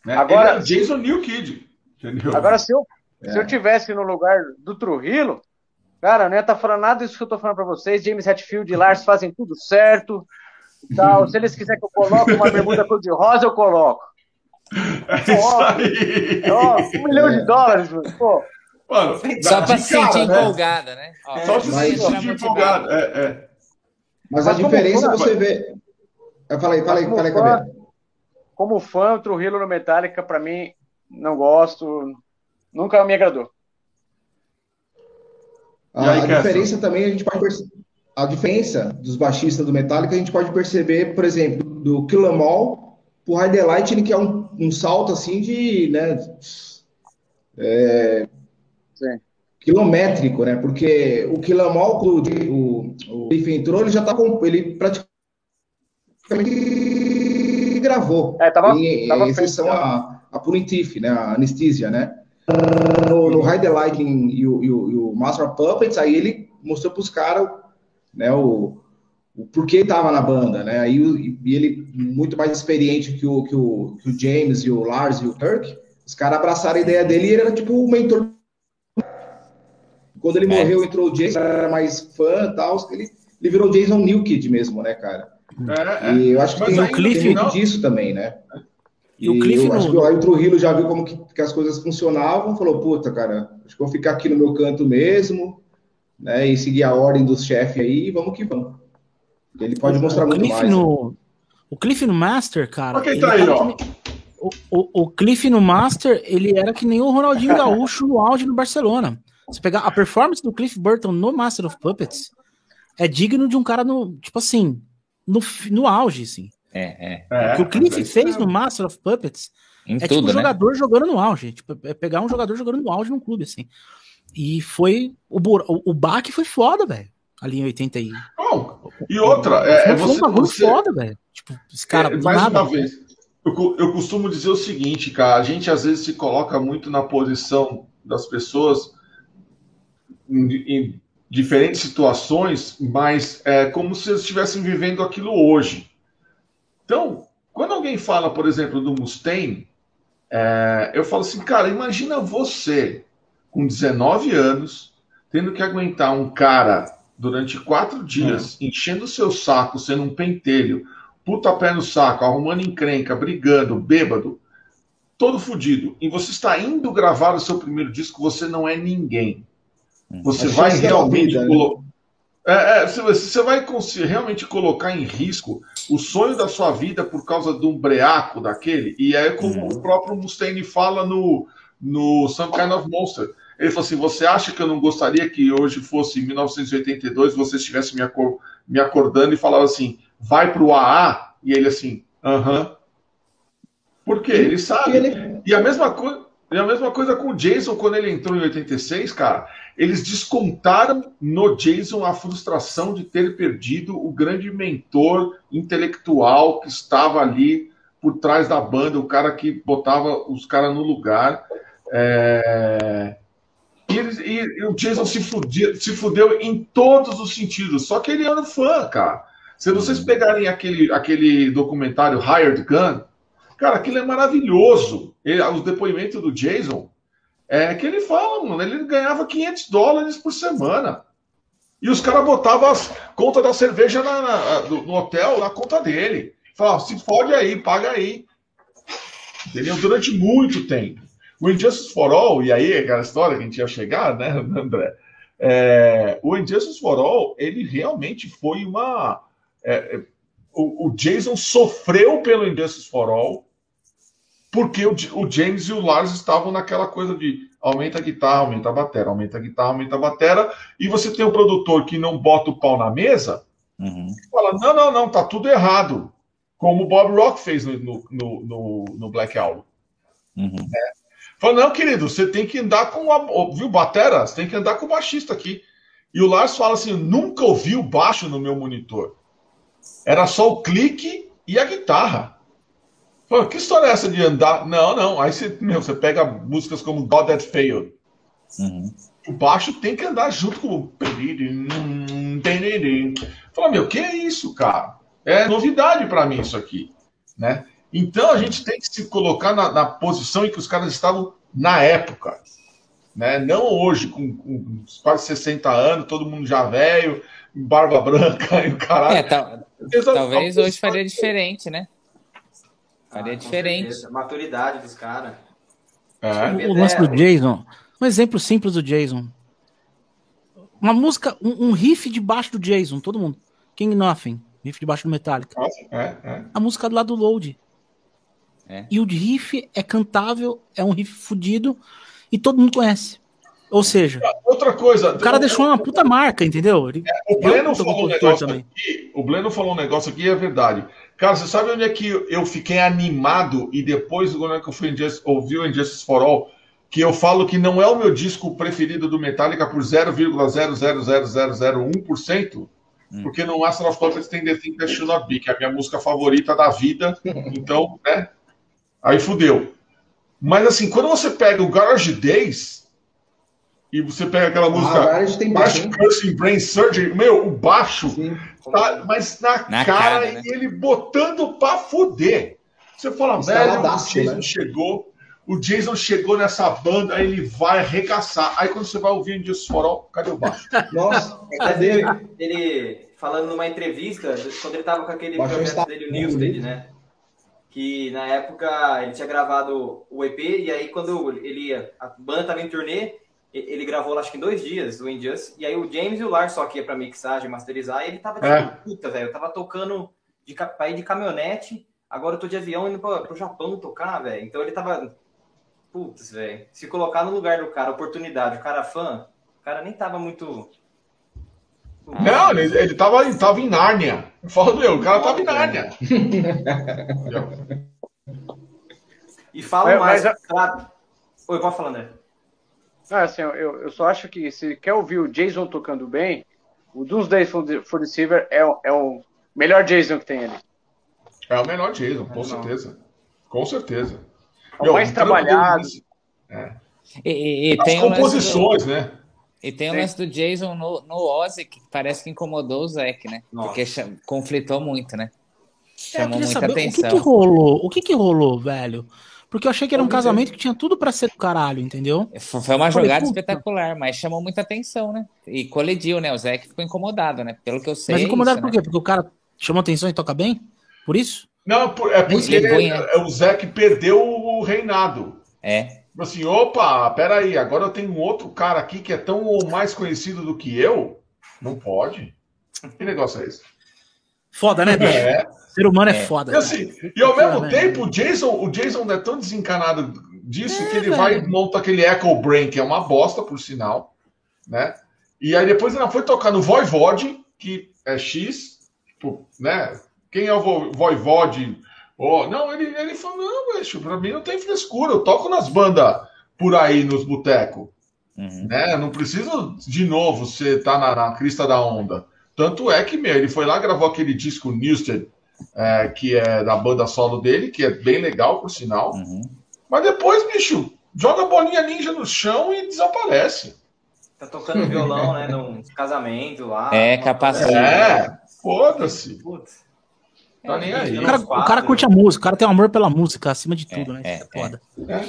Né? Agora, ele é Jason New Kid. Entendeu? Agora, se eu, é. se eu tivesse no lugar do Trujillo, cara, não ia estar tá falando nada disso que eu estou falando para vocês. James Hetfield e Lars fazem tudo certo. Tal. Se eles quiserem que eu coloque uma bermuda cor-de-rosa, eu coloco. É isso aí. Ó, um milhão de dólares, pô. Mano, só para se sentir né? empolgada, né? Ó, só para se sentir empolgada. É, é. Mas, Mas a diferença fã, você vê. Eu falei, falei, falei, fã, Como fã, o Trujillo no Metallica, para mim, não gosto, nunca me agradou. A, aí, a diferença também a gente pode perceber. A diferença dos baixistas do Metallica a gente pode perceber, por exemplo, do Kill Em All pro High Delight, que é um, um salto assim de, né, é, quilométrico, né? Porque o All, o, o, o Cliff entrou, ele já tá com, ele praticamente gravou. É, tava, em, tava em exceção a a Punitif, né, a anestesia, né? No, no High the Lightning e o, e, o, e o, Master of Puppets, aí ele mostrou para os caras né, o, o porquê estava na banda, né? Aí e ele, muito mais experiente que o, que o, que o James e o Lars e o Kirk, os caras abraçaram a ideia dele e ele era tipo o mentor. Quando ele é. morreu, entrou o Jason, era mais fã e tal, ele, ele virou o Jason Newkid mesmo, né, cara? É, é. E eu acho que tem, tem muito disso também, né? E, o Cliff eu, acho que aí o Trujillo já viu como que, que, as coisas funcionavam, falou, puta, cara, acho que vou ficar aqui no meu canto mesmo, né, e seguir a ordem dos chefes aí, e vamos que vamos. Ele pode mostrar o muito Cliff mais. No, né? O Cliff no Master, cara... Olha quem tá aí, ó. O, o, o Cliff no Master, ele era que nem o Ronaldinho Gaúcho no auge no Barcelona. Você pegar a performance do Cliff Burton no Master of Puppets, é digno de um cara no, tipo assim, no, no auge, assim. É, é. O que o Cliff fez no Master of Puppets em é tudo, tipo um né? jogador jogando no auge. Tipo, é pegar um jogador jogando no auge num clube, assim. E foi. O, o, o baque foi foda, velho. ali em 80 e... Bom, e outra, é, é você, um bagulho você... foda, velho. Tipo, esse cara, é, mais nada. uma vez, eu, eu costumo dizer o seguinte, cara, a gente às vezes se coloca muito na posição das pessoas em, diferentes situações, mas é como se eles estivessem vivendo aquilo hoje. Então, quando alguém fala, por exemplo, do Mustang, é, eu falo assim, cara, imagina você com 19 anos tendo que aguentar um cara durante quatro dias é. enchendo o seu saco, sendo um pentelho, puta pé no saco, arrumando encrenca, brigando, bêbado, todo fodido, e você está indo gravar o seu primeiro disco, você não é ninguém. Você vai realmente vida, né? é, é, você, você vai realmente colocar em risco o sonho da sua vida por causa de um breaco daquele. E é como hum. o próprio Mustaine fala no, no Some Kind of Monster. Ele falou assim: Você acha que eu não gostaria que hoje fosse 1982 você estivesse me, acor me acordando e falava assim, vai para o AA? E ele assim, aham. Uh -huh. Por quê? Ele sabe. Ele... E a mesma coisa. E a mesma coisa com o Jason quando ele entrou em 86, cara. Eles descontaram no Jason a frustração de ter perdido o grande mentor intelectual que estava ali por trás da banda, o cara que botava os caras no lugar. É... E, eles, e, e, o Jason se fudeu, se fudeu em todos os sentidos. Só que ele era um fã, cara. Se vocês uhum. pegarem aquele, aquele documentário Hired Gun, cara, aquilo é maravilhoso. Ele, os depoimentos do Jason é que ele fala, mano, ele ganhava 500 dólares por semana. E os caras botavam as contas da cerveja na, na, no hotel na conta dele. Falava, se fode aí, paga aí. Entendeu? Durante muito tempo. O Injustice for All, e aí aquela história que a gente ia chegar, né, André? É, o Injustice for All, ele realmente foi uma. É, é, o, o, Jason sofreu pelo Injustice for All, porque o, o, James e o Lars estavam naquela coisa de aumenta a guitarra, aumenta a bateria, aumenta a guitarra, aumenta a bateria, e você tem um produtor que não bota o pau na mesa, uhum. fala: não, não, não, tá tudo errado. Como o Bob Rock fez no, no, no, no Black Album. Uhum. É, Falou, não, querido, você tem que andar com a. Viu, Batera? Você tem que andar com o baixista aqui. E o Lars fala assim: nunca ouvi o baixo no meu monitor. Era só o clique e a guitarra. Falou, que história é essa de andar? Não, não. Aí você, meu, você pega músicas como God That Failed. Uhum. O baixo tem que andar junto com o. Fala, meu, que é isso, cara? É novidade para mim isso aqui, né? Então a gente tem que se colocar na, na posição em que os caras estavam na época. Né? Não hoje, com, com quase 60 anos, todo mundo já velho, barba branca e o caralho. É, tá, talvez hoje faria diferente, né? Faria ah, diferente. A maturidade dos caras. É. O lance do Jason, um exemplo simples do Jason. Uma música, um, um riff debaixo do Jason, todo mundo. King Nothing, riff debaixo do Metallica. É, é. A música do lado do Load. É. E o riff é cantável, é um riff fudido e todo mundo conhece. Ou seja, outra coisa, o cara deixou uma puta marca, entendeu? Ele, é, o Bleno falou um negócio também. aqui, o Bleno falou um negócio aqui e é verdade. Cara, você sabe onde é que eu fiquei animado e depois quando é que eu fui ouvir o Injustice for All, que eu falo que não é o meu disco preferido do Metallica por 0,00001%, hum. porque no Master of Puppets tem The Thing That Should Not Be, que é a minha música favorita da vida. Então, né? Aí fudeu. Mas assim, quando você pega o Garage Days e você pega aquela ah, música ah, baixo, Cursing Brain Surgery, meu, o baixo, tá, mas na, na cara, cara né? e ele botando pra fuder. Você fala, velho, o Jason né? chegou, o Jason chegou nessa banda, aí ele vai arregaçar. Aí quando você vai ouvir em Just for All, cadê o baixo? Nossa, cadê? Ele, ele falando numa entrevista, quando ele tava com aquele projeto dele, o Newsted, né? que na época ele tinha gravado o EP, e aí quando ele a banda tava em turnê, ele gravou acho que em dois dias o Injustice, e aí o James e o Lars só que ia pra mixagem, masterizar, e ele tava tipo, é. puta, velho, eu tava tocando de, pra ir de caminhonete, agora eu tô de avião indo pra, pro Japão tocar, velho, então ele tava, putz, velho, se colocar no lugar do cara, oportunidade, o cara fã, o cara nem tava muito não, ele, ele, tava, ele tava em Nárnia. Fala do eu, o cara tava em Nárnia. e fala mais. Mas, Oi, pode falar, né? Não, assim, eu, eu só acho que se quer ouvir o Jason tocando bem, o Doomsday for the Silver é, é o melhor Jason que tem ali. É o melhor Jason, com certeza. Com certeza. É o mais trabalhado. É. E, e, e As composições, do... né? E tem o lance do Jason no, no Ozzy, que parece que incomodou o Zack, né? Nossa. Porque conflitou muito, né? É, Chamou muita saber, atenção. O que, que rolou? O que, que rolou, velho? Porque eu achei que era um casamento que tinha tudo para ser do caralho, entendeu? Foi uma jogada falei, espetacular, mas chamou muita atenção, né? E colidiu, né? O Zé ficou incomodado, né? Pelo que eu sei. Mas incomodado é isso, por né? quê? Porque o cara chamou atenção e toca bem? Por isso? Não, é porque ele, é o Zé que perdeu o reinado. É. Tipo assim, opa, peraí, agora eu tenho um outro cara aqui que é tão ou mais conhecido do que eu. Não pode. Que negócio é esse? Foda, né, bicho? É. Ser humano é, é. foda. E, assim, e ao mesmo tempo, o Jason, o Jason é tão desencanado disso é, que ele velho. vai e monta aquele Echo Brain, que é uma bosta, por sinal. Né? E aí depois ela foi tocar no Voivode, que é X, tipo, né? Quem é o Voivode? Oh, não, ele, ele falou: não, bicho, pra mim não tem frescura, eu toco nas bandas por aí, nos botecos. Uhum. Né? Não preciso de novo você tá na, na, crista da onda. Tanto é que, meu, ele foi lá gravou aquele disco Newsted, é, que é da banda solo dele, que é bem legal, por sinal. Uhum. Mas depois, bicho, joga a bolinha ninja no chão e desaparece. Tá tocando violão, né? Num casamento lá. É, capaz. É, foda-se. Putz. Tá nem aí. O cara, o cara curte a música, o cara tem um amor pela música acima de tudo, é, né? É, é foda. É.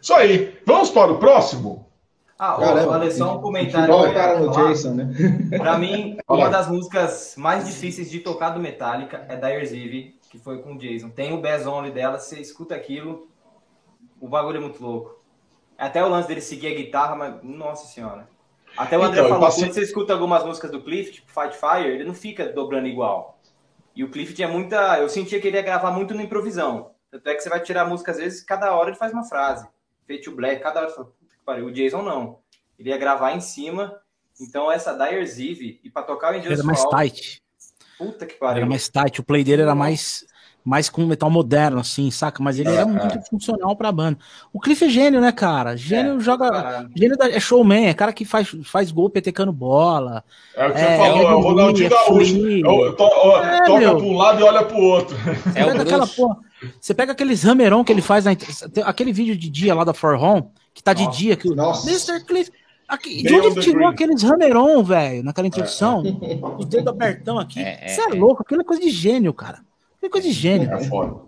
Isso aí. Vamos para o próximo? Ah, olha só um comentário. Voltaram no Jason, né? Pra mim, uma das músicas mais difíceis de tocar do Metallica é Dyer's Eve, que foi com o Jason. Tem o Bass Only dela, você escuta aquilo, o bagulho é muito louco. Até o lance dele seguir a guitarra, mas, nossa senhora. Até o André então, falou, passei... quando você escuta algumas músicas do Cliff, tipo Fight Fire, ele não fica dobrando igual. E o Cliff tinha muita. Eu sentia que ele ia gravar muito no improvisão. Tanto é que você vai tirar a música, às vezes, cada hora ele faz uma frase. Feito o Black, cada hora você fala, pariu. O Jason não. Ele ia gravar em cima. Então, essa Dyer's Eve, e pra tocar o Angels Era mais tight. Puta que pariu. Era mais tight. O play dele era mais mais com metal moderno, assim, saca? Mas ele é, era muito é. funcional pra banda. O Cliff é gênio, né, cara? Gênio é, joga. Gênio da, é showman, é cara que faz, faz gol petecando bola. É o que é, você falou, é o Ronaldinho Gaúcho. É to, é, toca meu. pra um lado e olha pro outro. É o aquela porra, Você pega aqueles hammeron que ele faz na, aquele vídeo de dia lá da For Home, que tá de Nossa. dia, que o Mr. Cliff. Aqui, de onde ele tirou aqueles hammeron, velho, naquela introdução? Os dedos abertão aqui. Você é, louco, aquilo é coisa de gênio, cara. É coisa de gênio. É foda.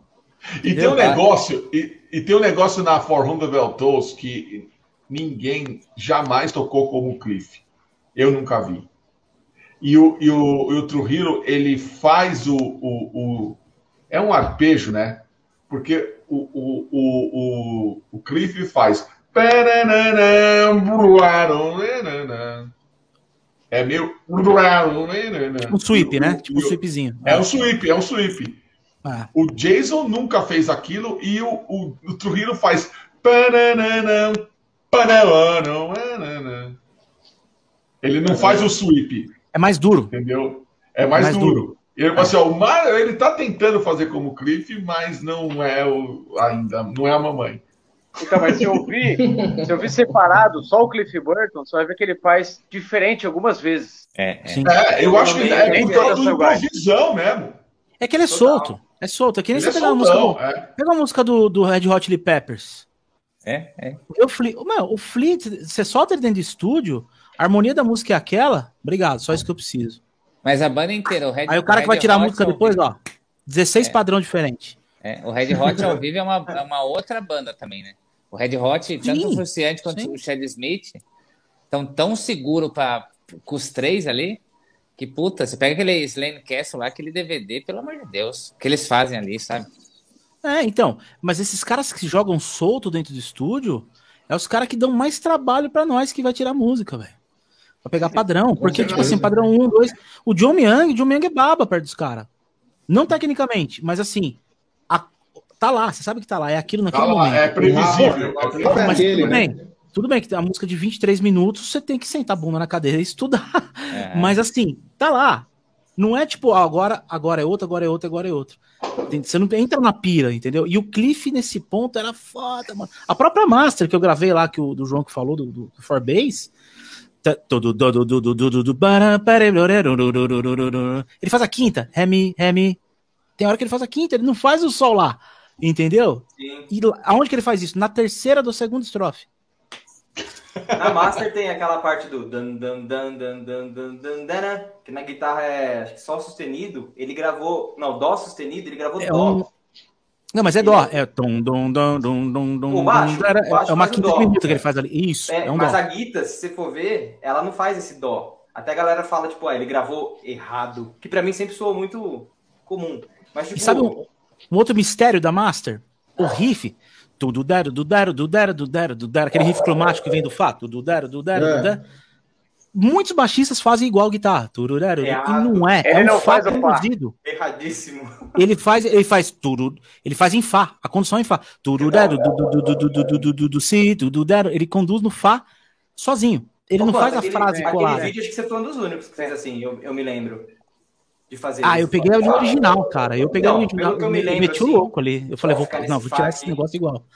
E tem um negócio, e, e, tem um negócio na For Hundred Toes que ninguém jamais tocou como o Cliff. Eu nunca vi. E o, e o, e o Trujillo, ele faz o, o, o, É um arpejo, né? Porque o, o, o, o, o Cliff faz. É meio. Tipo um sweep, né? Tipo um sweepzinho. É um sweep, é um sweep. Ah. O Jason nunca fez aquilo e o, o, o Trujillo faz. Ele não faz o sweep. É mais duro. Entendeu? É mais, é mais duro. duro. Ele, assim, ó, o Mario, ele tá tentando fazer como o Cliff, mas não é o, ainda, não é a mamãe. Então, mas se eu ouvir, se eu ouvir separado só o Cliff Burton, você vai ver que ele faz diferente algumas vezes. É, é. é eu acho que é por causa do improvisão mesmo. É que ele é Total. solto. É solto. É que nem você é pegar a música. Do, é. Pega a música do, do Red Hot Chili Peppers. É, é. Eu, meu, o Fleet, você solta ele dentro do estúdio, a harmonia da música é aquela. Obrigado, só isso que eu preciso. Mas a banda inteira, o Red Aí o cara que vai tirar a música depois, ó. 16 é. padrão diferente. É, o Red Hot ao vivo é uma, é uma outra banda também, né? O Red Hot, sim, tanto o Fruciante quanto sim. o Chad Smith, estão tão seguro para com os três ali que puta, você pega aquele Slane Castle lá, aquele DVD, pelo amor de Deus, que eles fazem ali, sabe? É, então, mas esses caras que jogam solto dentro do estúdio, é os caras que dão mais trabalho para nós que vai tirar música, velho. Pra pegar padrão. Porque, tipo assim, padrão 1, 2. O John Young, o John Young é baba perto dos caras. Não tecnicamente, mas assim, tá lá, você sabe que tá lá, é aquilo naquele tá lá, momento. É previsível. Ah, é mas tudo bem. Né? Tudo bem que a música de 23 minutos você tem que sentar a bunda na cadeira e estudar. É. Mas assim, tá lá. Não é tipo, ah, agora, agora é outro, agora é outro, agora é outro. Você não entra na pira, entendeu? E o Cliff nesse ponto era foda, mano. A própria Master que eu gravei lá, que o do João que falou, do, do, do Forbase, Ele faz a quinta, Remi, Remi. Tem hora que ele faz a quinta, ele não faz o sol lá. Entendeu? Sim. E aonde que ele faz isso? Na terceira do segundo estrofe. Na Master tem aquela parte do dan, dan, dan, dan, dan, dan, dan, dan, que na guitarra é acho que sol sustenido. Ele gravou. Não, Dó sustenido, ele gravou é Dó. Um... Não, mas é Dó. É tom, dom, dom, dom, dom, dom. O baixo, o baixo é uma quinta minuto que ele faz ali. Isso. É, é um mas dó. a guitarra, se você for ver, ela não faz esse Dó. Até a galera fala, tipo, ah, ele gravou errado. Que pra mim sempre soou muito comum. Mas, tipo, e sabe um, um outro mistério da Master? O riff tudo dero, do dero, do dero, do dero, do dero, aquele riff cromático que vem do fato, do dero, do dero, do dero. Muitos baixistas fazem igual guitarra, tururero, e não é, ele é um não fá produzido. Erradíssimo. Ele faz, ele faz tudo, ele faz em fá, a condução é em fá. Tururero, do do do do do do do do si, do dero, ele conduz no fá sozinho. Ele não faz a frase colada. Aquele vídeo acho que você foi um dos únicos que fez assim, eu, eu me lembro de fazer Ah, isso. eu peguei o original, cara. Eu peguei o original. Eu me lembro, meti o assim, louco ali. Eu falei, vou, não, vou tirar esse negócio igual.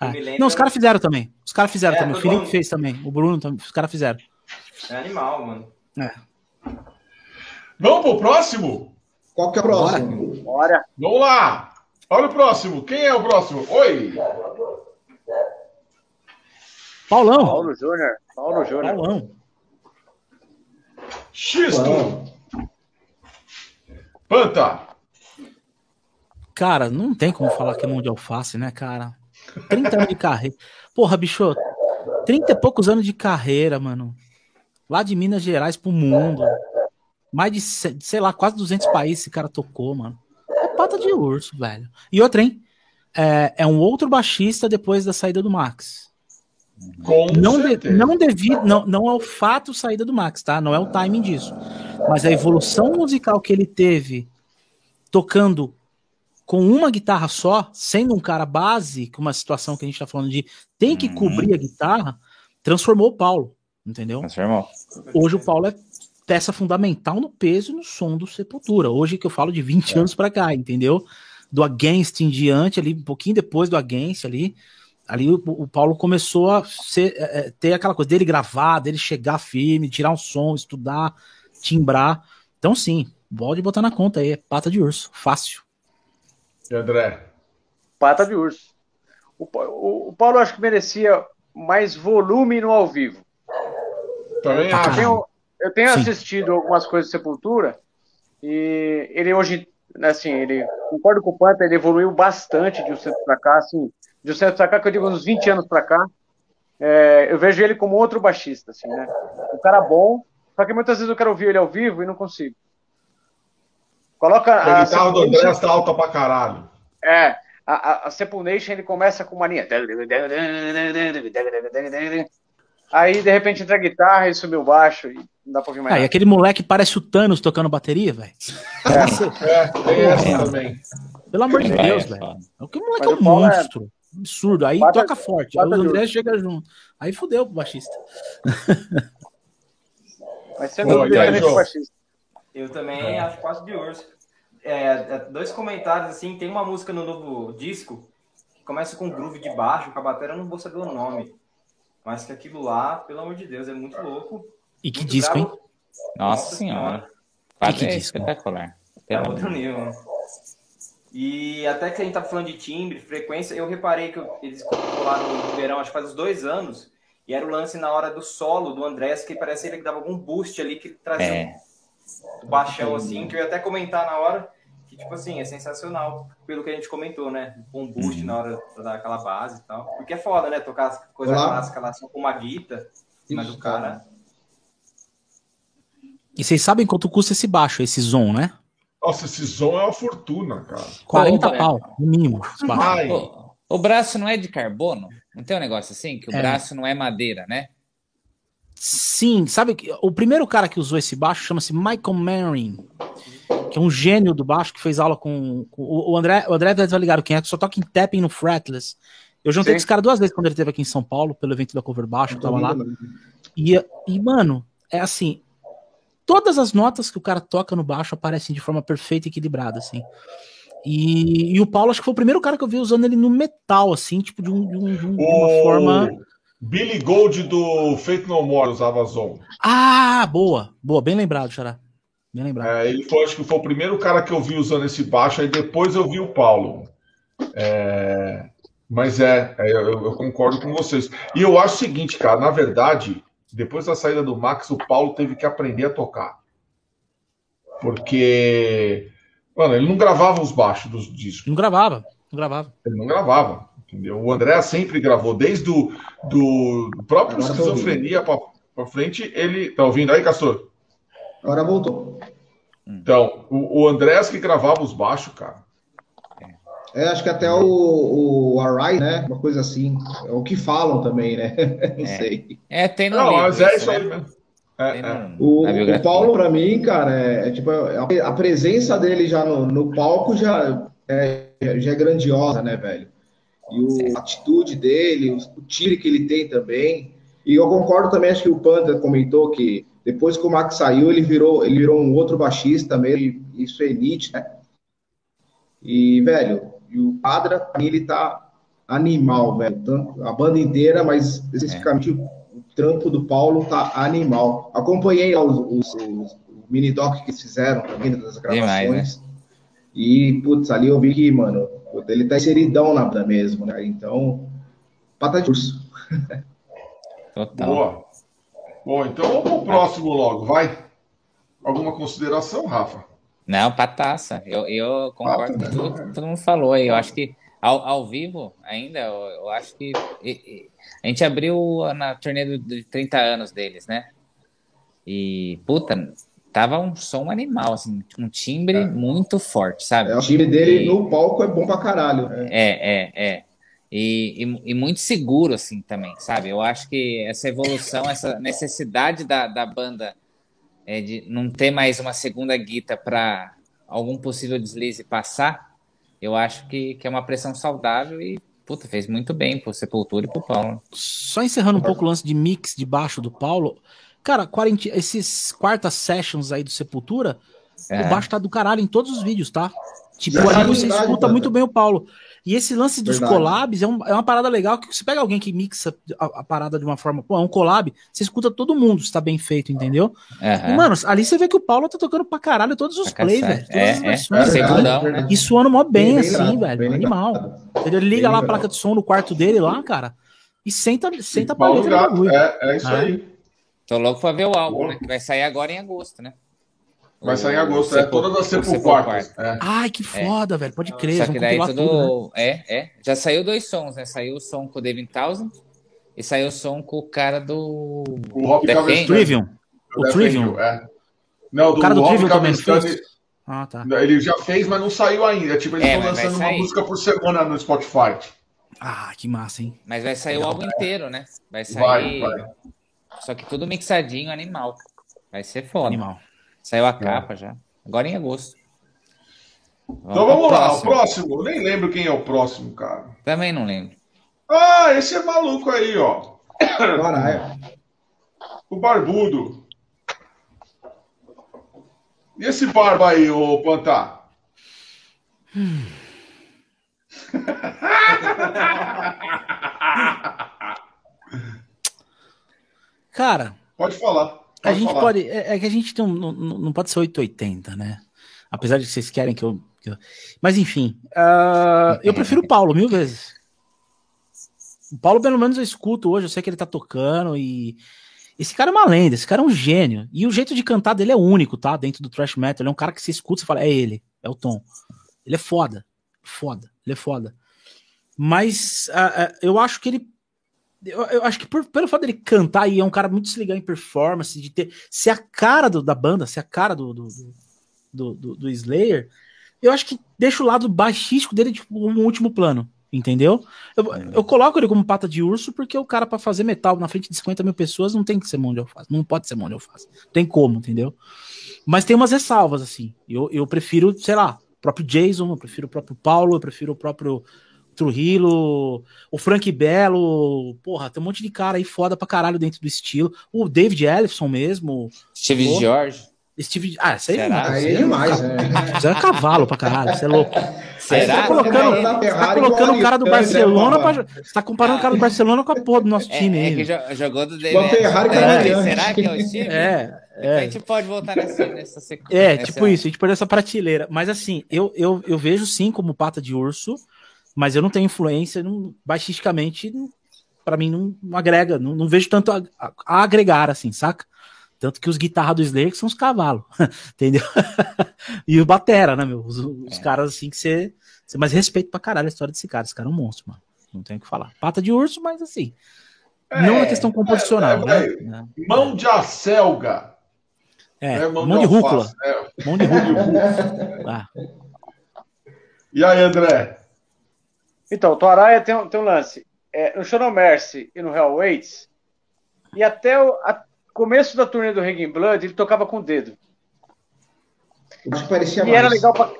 É. Não, os caras fizeram também. Os caras fizeram é, também. O Felipe bom. fez também. O Bruno também. Os caras fizeram. É animal, mano. É. Vamos pro próximo? Qual que é o próximo? Bora. Vamos lá. Olha o próximo. Quem é o próximo? Oi. Paulão. Paulo Júnior. Paulo Júnior. Paulão. Xisto. Panta! Cara, não tem como falar que é mão de alface, né, cara? 30 anos de carreira. Porra, bicho, 30 e poucos anos de carreira, mano. Lá de Minas Gerais pro mundo. Mais de, sei lá, quase 200 países esse cara tocou, mano. É pata de urso, velho. E outra, hein? É, é um outro baixista depois da saída do Max. Com não, de, não devido, não, não é o fato saída do Max, tá? Não é o timing disso. Mas a evolução musical que ele teve tocando com uma guitarra só, sendo um cara base, com uma situação que a gente tá falando de tem que uhum. cobrir a guitarra, transformou o Paulo, entendeu? Transformou. Hoje o Paulo é peça fundamental no peso e no som do Sepultura. Hoje que eu falo de 20 é. anos para cá, entendeu? Do Against em diante, ali, um pouquinho depois do Against ali, ali o, o Paulo começou a ser, é, é, ter aquela coisa dele gravar, dele chegar firme, tirar um som, estudar, timbrar. Então, sim, pode botar na conta aí, é pata de urso, fácil. E André? Pata de urso. O, o, o Paulo acho que merecia mais volume no ao vivo. Também acho. Eu tenho, eu tenho assistido algumas coisas de Sepultura e ele hoje, assim, ele concordo com o Panta, ele evoluiu bastante de um centro para cá, assim, de um certo pra cá, que eu digo uns 20 anos pra cá, é, eu vejo ele como outro baixista, assim, né? Um cara bom, só que muitas vezes eu quero ouvir ele ao vivo e não consigo. Coloca a. A guitarra do André está alta pra caralho. É, a, a, a Sepulnation ele começa com uma linha. Aí, de repente, entra a guitarra e subiu baixo e não dá pra ouvir mais. Ah, e aquele moleque parece o Thanos tocando bateria, velho. É, é, tem essa também. Pelo amor de Deus, velho. O que o moleque é um monstro. Absurdo. Aí bata, toca forte. Aí o André chega junto. Aí fudeu pro baixista. Mas você não é baixista. Eu também é. acho quase de urso. É, é, dois comentários assim, tem uma música no novo disco que começa com groove de baixo, com a bateria, eu não vou saber o nome. Mas que aquilo lá, pelo amor de Deus, é muito louco. E que disco, hein? Nossa, Nossa senhora. senhora. Que, que é disco? espetacular. É outro nível. E até que a gente tá falando de timbre, frequência, eu reparei que eles colaram no verão, acho que faz uns dois anos, e era o lance na hora do solo do Andrés, que parece ele que dava algum boost ali, que trazia é. um baixão assim, que eu ia até comentar na hora, que tipo assim, é sensacional, pelo que a gente comentou, né? Um boost uhum. na hora pra dar aquela base e tal. Porque é foda, né? Tocar coisa Olá. clássica lá, só com uma guita, mas o cara... E vocês sabem quanto custa esse baixo, esse Zon, né? Nossa, esse som é uma fortuna, cara. 40 Pô, pau, no mínimo. O, o, braço não é de carbono? Não tem um negócio assim? Que o é. braço não é madeira, né? Sim, sabe? O primeiro cara que usou esse baixo chama-se Michael Marin, que é um gênio do baixo que fez aula com. com o André. O André tá ligado quem é, que só toca em tapping no fretless. Eu juntei com esse cara duas vezes quando ele esteve aqui em São Paulo, pelo evento da Cover Baixo, eu tava lá. E, e, mano, é assim, todas as notas que o cara toca no baixo aparecem de forma perfeita e equilibrada, assim. E, e, o Paulo, acho que foi o primeiro cara que eu vi usando ele no metal, assim, tipo, de, um, de, um, de uma forma Billy Gold do Feito No More usava Zon. Ah, boa. Boa, bem lembrado, Xará. Bem lembrado. É, ele foi, acho que foi o primeiro cara que eu vi usando esse baixo, aí depois eu vi o Paulo. É, mas é, é eu, eu, concordo com vocês. E eu acho o seguinte, cara, na verdade, depois da saída do Max, o Paulo teve que aprender a tocar. Porque, mano, ele não gravava os baixos dos discos. Não gravava, não gravava. Ele não gravava, entendeu? O André sempre gravou, desde o do, do próprio Agora esquizofrenia para frente, ele. Tá ouvindo aí, Castor? Agora voltou. Então, o, o Andrés que gravava os baixos, cara. É, acho que até o, o Arai, né? Uma coisa assim. É o que falam também, né? Não é. sei. É, tem no Não, mas é isso né? aí mesmo. É, é. O, o, Paulo, para mim, cara, é, é tipo a, a, presença dele já no, no palco já é, já é grandiosa, né, velho? E o, a atitude dele, o, o tiro que ele tem também. E eu concordo também, acho que o Panda comentou que depois que o Max saiu, ele virou, ele virou um outro baixista mesmo, isso é elite, né? E, velho, e o Padra, ele tá animal, velho. Tanto a banda inteira, mas especificamente é. O trampo do Paulo tá animal. Acompanhei os, os, os, mini doc que eles fizeram também das gravações. Demais, né? E, putz, ali eu vi que, mano, ele tá inseridão na banda mesmo, né? Então, pata de urso. Total. Boa. Bom, então vamos pro próximo logo, vai. Alguma consideração, Rafa? Não, pataça. Eu, eu concordo com tudo que todo mundo falou aí. Eu acho que ao, ao vivo, ainda, eu, eu acho que. E, e, a gente abriu na turnê de 30 anos deles, né? E, puta, tava um som animal, assim, um timbre é. muito forte, sabe? É, o timbre dele e... no palco é bom pra caralho. É, é, é. é. E, e, e, muito seguro, assim, também, sabe? Eu acho que essa evolução, essa necessidade da, da banda é, de não ter mais uma segunda guita para algum possível deslize passar, eu acho que, que é uma pressão saudável e, puta, fez muito bem pro Sepultura e pro Paulo. Só encerrando um pouco o lance de mix de baixo do Paulo, cara, esses quartas sessions aí do Sepultura, é. o baixo tá do caralho em todos os vídeos, tá? Tipo, ali você escuta muito bem o Paulo. E esse lance dos Verdade. collabs é, um, é, uma parada legal que você pega alguém que mixa a, a, parada de uma forma, pô, é um collab, você escuta todo mundo se tá bem feito, entendeu? Uhum. E, mano, ali você vê que o Paulo tá tocando pra caralho todos os plays, velho. Todas é, as versões. É, é? E suando mó bem, bem assim, velho. Bem animal. Ele liga bem lá a placa de som no quarto dele lá, cara, e senta, senta pra dentro é, é isso aí. Tô louco pra ver o álbum, né? Que vai sair agora em agosto, né? Vai sair em agosto, é todas as sepulcras. É. Ai, que é. foda, é. velho. Pode crer. Só que daí tudo, tudo né? é, é. Já saiu dois sons, né? Saiu o som com o David Townsend e saiu o som com o cara do. O Rob Trivium. O Trivium. É. Não, do o cara do Trivium também fez. Ah, tá. Ele já fez, mas não saiu ainda. Tipo, eles estão é, lançando uma música por semana no Spotify. Ah, que massa, hein? Mas vai sair o álbum inteiro, né? Vai sair. Vai, vai. Só que tudo mixadinho, animal. Vai ser foda. Animal. Saiu a capa é. já. Agora em agosto. Vamos então vamos lá, o próximo. Eu nem lembro quem é o próximo, cara. Também não lembro. Ah, esse é maluco aí, ó. Caralho. O barbudo. E esse barba aí, ô Pantá? Hum. Cara. Pode falar a gente falar. pode. É, é, que a gente não, não, não pode ser 880, né? Apesar de que vocês querem que eu. Que eu... Mas enfim. Uh, eu prefiro o Paulo mil vezes. O Paulo, pelo menos, eu escuto hoje, eu sei que ele tá tocando e. Esse cara é uma lenda, esse cara é um gênio. E o jeito de cantar dele é único, tá? Dentro do thrash metal. Ele é um cara que se escuta e fala, é ele, é o Tom. Ele é foda. Foda, ele é foda. Mas uh, uh, eu acho que ele eu, eu, acho que por, pelo fato dele cantar e é um cara muito se ligar em performance, de ter ser a cara do, da banda, ser a cara do, do, do, do, do Slayer, eu acho que deixa o lado baixístico dele tipo, um último plano, entendeu? Eu, é. eu coloco ele como pata de urso porque o cara para fazer metal na frente de 50 mil pessoas não tem que ser mão de alface, não pode ser mão de alface, tem como, entendeu? Mas tem umas ressalvas, assim, eu, eu prefiro, sei lá, o próprio Jason, eu prefiro o próprio Paulo, eu prefiro o próprio Trujillo, o Frank Belo, porra, tem um monte de cara aí foda pra caralho dentro do estilo. O David Ellison mesmo. Steve porra. George. Steve. Ah, isso aí, é, aí é demais, né? Isso é cavalo pra caralho, você é louco. Será? Você tá colocando, tá colocando o cara do Barcelona pra, Você tá comparando o cara do Barcelona com a porra do nosso é, time. É, é que jogou do Dele. Ferrari com é, Será que é o time? É. É. A gente pode voltar nessa, nessa sequência. É, tipo isso, a gente pode essa prateleira. Mas assim, eu, eu, eu vejo sim como pata de urso, mas eu não tenho influência, não, baixisticamente, para mim não, não agrega, não, não, vejo tanto a, a, a, agregar assim, saca? Tanto que os guitarras do Slayer são os cavalos, entendeu? e o Batera, né, meu? Os, os é. caras assim que você. Mas respeito pra caralho a história desse cara. Esse cara é um monstro, mano. Não tem o que falar. Pata de urso, mas assim. É, não na questão composicional. É, é, né? Mão de acelga. É, é mão, mão de, rúcula. É. Mão de rúcula. ah. E aí, André? Então, o Toaraia tem, tem um lance. É, no Show Mercy e no Hell Waits, e até o a, começo da turnê do Hanging Blood, ele tocava com o dedo. Isso parecia e mais. Era legal pra,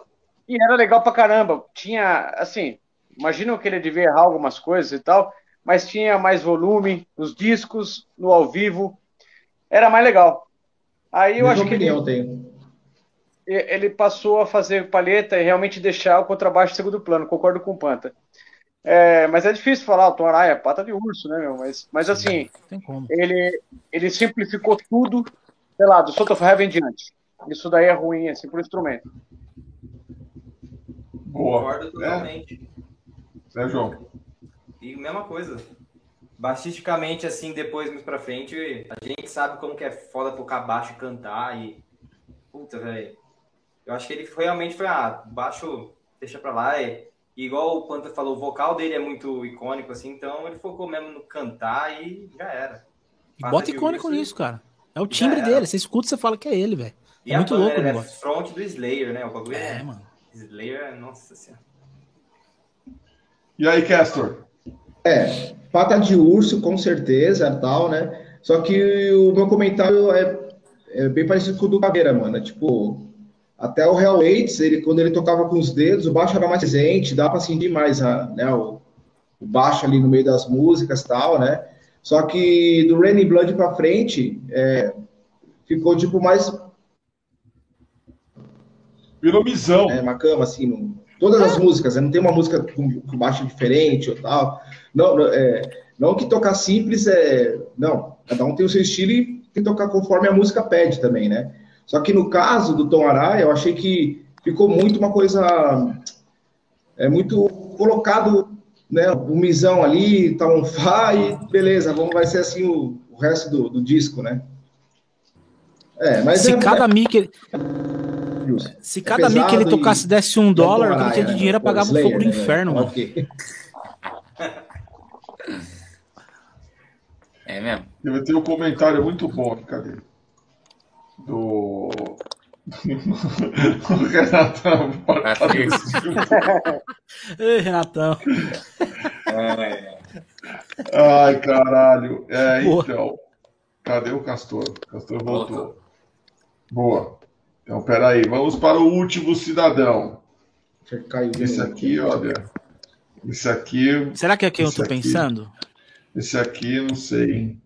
e era legal pra caramba. Tinha, assim, imaginam que ele devia errar algumas coisas e tal, mas tinha mais volume nos discos, no ao vivo. Era mais legal. Aí eu acho que ele, tenho. Ele passou a fazer palheta e realmente deixar o contrabaixo em segundo plano. Concordo com o Panta. É, mas é difícil falar, o Tom Araya é pata de urso, né, meu? Mas, mas assim, ele, ele simplificou tudo, sei lá, do Salt of Heaven diante. Isso daí é ruim, assim, pro instrumento. Boa. Concordo totalmente. É. João. E mesma coisa. Baixisticamente, assim, depois, mais pra frente, a gente sabe como que é foda tocar baixo e cantar e... Puta, velho. Eu acho que ele realmente foi, ah, baixo, deixa pra lá e e igual o Panta falou, o vocal dele é muito icônico, assim, então ele focou mesmo no cantar e já era. Bota icônico nisso, cara. É o timbre dele. Você escuta e você fala que é ele, velho. É muito louco o negócio. É front do Slayer, né? O bagulho é, é, mano. Slayer, nossa senhora. E aí, Castor? É, pata de urso, com certeza, tal, né? Só que o meu comentário é, é bem parecido com o do Caveira, mano. É, tipo, até o Real Aids, ele, quando ele tocava com os dedos, o baixo era mais presente, dá para sentir mais a, né, o, o, baixo ali no meio das músicas tal, né? Só que do Raining Blood para frente, é, ficou tipo mais. Virou misão. É, uma cama, assim, no, todas as músicas, né? não tem uma música com, com baixo diferente ou tal. Não, é, não que tocar simples é. Não, cada um tem o seu estilo e tem que tocar conforme a música pede também, né? Só que no caso do Tom Araya, eu achei que ficou muito uma coisa. É muito colocado, né? O misão ali, tá um fá e beleza, vamos, vai ser assim o, o resto do, do, disco, né? É, mas se é, cada é, mic. Se cada é mic ele tocasse, desse um dólar, o que tinha de dinheiro né? pagava o fogo do né? inferno, mano. Okay. É mesmo? Eu tenho um comentário muito bom aqui, cadê? Do. o Renatão. Ei, Renatão. É. Ai, caralho. É, então. Cadê o Castor? O Castor voltou. Boa. Então, peraí. Vamos para o último cidadão. Esse aqui, olha. Esse aqui. Será que é quem eu tô aqui, pensando? Esse aqui, não sei.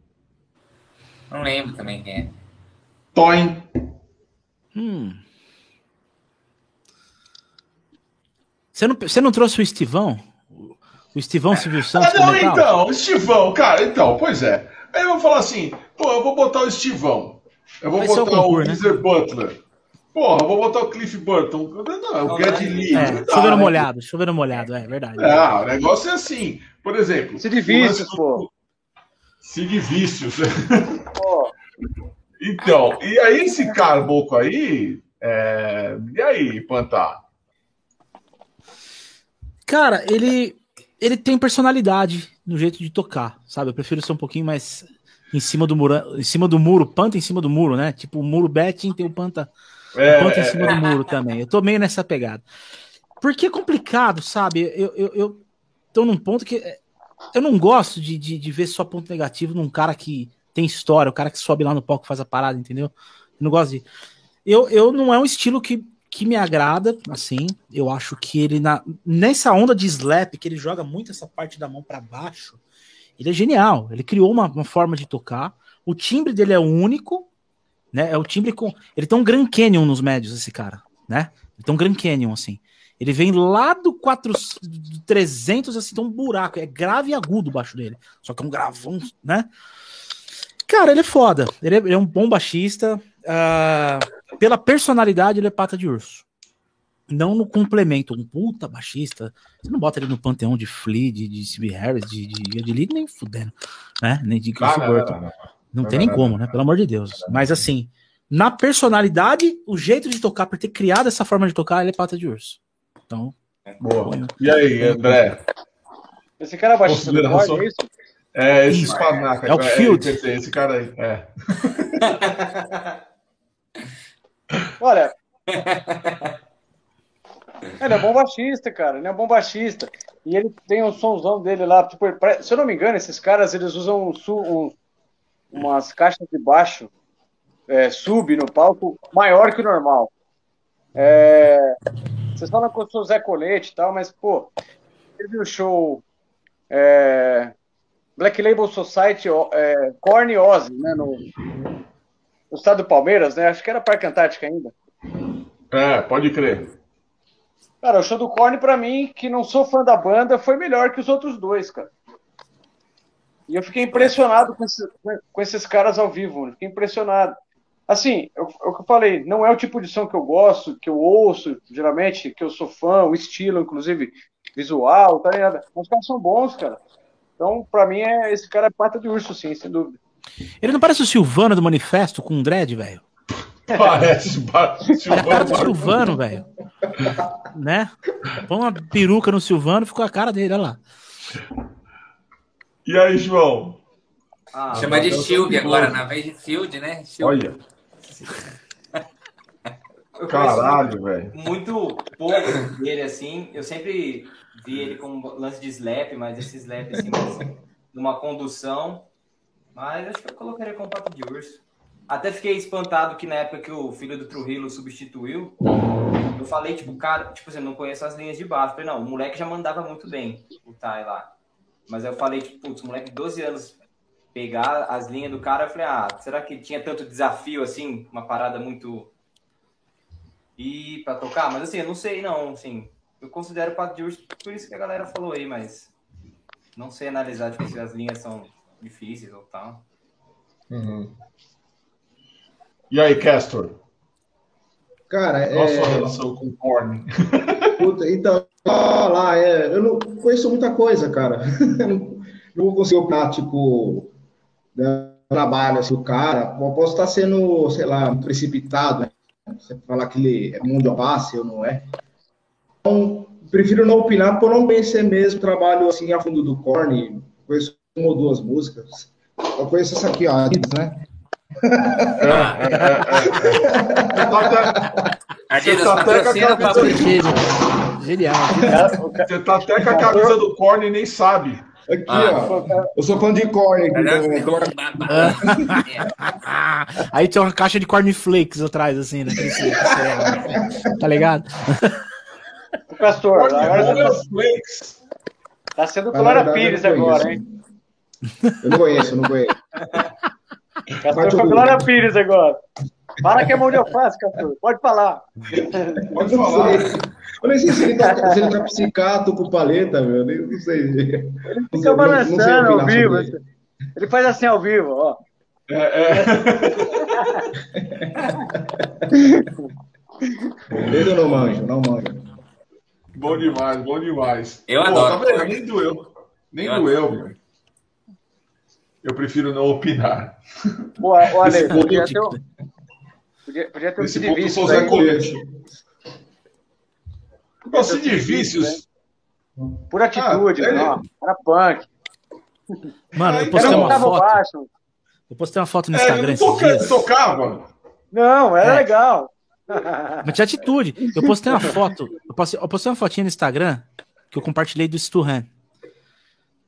Não lembro também quem é. Toin. Hum. Você não, você não trouxe o Estivão? O Estivão Silvio Santos? Ah, não, então, o Estivão, cara, então, pois é. Aí eu vou falar assim, pô, eu vou botar o Estivão. Eu vou Vai botar o, concurso, o né? Butler. Porra, eu vou botar o Cliff Burton. Não, o Gad Lee. É, chovendo né? molhado, chovendo molhado, é verdade. É, o negócio é assim. Por exemplo. Cid Vícios, pô. Cid Vícios. Pô. Então, e aí esse caboclo aí, é... e aí, Pantar? Cara, ele ele tem personalidade no jeito de tocar, sabe? Eu prefiro ser um pouquinho mais em cima do muro, em cima do muro, Panta em cima do muro, né? Tipo, o muro betting tem o Panta, é, o Panta em cima é. do muro também. Eu tô meio nessa pegada. Porque é complicado, sabe? Eu, eu, eu tô num ponto que eu não gosto de, de, de ver só ponto negativo num cara que tem história, o cara que sobe lá no palco faz a parada, entendeu? Eu não gosto de. Eu, eu não é um estilo que, que me agrada, assim. Eu acho que ele, na, nessa onda de slap, que ele joga muito essa parte da mão para baixo, ele é genial. Ele criou uma, uma forma de tocar. O timbre dele é único, né? É o timbre com. Ele tem um Grand Canyon nos médios, esse cara, né? Ele tem um Grand Canyon, assim. Ele vem lá do 4, 300, assim, tem um buraco. É grave e agudo baixo dele. Só que é um gravão, né? Cara, ele é foda. Ele é, ele é um bom baixista. Uh, pela personalidade, ele é pata de urso. Não no complemento, um puta baixista. Você não bota ele no panteão de Flea, de, de C.B. Harris, de, de, de Lee, nem fudendo, né? Nem de Chris ah, Burton. Não, não, não, não, tem nem como, né? Pelo amor de Deus. Mas assim, na personalidade, o jeito de tocar, por ter criado essa forma de tocar, ele é pata de urso. Então. Boa. E aí, André? Esse cara é baixista do é isso? É, esse espanaca. É o Field. É, esse cara aí, é. Olha. Ele é bom baixista, cara. Ele é bom baixista. E ele tem o um somzão dele lá. Tipo, se eu não me engano, esses caras eles usam um, um, umas caixas de baixo é, sub no palco maior que o normal. É, vocês falam com o seu Zé Colete e tal, mas, pô, teve o show é, Black Label Society é, Corny Ozzy, né, no, no estado do Palmeiras, né? Acho que era Parque Antártica ainda. É, pode crer. Cara, o show do Korn, pra mim, que não sou fã da banda, foi melhor que os outros dois, cara. E eu fiquei impressionado com, esse, com esses caras ao vivo. Fiquei impressionado. Assim, é o que eu falei, não é o tipo de som que eu gosto, que eu ouço, geralmente, que eu sou fã, o estilo, inclusive, visual, tá ligado? Mas os caras são bons, cara. Então, pra mim, é, esse cara é pata de urso, sim, sem dúvida. Ele não parece o Silvano do Manifesto com um dread, velho? Parece Silvano. É a cara do Silvano, velho. Né? Põe uma peruca no Silvano, ficou a cara dele, olha lá. E aí, João? Ah, Chama de Shield agora, na vez de Field, né? Shield. Olha. Caralho, velho. Muito pouco dele, assim. Eu sempre vi ele como lance de slap, mas esse slap, assim, numa condução. Mas acho que eu colocaria com papo de urso. Até fiquei espantado que na época que o filho do Trujillo substituiu, eu falei, tipo, cara, tipo assim, não conheço as linhas de baixo. Falei, não, o moleque já mandava muito bem, o Tai lá. Mas eu falei, tipo, putz, moleque de 12 anos pegar as linhas do cara, eu falei, ah, será que tinha tanto desafio assim, uma parada muito e para tocar? Mas assim, eu não sei não, assim, eu considero o Pato de Urso por isso que a galera falou aí, mas não sei analisar tipo, se as linhas são difíceis ou tal. Uhum. E aí, Castor? Cara, Qual é... a sua relação com o Korn? Puta, então, ah, lá, é, eu não conheço muita coisa, cara. não, não consigo opinar, tipo, né, trabalho assim, do cara. Eu posso estar sendo, sei lá, precipitado, né? Você falar que ele é mundo de alface, ou não é. Então, prefiro não opinar por não conhecer mesmo o trabalho assim a fundo do Korn. Conheço uma ou duas músicas. Eu conheço essa aqui, ó, né? Você tá até com a camisa Genial. Você tá até com a camisa do Korn e nem sabe. Aqui, ah, ó. Eu sou fã de corn aqui Aí tem uma caixa de cornflakes atrás, assim, né? Tá ligado? Pastor, agora tá, tá sendo Clara Pires agora, hein? Eu não conheço, eu não conheço. Castor foi Glória Pires agora. Fala que é mão de alface, Castor. Pode falar. Pode falar. Eu nem sei se ele tá, se ele tá psicato com paleta, meu. Nem, não sei. Ele fica balançando ao vivo. Ele. ele faz assim ao vivo, ó. É, é. Ele eu não manjo, não manjo. Bom demais, bom demais. Eu Pô, adoro. Tá vendo? Nem doeu. Nem eu doeu, meu eu prefiro não opinar. Boa, olha, podia ter, podia, podia ter um Nesse ponto, eu sou Zé Colete. Gosto de vícios. Por atitude, ah, não. Era punk. Mano, eu postei uma foto. Baixo. Eu postei uma foto no Instagram. É, não toca, tocava. Não, era é. legal. Mas tinha atitude. Eu postei uma foto. Eu postei, eu postei uma fotinha no Instagram que eu compartilhei do Stu Han.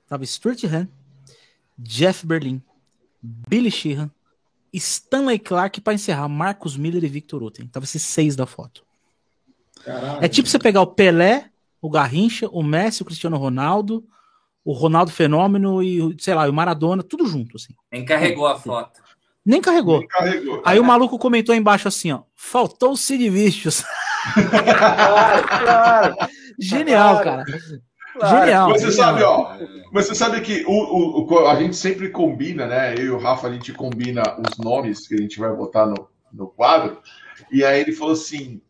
Tava Stuart Han, Jeff Berlin, Billy Sheehan, Stanley Clark para encerrar Marcos Miller e Victor Uten. Tava esses seis da foto. Caralho. É tipo você pegar o Pelé, o Garrincha, o Messi, o Cristiano Ronaldo, o Ronaldo Fenômeno e, sei lá, o Maradona, tudo junto, assim. Nem carregou a foto. Nem carregou. Nem carregou. Aí o maluco comentou aí embaixo assim, ó, faltou o Sid Vicious. claro, claro. Genial, cara. Claro. Genial. Mas você genial. sabe, ó. Mas você sabe que o, o, o, a gente sempre combina, né? Eu e o Rafa, a gente combina os nomes que a gente vai botar no, no quadro. E aí ele falou assim: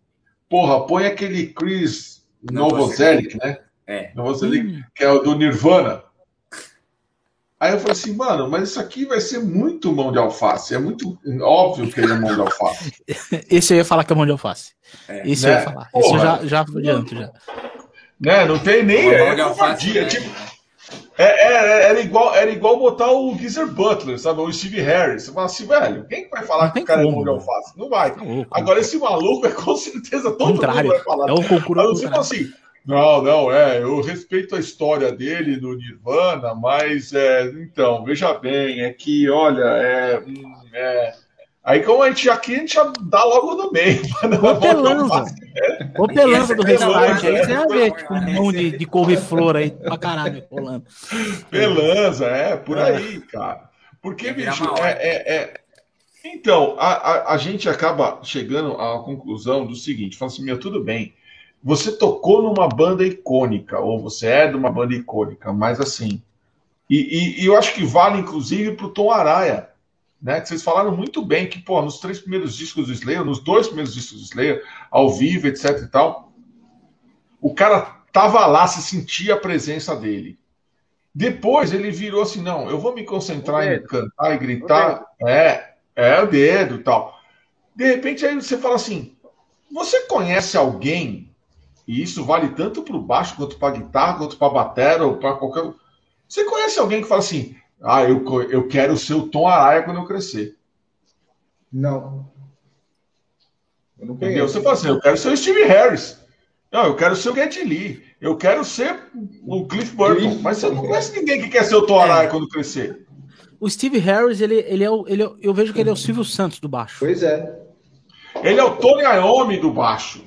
porra, põe aquele Chris Novoselic, né? É. Novoselic, hum. que é o do Nirvana. Aí eu falei assim, mano, mas isso aqui vai ser muito mão de alface. É muito óbvio que ele é mão de alface. Esse eu ia falar que é mão de alface. É. Esse né? eu ia falar. Porra, Esse eu já, já adianto já. Né? Não tem nem. É, é covardia. Né? Tipo, é, é, era, igual, era igual botar o Geezer Butler, sabe? O Steve Harris. Você fala assim, velho, quem vai falar que o cara como, é mão de alface? Não vai. Tá Agora, esse maluco é com certeza todo Contrário. mundo vai falar. É um concurso. Aí você assim. Não, não, é. Eu respeito a história dele no Nirvana, mas é, então, veja bem, é que, olha, é, hum, é Aí, como a gente aqui, a gente já dá logo no meio. Ô, pelanza. Ô, pelanza do restart aí, você vai ver, tipo, um monte de, de couve-flor aí pra caralho rolando. Pelanza, é, por aí, cara. Porque, bicho, é, é, é, Então, a, a, a, gente acaba chegando à conclusão do seguinte: fala assim, meu, tudo bem. Você tocou numa banda icônica, ou você é de uma banda icônica, mas assim. E, e, e eu acho que vale, inclusive, pro Tom Araya né? Que vocês falaram muito bem que, pô, nos três primeiros discos do Slayer, nos dois primeiros discos do Slayer, ao vivo, etc e tal, o cara tava lá, se sentia a presença dele. Depois ele virou assim, não, eu vou me concentrar em cantar e gritar, é, é o dedo e tal. De repente aí você fala assim, você conhece alguém, e isso vale tanto para o baixo quanto para guitarra, quanto para bateria ou para qualquer. Você conhece alguém que fala assim, ah, eu, eu quero ser o Tom Araya quando eu crescer. Não. Eu não Entendeu? Você fala assim, eu quero ser o Steve Harris. Não, eu quero ser o Get Lee. Eu quero ser o Cliff Burton. Mas você não conhece ninguém que quer ser o Tom Araya é. quando crescer. O Steve Harris, ele, ele, é o, ele é, eu vejo que ele é o Silvio Santos do baixo. Pois é. Ele é o Tony Iommi do baixo.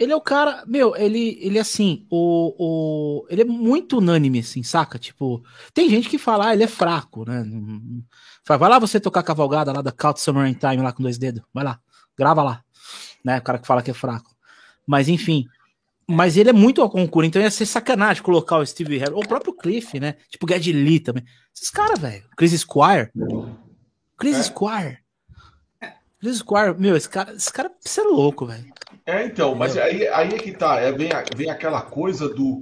Ele é o cara, meu, ele, ele é assim, o, o, ele é muito unânime, assim, saca? Tipo, tem gente que fala, ah, ele é fraco, né? Fala, vai lá você tocar a cavalgada lá da Count Summer in Time lá com dois dedos, vai lá, grava lá, né? O cara que fala que é fraco. Mas enfim, mas ele é muito ao concurso, então ia ser sacanagem colocar o Steve Harris, ou o próprio Cliff, né? Tipo, Ged Lee também. Esses caras, velho, Chris Squire. Chris é. Squire. Chris Squire, meu, esse cara, esse cara, você é louco, velho. É, então, mas aí, aí é que tá. É, vem, vem aquela coisa do.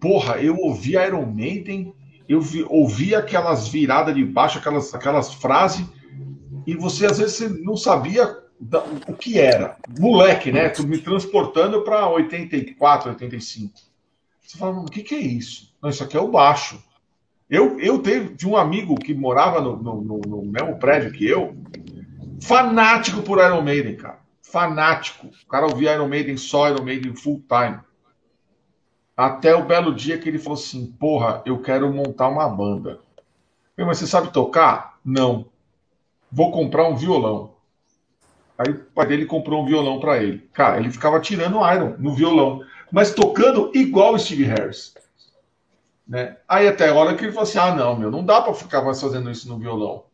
Porra, eu ouvi Iron Maiden, eu vi, ouvi aquelas viradas de baixo, aquelas, aquelas frases, e você às vezes você não sabia da, o que era. Moleque, né? Me transportando para 84, 85. Você fala, o que, que é isso? Não, isso aqui é o baixo. Eu, eu teve de um amigo que morava no, no, no, no mesmo prédio que eu, fanático por Iron Maiden, cara fanático. O cara ouvia Iron Maiden só, Iron Maiden full time. Até o belo dia que ele falou assim: Porra, eu quero montar uma banda. Eu, mas você sabe tocar? Não. Vou comprar um violão. Aí o pai dele comprou um violão para ele. Cara, ele ficava tirando Iron no violão, mas tocando igual o Steve Harris. Né? Aí até a hora que ele falou assim: Ah, não, meu, não dá para ficar mais fazendo isso no violão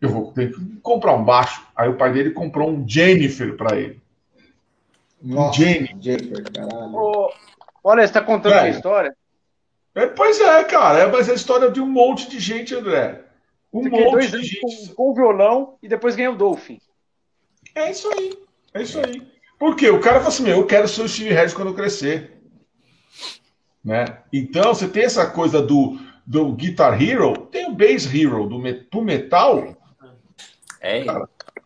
eu vou ter que comprar um baixo. Aí o pai dele comprou um Jennifer para ele. Nossa, Jennifer. Jennifer caralho. olha, você está contando é. a história? É, pois é, cara. É, mas é a história de um monte de gente, André. Um você monte de gente. Com, com o violão e depois ganhou o Dolphin. É isso aí. É isso aí. Por quê? O cara falou assim: eu quero ser o Steve Harris quando eu crescer. Né? Então, você tem essa coisa do, do Guitar Hero, tem o Bass Hero do, do metal, é ele.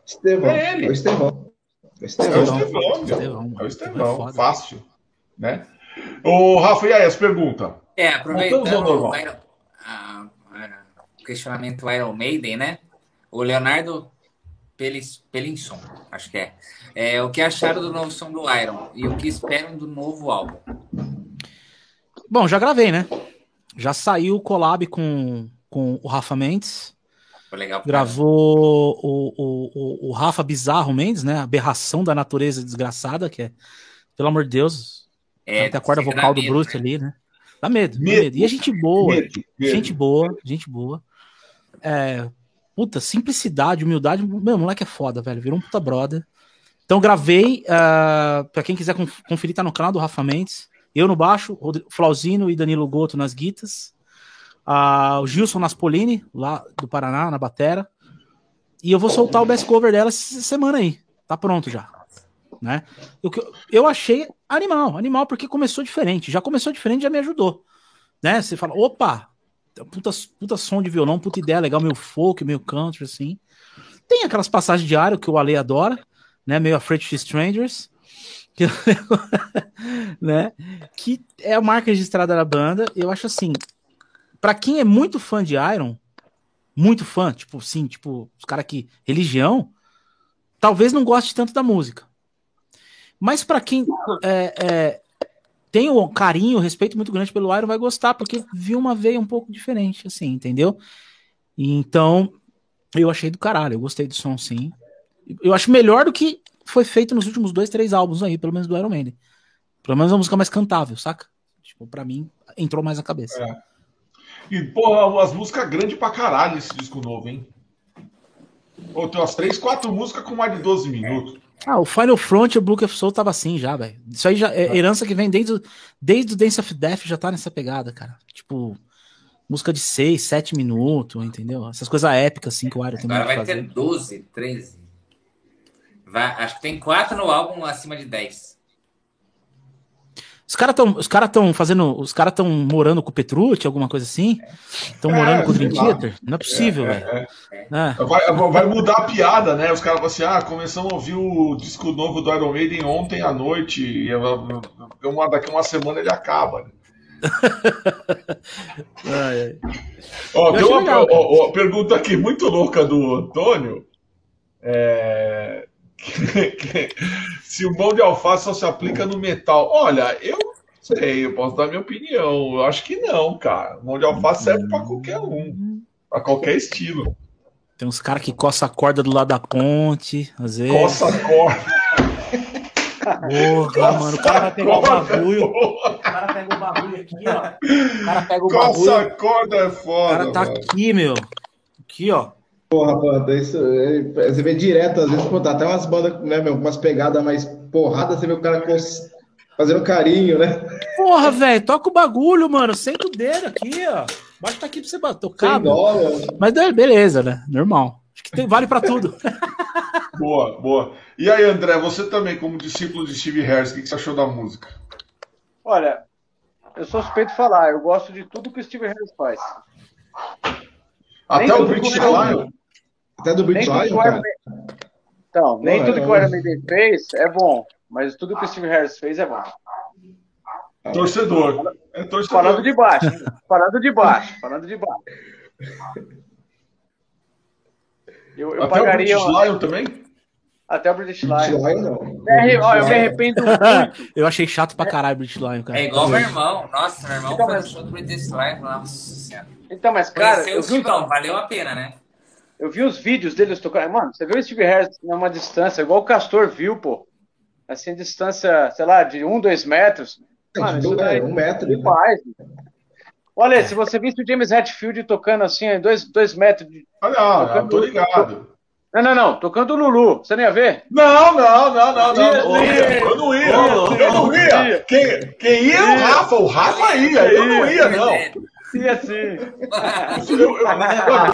Estevão. É ele. É o Estevão. É o Estevão, Estevão, É o Estevão. É Fácil. Né? Ô, Rafa, e aí, as perguntas? É, aproveitando o, Iron, a, o questionamento do Iron Maiden, né? O Leonardo Pelis, Pelinson, acho que é. é. O que acharam do novo som do Iron e o que esperam do novo álbum? Bom, já gravei, né? Já saiu o collab com, com o Rafa Mendes. Foi legal. Gravou o, o, o, o, Rafa Bizarro Mendes, né? Aberração da natureza desgraçada, que é, pelo amor de Deus. É, até a corda vocal do Bruce né? ali, né? Dá medo, medo. Dá medo. E a gente boa, medo, medo. gente boa, gente boa. É, puta, simplicidade, humildade. Meu, moleque é foda, velho. Virou um puta brother. Então gravei, uh, para quem quiser conferir, tá no canal do Rafa Mendes. Eu no baixo, o Flauzino e Danilo Goto nas guitas. Uh, o Gilson Naspolini, lá do Paraná, na batera. E eu vou soltar o best cover dela essa semana aí. Tá pronto já. Né? Eu, eu achei animal, animal, porque começou diferente. Já começou diferente, já me ajudou. Né? Você fala, opa, puta, puta som de violão, puta ideia legal, meio folk, meio country, assim. Tem aquelas passagens de área que o Ale adora, né? Meio Afraid to Strangers. Que, né? que é a marca registrada da banda. Eu acho assim, para quem é muito fã de Iron, muito fã, tipo, sim, tipo, os caras que religião, talvez não goste tanto da música. Mas para quem é, é, tem um carinho, um respeito muito grande pelo Iron, vai gostar, porque viu uma veia um pouco diferente, assim, entendeu? Então, eu achei do caralho, eu gostei do som, sim. Eu acho melhor do que foi feito nos últimos dois, três álbuns aí, pelo menos do Iron Maiden. Pelo menos uma música mais cantável, saca? Tipo, pra mim, entrou mais na cabeça. É. E, porra, as músicas grandes pra caralho esse disco novo, hein? Pô, tem umas três, quatro músicas com mais de 12 minutos. Ah, o Final Front e o Book of Soul tava assim já, velho. Isso aí já é herança que vem desde, desde o Dance of Death já tá nessa pegada, cara. Tipo, música de 6, 7 minutos, entendeu? Essas coisas épicas assim que o Iron tem Agora vai fazer. ter 12, 13. Vai, acho que tem 4 no álbum acima de 10. Os caras estão os cara tão fazendo. Os caras estão morando com o Petrucci, alguma coisa assim? Estão é, morando com o Dream Theater? Não é possível, é, velho. É, é. vai, vai, mudar a piada, né? Os caras falam assim: ah, começamos a ouvir o disco novo do Iron Maiden ontem à noite. E uma, daqui a uma semana ele acaba. Né? ai, ai. Ó, tem uma legal, ó, ó, pergunta aqui muito louca do Antônio. É, se o mão de alface só se aplica no metal. Olha, eu sei, eu posso dar minha opinião. Eu acho que não, cara. Mão de alface serve para qualquer um, para qualquer estilo. Tem uns caras que coça a corda do lado da ponte, às vezes. Coça a corda. Porra, mano, o cara vai pegar o bagulho. O cara pega o bagulho aqui, ó. O cara pega o Coça bagulho. Coça a corda é foda. O cara tá mano. aqui, meu. Aqui, ó. Porra, banda, isso é, você vê direto, às vezes, pô, tá até umas bandas, né, meu, umas pegadas mais porrada, você vê o cara fazendo carinho, né? Porra, velho, toca o bagulho, mano, senta o dedo aqui, ó. Basta tá aqui pra você tocar. Mas beleza, né? Normal. Acho que tem, vale para tudo. boa, boa. E aí, André, você também, como discípulo de Steve Harris, o que você achou da música? Olha, eu sou suspeito de falar, eu gosto de tudo que o Steve Harris faz. Até o British Lion. Até do British Lion, cara. Então, nem tudo é, que o Iron Maiden fez é bom, mas tudo que o Steve Harris fez é bom. Torcedor. É torcedor. Falando de baixo. Falando de baixo. Falando de baixo. Eu, eu Até pagaria. O British Lion também? Até o British Lion. Lion não. É, ó, eu me arrependo muito. eu achei chato pra caralho o British Lion, cara. É igual meu irmão. Nossa, meu irmão então, foi show do British Lion. Nossa senhora. Então, mas, cara. eu então, valeu a pena, né? Eu vi os vídeos deles tocando. Mano, você viu o Steve Harris numa distância, igual o Castor viu, pô. Assim, distância, sei lá, de um, dois metros. Mano, isso daí, um metro. Né? Faz. Olha, se você visse o James Hetfield tocando assim, dois, dois metros. De, Olha, tocando, tô ligado. Não, não, não. Tocando o Lulu. Você nem ia ver? Não, não, não, não, não. Eu não ia. Eu não ia. Quem, quem ia é o Rafa. O Rafa ia. Eu não ia, não. Sim. Eu, eu,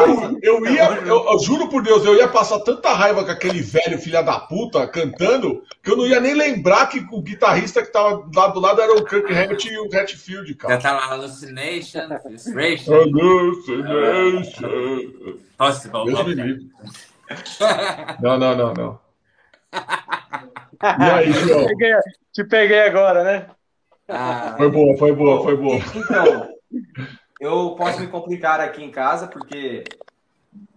eu, eu ia, eu, juro por Deus, eu ia passar tanta raiva com aquele velho filha da puta cantando que eu não ia nem lembrar que o guitarrista que tava lá do lado era o Kirk Hammett e o Hatfield, cara. Já tá lá, Hallucination, Frustration. Hallucination. Possible. Não, não, não, não. E aí, João? Te peguei, te peguei agora, né? Ah, foi boa, foi boa, foi boa. Então, eu posso me complicar aqui em casa, porque.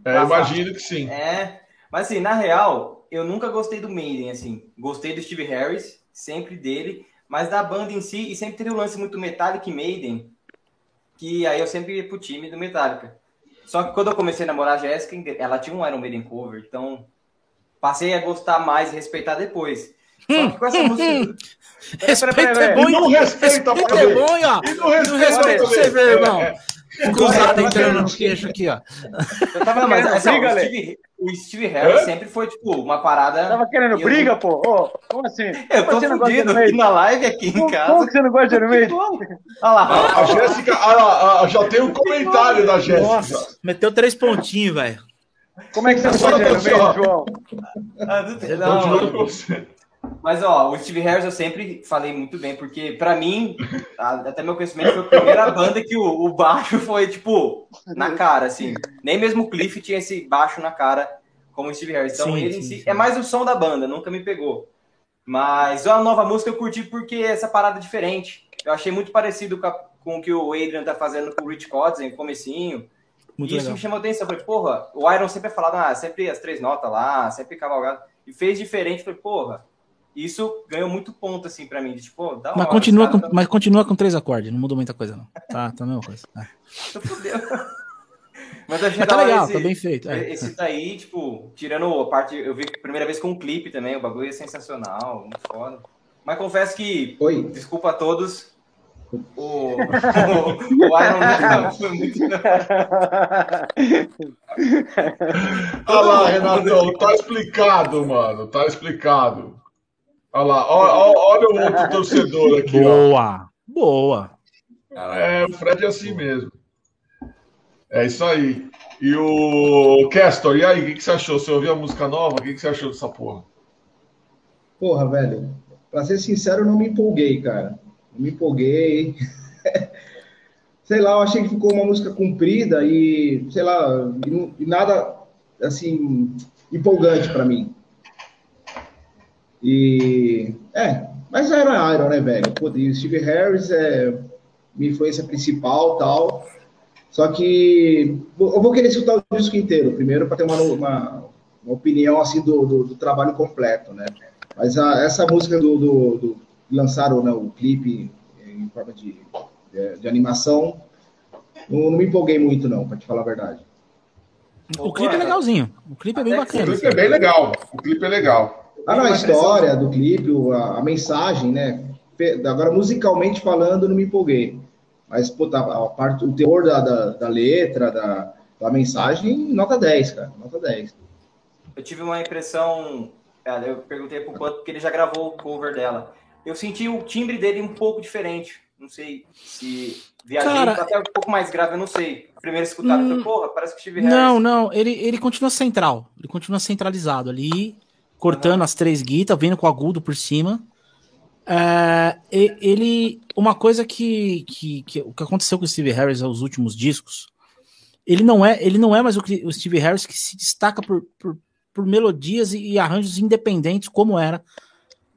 É, imagino que sim. É. Mas assim, na real, eu nunca gostei do Maiden, assim. Gostei do Steve Harris, sempre dele, mas da banda em si, e sempre teria um lance muito Metallica e Maiden, que aí eu sempre ia pro time do Metallica. Só que quando eu comecei a namorar a Jéssica, ela tinha um Iron Maiden cover, então passei a gostar mais e respeitar depois. Só que com essa música. Respeito é bom, e não respeita, respeito é bom, ó. E não respeita, você ver, irmão. Cruzado tá entrando no queixo aqui, ó. Eu tava mas, assim, briga, o, Steve, o Steve Harris sempre foi, tipo, uma parada. Tava querendo briga, pô? Oh, como assim? Eu tô fudido aqui na live aqui em casa. Como que você não gosta de Maiden? Olha lá. A Jéssica, ah, já tem um comentário da Jéssica. Nossa, meteu três pontinhos, velho. Como é que você não gosta de Maiden, João? Ah, não, não, não. Mas, ó, o Steve Harris eu sempre falei muito bem, porque para mim, até meu conhecimento, foi a primeira banda que o, o, baixo foi, tipo, na cara, assim. Nem mesmo o Cliff tinha esse baixo na cara como o Steve Harris. Então, sim, ele sim, em si sim. é mais o som da banda, nunca me pegou. Mas a nova música eu curti porque essa parada é diferente. Eu achei muito parecido com, a, com o que o Adrian tá fazendo com o Rich Codsen, comecinho. Muito e isso legal. me chamou a atenção. Eu falei, porra, o Iron sempre é falado, ah, sempre as três notas lá, sempre cavalgado. E fez diferente. Eu falei, porra, isso ganhou muito ponto, assim, pra mim. De, tipo, dá mas, continua com, tá... mas continua com três acordes, não mudou muita coisa, não. Tá, tá a mesma coisa. É. mas, mas tá legal, esse, tá bem feito. É. Esse daí, tipo, tirando a parte. Eu vi a primeira vez com um clipe também, o bagulho é sensacional, muito foda. Mas confesso que. Oi. Desculpa a todos. O, o, o Iron Man foi muito. Olha lá, Renatão, tá explicado, mano. Tá explicado. Olha lá, olha, olha o outro torcedor aqui. Boa, ó. boa. É, o Fred é assim mesmo. É isso aí. E o Castor, e aí, o que, que, você achou? Você ouviu a música nova? O que, que, você achou dessa porra? Porra, velho, pra ser sincero, eu não me empolguei, cara. Não me empolguei. sei lá, eu achei que ficou uma música comprida e, sei lá, e, e nada, assim, empolgante para mim. E. É, mas era Iron, né, velho? Pô, e o Steve Harris é minha influência principal tal. Só que eu vou querer escutar o disco inteiro, primeiro, para ter uma, uma, uma, opinião assim do, do, do, trabalho completo, né? Mas a, essa música do, do, do lançaram né, o clipe em forma de, de, de animação, não, não, me empolguei muito, não, para te falar a verdade. O clipe é legalzinho. O clipe é bem bacana. O clipe é bem legal. O clipe é legal. Ah, não, a história do clipe, a, a, mensagem, né? Agora, musicalmente falando, não me empolguei. Mas, pô, tá, a parte, o teor da, da, da letra, da, da mensagem, nota 10, cara. Nota 10. Eu tive uma impressão. Eu perguntei pro Panto porque ele já gravou o cover dela. Eu senti o timbre dele um pouco diferente. Não sei se viajei Cara, até um pouco mais grave, eu não sei. Primeiro escutado, hum, foi, porra, parece que Harris. Não, não, ele, ele continua central. Ele continua centralizado ali cortando as três guitas, vindo com o agudo por cima. É, ele. Uma coisa que, que, que, o que aconteceu com o Steve Harris aos últimos discos, ele não é, ele não é mais o, o Steve Harris que se destaca por, por, por melodias e, e, arranjos independentes, como era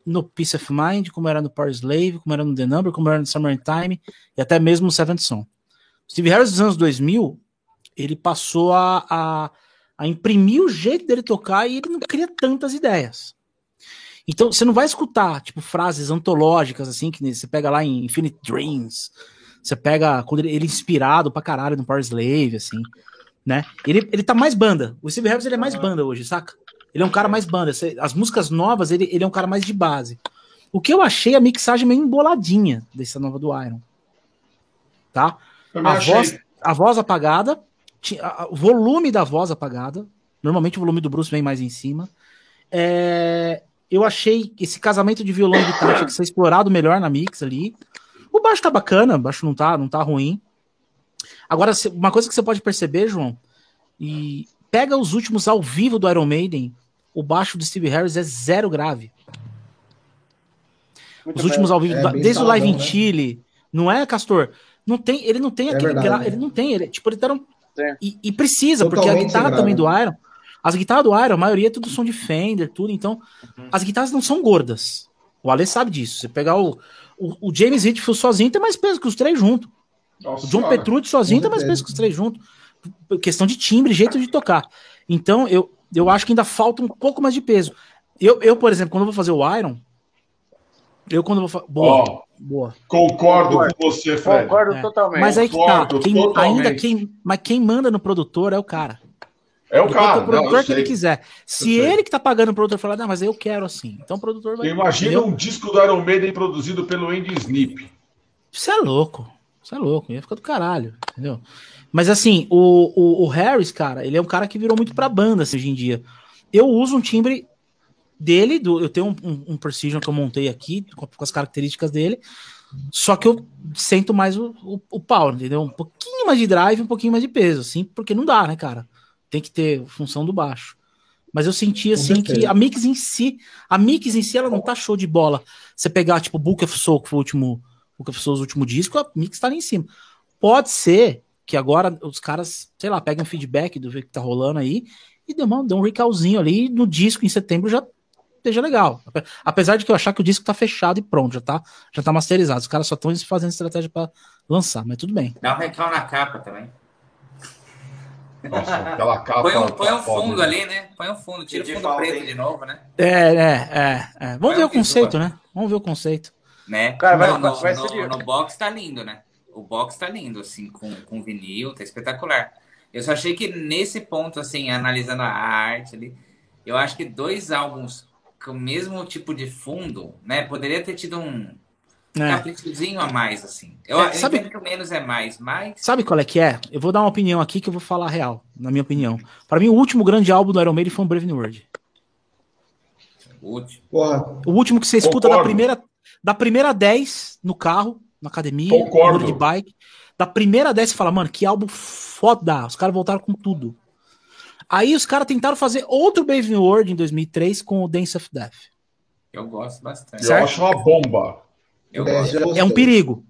no Peace of Mind, como era no Power Slave, como era no The Number, como era no Summertime e até mesmo no Seventh Son. Steve Harris dos anos 2000, ele passou a, a a imprimir o jeito dele tocar e ele não cria tantas ideias. Então, você não vai escutar, tipo, frases antológicas, assim, que você pega lá em Infinite Dreams, você pega quando ele, ele é inspirado pra caralho no Power Slave, assim, né? Ele, ele tá mais banda. O Steve Harris, ele é mais banda hoje, saca? Ele é um cara mais banda. As músicas novas, ele, ele é um cara mais de base. O que eu achei a mixagem meio emboladinha dessa nova do Iron. Tá? A voz, a voz apagada, o volume da voz apagada. Normalmente o volume do Bruce vem mais em cima. É, eu achei esse casamento de violão e guitarra tinha que ser explorado melhor na mix ali. O baixo tá bacana, o baixo não tá, não tá ruim. Agora, uma coisa que você pode perceber, João, e pega os últimos ao vivo do Iron Maiden, o baixo do Steve Harris é zero grave. Muito os últimos ao vivo, é desde o Live in né? Chile, não é, Castor? Não tem, ele não tem é aquele gra... ele não tem, ele tipo ele tá um, e, e, precisa, Totalmente porque a guitarra também do Iron, as guitarras do Iron, a maioria é tudo som de Fender, tudo, então uhum. as guitarras não são gordas. O Ale sabe disso. Você pegar o, o, o James Hetfield sozinho tem mais peso que os três juntos. O John Petrucci sozinho tem mais peso que os três juntos. Questão de timbre, jeito de tocar. Então, eu, eu acho que ainda falta um pouco mais de peso. Eu, eu por exemplo, quando eu vou fazer o Iron, eu quando vou boa, oh, boa. Concordo, concordo, com você, Fred. Concordo é. totalmente. Mas aí que tá, quem, ainda quem, mas quem manda no produtor é o cara. É o cara, o produtor não, que ele quiser. Se ele que tá pagando o produtor falar, não, mas eu quero assim. Então o produtor vai. Imagina um disco do Iron Maiden produzido pelo Andy Snip. Isso é louco. Você é louco, ia ficar do caralho, entendeu? Mas assim, o, o, o, Harris, cara, ele é um cara que virou muito pra banda assim, hoje em dia. Eu uso um timbre dele, do, eu tenho um, um, um Precision que eu montei aqui, com, com, as características dele, só que eu sinto mais o, o, o pau, entendeu? Um pouquinho mais de drive, um pouquinho mais de peso, assim, porque não dá, né, cara? Tem que ter função do baixo. Mas eu senti assim que a mix em si, a mix em si, ela não tá show de bola. Você pegar, tipo, Book of Soul, que foi o último, Book of Souls, último disco, a mix tá ali em cima. Pode ser que agora os caras, sei lá, peguem um feedback do que tá rolando aí e uma, dê um recalzinho ali no disco em setembro já esteja legal. Apesar de que eu achar que o disco tá fechado e pronto, já tá, já tá masterizado. Os caras só estão fazendo estratégia para lançar, mas tudo bem. Dá um recal na capa também. Nossa, aquela capa. Põe um, põe um fundo né? ali, né? Põe um fundo, tira o fundo preto de novo, né? É, é, é. é. Vamos põe ver o conceito, né? Vamos ver o conceito. Né? Cara, vai, no, vai no, no, box tá lindo, né? O box tá lindo, assim, com, com vinil, tá espetacular. Eu só achei que nesse ponto, assim, analisando a arte ali, eu acho que dois álbuns com o mesmo tipo de fundo, né? Poderia ter tido um, é. caprichozinho a mais, assim. Eu, é, sabe, que o menos é mais, mas. Sabe qual é que é? Eu vou dar uma opinião aqui que eu vou falar real, na minha opinião. Para mim, o último grande álbum do Iron Maiden foi um Brave New World. O último. O último que você escuta da primeira, da primeira 10 no carro, na academia, Concordo. de bike. Da primeira 10 você fala, mano, que álbum foda. Os caras voltaram com tudo. Aí os caras tentaram fazer outro Brave New World em 2003 com o Dance of Death. Eu gosto bastante. Eu acho uma bomba. Eu é, é um perigo.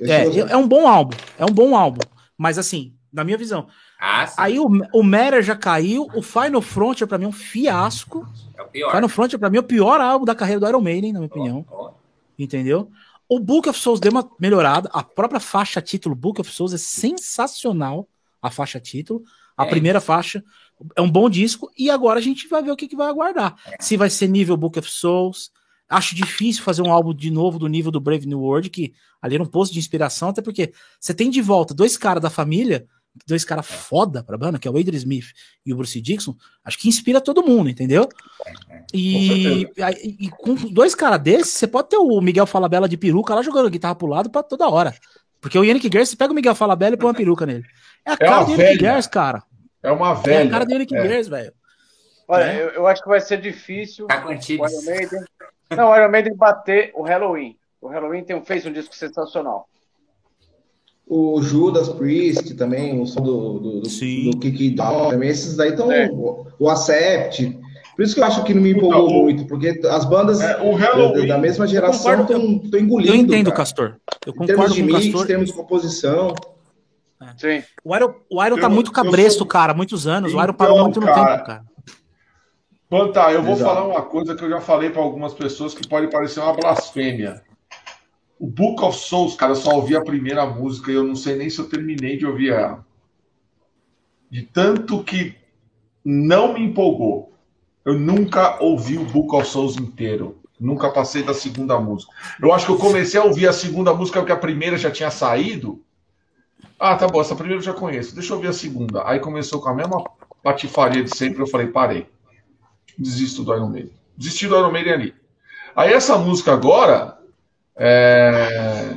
É, é um bom álbum. É um bom álbum. Mas assim, na minha visão. Ah, aí o, o Matter já caiu. O Final Frontier, pra mim, é um fiasco. É o pior. Final Frontier, pra mim, é o pior álbum da carreira do Iron Maiden, na minha oh, opinião. Oh. Entendeu? O Book of Souls deu uma melhorada. A própria faixa título Book of Souls é sensacional. A faixa título. A é. primeira faixa é um bom disco. E agora a gente vai ver o que, que vai aguardar. É. Se vai ser nível Book of Souls Acho difícil fazer um álbum de novo do nível do Brave New World, que ali era um posto de inspiração, até porque você tem de volta dois caras da família, dois caras foda pra banda, que é o Adrian Smith e o Bruce Dixon, acho que inspira todo mundo, entendeu? E, com, e, e com dois caras desses, você pode ter o Miguel Falabella de peruca lá jogando guitarra pro lado pra toda hora. Porque o Yannick Gers, você pega o Miguel Falabella e põe uma peruca nele. É a é cara do Yannick Gers, cara. É uma velha. É a cara do Yannick é. Velho. Olha, é. eu, eu, acho que vai ser difícil. Tá com não, o Iron Maiden bater o Halloween. O Halloween tem, fez um disco sensacional. O Judas Priest também, o som do, do, do, do Kiki Down, também esses daí estão. É. O, o Acept. Por isso que eu acho que não me empolgou então, muito, porque as bandas é, da, da, mesma geração estão engolindo. Eu entendo, cara. Castor. Eu concordo em termos de com mix, Castor. termos de composição. É. Sim. O Iron, o Iron tá muito cabresto, sou... cara, muitos anos. Então, o Iron parou muito no cara, tempo, cara. Panta, eu vou Exato. falar uma coisa que eu já falei para algumas pessoas que pode parecer uma blasfêmia. O Book of Souls, cara, eu só ouvi a primeira música e eu não sei nem se eu terminei de ouvir ela. De tanto que não me empolgou. Eu nunca ouvi o Book of Souls inteiro. Nunca passei da segunda música. Eu acho que eu comecei a ouvir a segunda música porque a primeira já tinha saído. Ah, tá bom, essa primeira eu já conheço. Deixa eu ouvir a segunda. Aí começou com a mesma patifaria de sempre. Eu falei, parei desisto do Iron Maiden. Desisti do Iron Maiden ali. Aí essa música agora, é...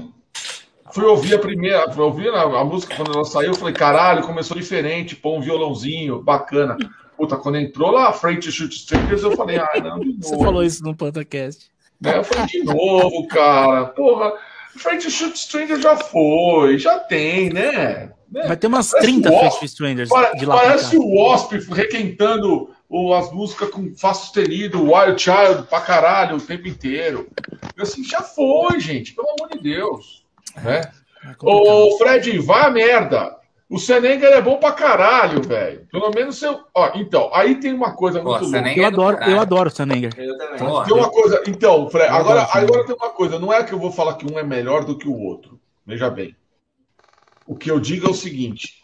fui ouvir a primeira, fui ouvir a, a, música quando ela saiu, eu falei, caralho, começou diferente, pô, um violãozinho, bacana. Puta, quando entrou lá a Frente Shoot Strangers, eu falei, ah, não, de novo. Você falou isso no podcast. É, eu falei, de novo, cara, porra, Frente Shoot Strangers já foi, já tem, né? Vai ter umas parece 30 Frente Strangers de lá Parece o Wasp requentando as músicas com Fá sustenido, Wild Child pra caralho o tempo inteiro. Eu assim, já foi, gente, pelo amor de Deus. Né? É Ô, Fred, vai a merda. O Senenger é bom pra caralho, velho. Pelo menos seu. Ó, então, aí tem uma coisa Pô, muito louca. Eu adoro, eu adoro o Senenger. Eu também. Tem uma coisa. Então, Fred, agora, agora tem uma coisa. Não é que eu vou falar que um é melhor do que o outro. Veja bem. O que eu digo é o seguinte: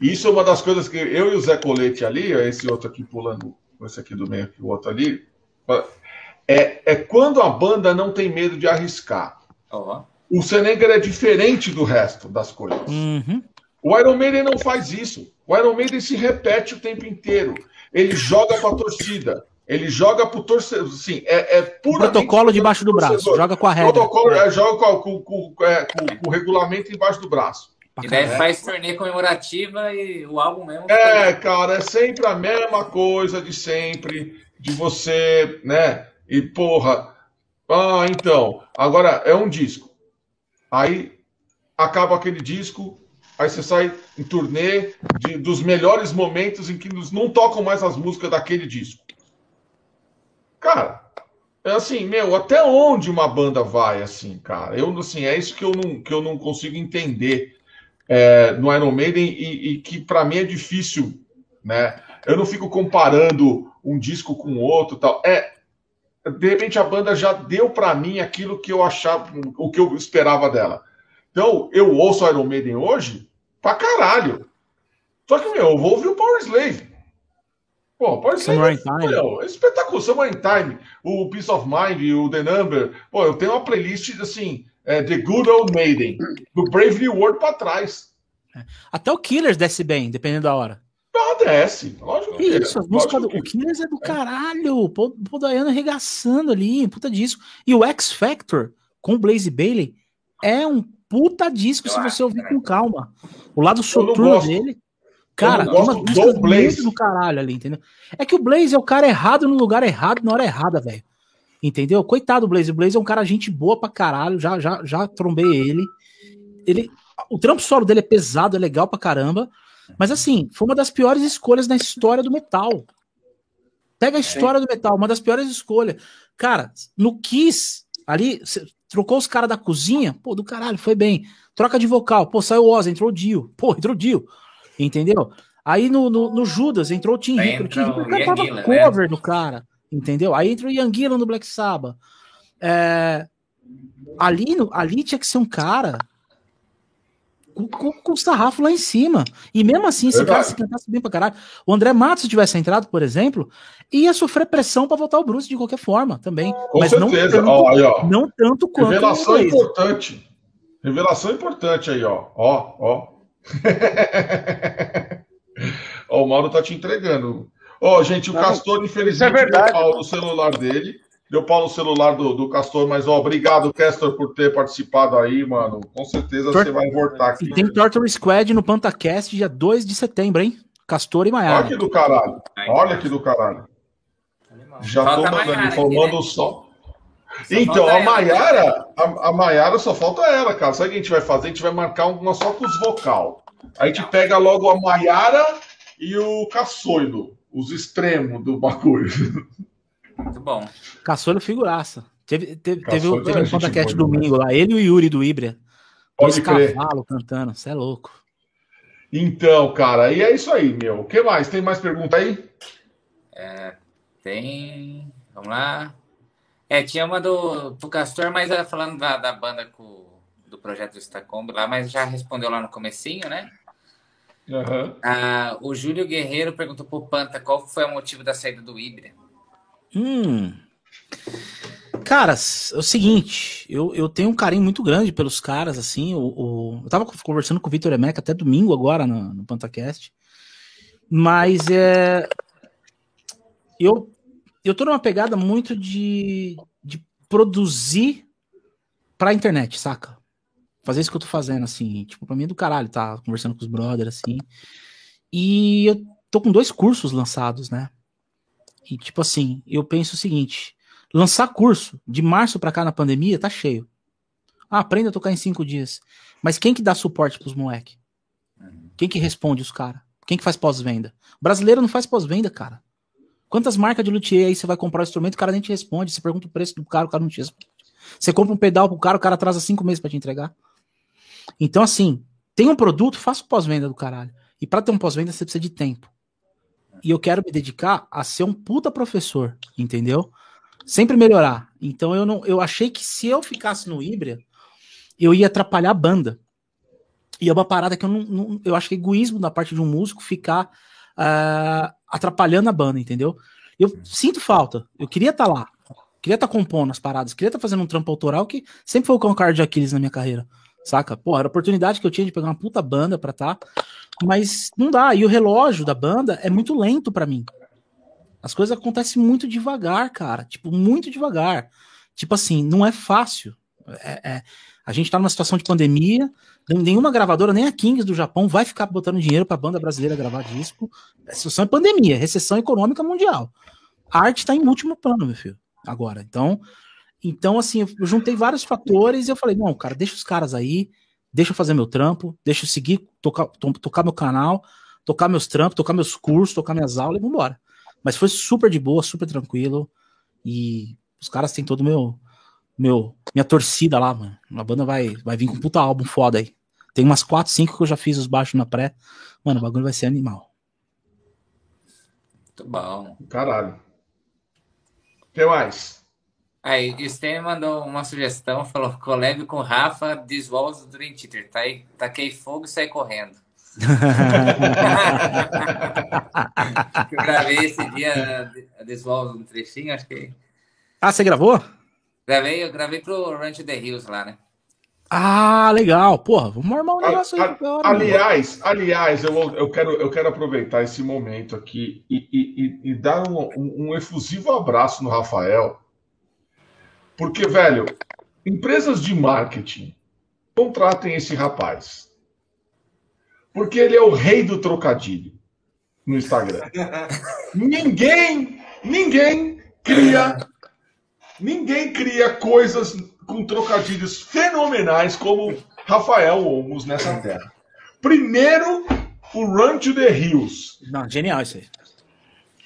isso é uma das coisas que eu e o Zé Colete ali, esse outro aqui pulando, esse aqui do meio, o outro ali, é, é quando a banda não tem medo de arriscar. Uhum. O Senegal é diferente do resto das coisas. Uhum. O Iron Maiden não faz isso. O Iron Maiden se repete o tempo inteiro. Ele joga para a torcida. Ele joga pro torcedor. Sim, é, é puramente. Protocolo debaixo do braço. Joga com a regra. Protocolo é, joga com, com, com, é, com, com o regulamento embaixo do braço. E daí faz turnê comemorativa e o álbum mesmo. É, cara, é sempre a mesma coisa de sempre. De você, né? E porra. Ah, então. Agora é um disco. Aí acaba aquele disco. Aí você sai em turnê de, dos melhores momentos em que não tocam mais as músicas daquele disco. Cara, é assim, meu, até onde uma banda vai assim, cara? Eu, assim, é isso que eu não, que eu não consigo entender é, no Iron Maiden e, e que para mim é difícil, né? Eu não fico comparando um disco com outro, tal. É, de repente a banda já deu para mim aquilo que eu achava, o que eu esperava dela. Então, eu ouço Iron Maiden hoje pra caralho. Só que, meu, eu vou ouvir o Power Slave. Pô, ser. Summer Time. Meu, é espetáculo. Summer in Time, o Peace of Mind, o The Number. Pô, eu tenho uma playlist assim, é, The Good Old Maiden, do Brave New World pra trás. É. Até o Killers desce bem, dependendo da hora. Ah, desce. Lógico que Isso, as músicas do que... o Killers é do caralho. O Paul Dayano arregaçando ali, puta disco. E o X Factor com o Blaze Bailey é um puta disco se você ouvir com calma. O lado soturno dele. Cara, uma música muito do caralho ali, entendeu? É que o Blaze é o cara errado no lugar errado na hora errada, velho. Entendeu? Coitado do Blaze. O Blaze é um cara gente boa pra caralho. Já, já, já trombei ele. Ele. O trampo solo dele é pesado, é legal pra caramba. Mas assim, foi uma das piores escolhas na história do metal. Pega a história Sim. do metal, uma das piores escolhas. Cara, no Kiss, ali, trocou os caras da cozinha, pô, do caralho, foi bem. Troca de vocal, pô, saiu o Oz, entrou o Dio. Pô, entrou o Dio. Entendeu? Aí no, no, no Judas entrou o Tim Hickory. O Tim Hickory cantava né? cover né? do cara. Entendeu? Aí entrou o Ian Gillan no Black Sabbath. É, ali, ali tinha que ser um cara com, com, com o sarrafo lá em cima. E mesmo assim, esse cara se cantasse bem pra caralho. O André Matos, se tivesse entrado, por exemplo, ia sofrer pressão para voltar o Bruce de qualquer forma também. Com Mas certeza. Não tanto, ó, aí, ó. não tanto quanto. Revelação importante. Revelação importante aí, ó. Ó, ó. ó, o Mauro tá te entregando. Ó, gente, o não, Castor, infelizmente, é pau no celular dele. Deu pau no celular do, do Castor, mas ó, obrigado, Castor, por ter participado aí, mano. Com certeza Tor você vai voltar aqui. E tem Torture Squad no PantaCast dia 2 de setembro, hein? Castor e Maiara. Olha que do caralho. Olha que do caralho. Já falta tô mandando, formando o sol. Então, a Maiara, a, a Maiara só falta ela, cara. Sabe o que a gente vai fazer? A gente vai marcar uma só com os vocal. Aí a gente pega logo a Maiara e o Caçoido, os extremos do bagulho. Muito bom. Caçoido figuraça. Teve, teve, teve, o, teve um podcast domingo lá, ele e o Yuri do Ibra. Pode crer. cavalo cantando, você é louco. Então, cara, e é isso aí, meu. O que mais? Tem mais pergunta aí? É, tem. Vamos lá. É, tinha uma do, do Castor, mas era falando da, da banda com, do projeto Stacombe lá, mas já respondeu lá no comecinho, né? Uhum. Ah, o Júlio Guerreiro perguntou pro Panta qual foi o motivo da saída do Ibra. Hum. Cara, é o seguinte, eu, eu tenho um carinho muito grande pelos caras, assim. O, o eu tava conversando com o Vitor Emeca até domingo agora no, no PantaCast. Mas é. Eu, eu tô numa pegada muito de, de produzir pra internet, saca? Fazer isso que eu tô fazendo, assim. Tipo, pra mim é do caralho, tá? Conversando com os brothers, assim. E eu tô com dois cursos lançados, né? E tipo assim, eu penso o seguinte: lançar curso de março para cá na pandemia tá cheio. Ah, aprenda a tocar em cinco dias. Mas quem que dá suporte pros moleque? Quem que responde os caras? Quem que faz pós-venda? Brasileiro não faz pós-venda, cara. Quantas marcas de luthier aí você vai comprar o instrumento, o cara nem te responde. Você pergunta o preço do cara, o cara não te responde. Você compra um pedal pro cara, o cara atrasa cinco meses para te entregar. Então, assim, tem um produto, faça pós-venda do caralho. E para ter um pós-venda, você precisa de tempo e eu quero me dedicar a ser um puta professor, entendeu? Sempre melhorar. Então eu não, eu achei que se eu ficasse no Ibra, eu ia atrapalhar a banda. E é uma parada que eu não, não eu acho que é egoísmo da parte de um músico ficar uh, atrapalhando a banda, entendeu? Eu sinto falta. Eu queria estar tá lá. Queria estar tá compondo as paradas. Queria estar tá fazendo um trampo autoral que sempre foi o cão de Aquiles na minha carreira. Saca? Pô, era a oportunidade que eu tinha de pegar uma puta banda pra tá, mas não dá. E o relógio da banda é muito lento para mim. As coisas acontecem muito devagar, cara. Tipo, muito devagar. Tipo assim, não é fácil. É, é, a gente tá numa situação de pandemia, nenhuma gravadora, nem a Kings do Japão, vai ficar botando dinheiro pra banda brasileira gravar disco. A situação é pandemia, recessão econômica mundial. A arte tá em último plano, meu filho, agora. Então, então assim, eu juntei vários fatores e eu falei, não, cara, deixa os caras aí, deixa eu fazer meu trampo, deixa eu seguir, tocar, to, tocar meu canal, tocar meus trampos, tocar meus cursos, tocar minhas aulas e vambora. Mas foi super de boa, super tranquilo. E os caras têm todo o meu, meu, minha torcida lá, mano. A banda vai, vai vir com um puta álbum foda aí. Tem umas 4, 5 que eu já fiz os baixos na pré. Mano, o bagulho vai ser animal. Muito bom. Caralho. O que mais? Aí, o Sten mandou uma sugestão, falou, collab com Rafa, Diswalls do Dream Theater. Tá aí, taquei fogo e sai correndo. eu gravei esse dia a Diswalls um trechinho, acho que... Ah, você gravou? Gravei, eu gravei pro Ranch the Hills lá, né? Ah, legal. Porra, vamos armar um negócio a, aí. A, aliás, aliás, eu, eu, quero, eu quero aproveitar esse momento aqui e, e, e dar um, um, um, efusivo abraço no Rafael. Porque, velho, empresas de marketing contratem esse rapaz. Porque ele é o rei do trocadilho no Instagram. ninguém, ninguém cria Ninguém cria coisas com trocadilhos fenomenais como Rafael Olmos nessa terra. Primeiro, o Run to the Hills. Não, genial isso aí.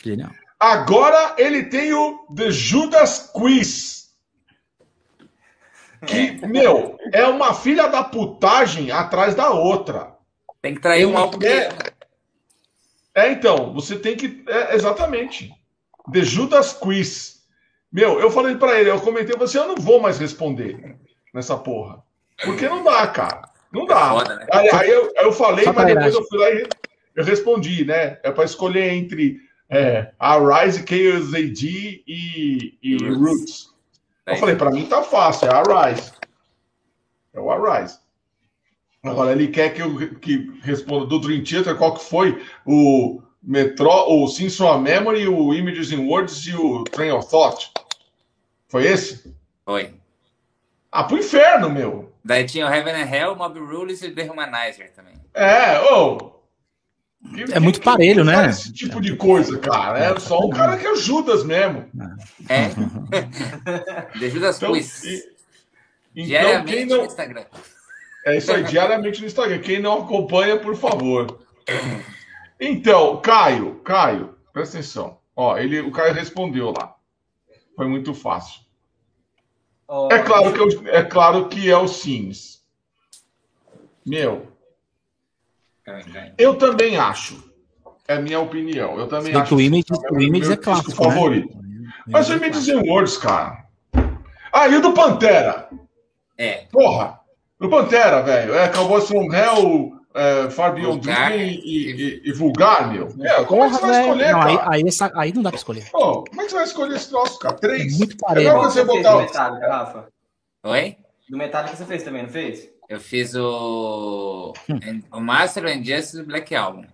Genial. Agora ele tem o The Judas Quiz. Que, meu, é uma filha da putagem atrás da outra. Tem que trair um álbum. É, é, então, você tem que. É, exatamente. The Judas Quiz. Meu, eu falei para ele, eu comentei, você, assim, eu não vou mais responder nessa porra. Porque não dá, cara. Não dá. É foda, né? aí, aí, eu, eu falei, Só mas depois eu fui lá e eu respondi, né? É para escolher entre é, a Rise, Chaos AD e, e Roots. Roots. Eu falei, para mim tá fácil, é a Rise. É o Arise. Agora ele quer que eu que responda do Dream Theater qual que foi o Metro, o Simpson Memory, o Images in Words e o Train of Thought. Foi esse? Foi. Ah, pro inferno, meu. Daí tinha o Heaven and Hell, Mob Rules e The Humanizer também. É, ô. Oh, é muito parelho, né? Esse tipo de coisa, cara. É só um cara que é o Judas mesmo. É. The Judas então, Quiz. então, diariamente não... no Instagram. É isso aí, diariamente no Instagram. Quem não acompanha, por favor. Então, Caio, Caio, presta atenção. Ó, ele, o Caio respondeu lá. Foi muito fácil. Oh, é, claro que eu, é claro que é o Sims. Meu. Eu também acho. É minha opinião. Eu também acho. O Image, é o Image é clássico. Né? favorito. Né? Mas o Image em Words, cara. Ah, e o do Pantera? É. Porra. Do Pantera, velho. É Cowboys from Hell é, Far Beyond Dream e, e, e, Vulgar, meu. É, como é que você vai escolher, não, cara? Aí, aí, aí, não dá pra escolher. Pô, como é que você vai escolher esse troço, cara? Três? É muito parelho. Agora você botar o... Metallica, Rafa? Oi? Do Metallica você fez também, não fez? Eu fiz o... O Master and Justice Black Album.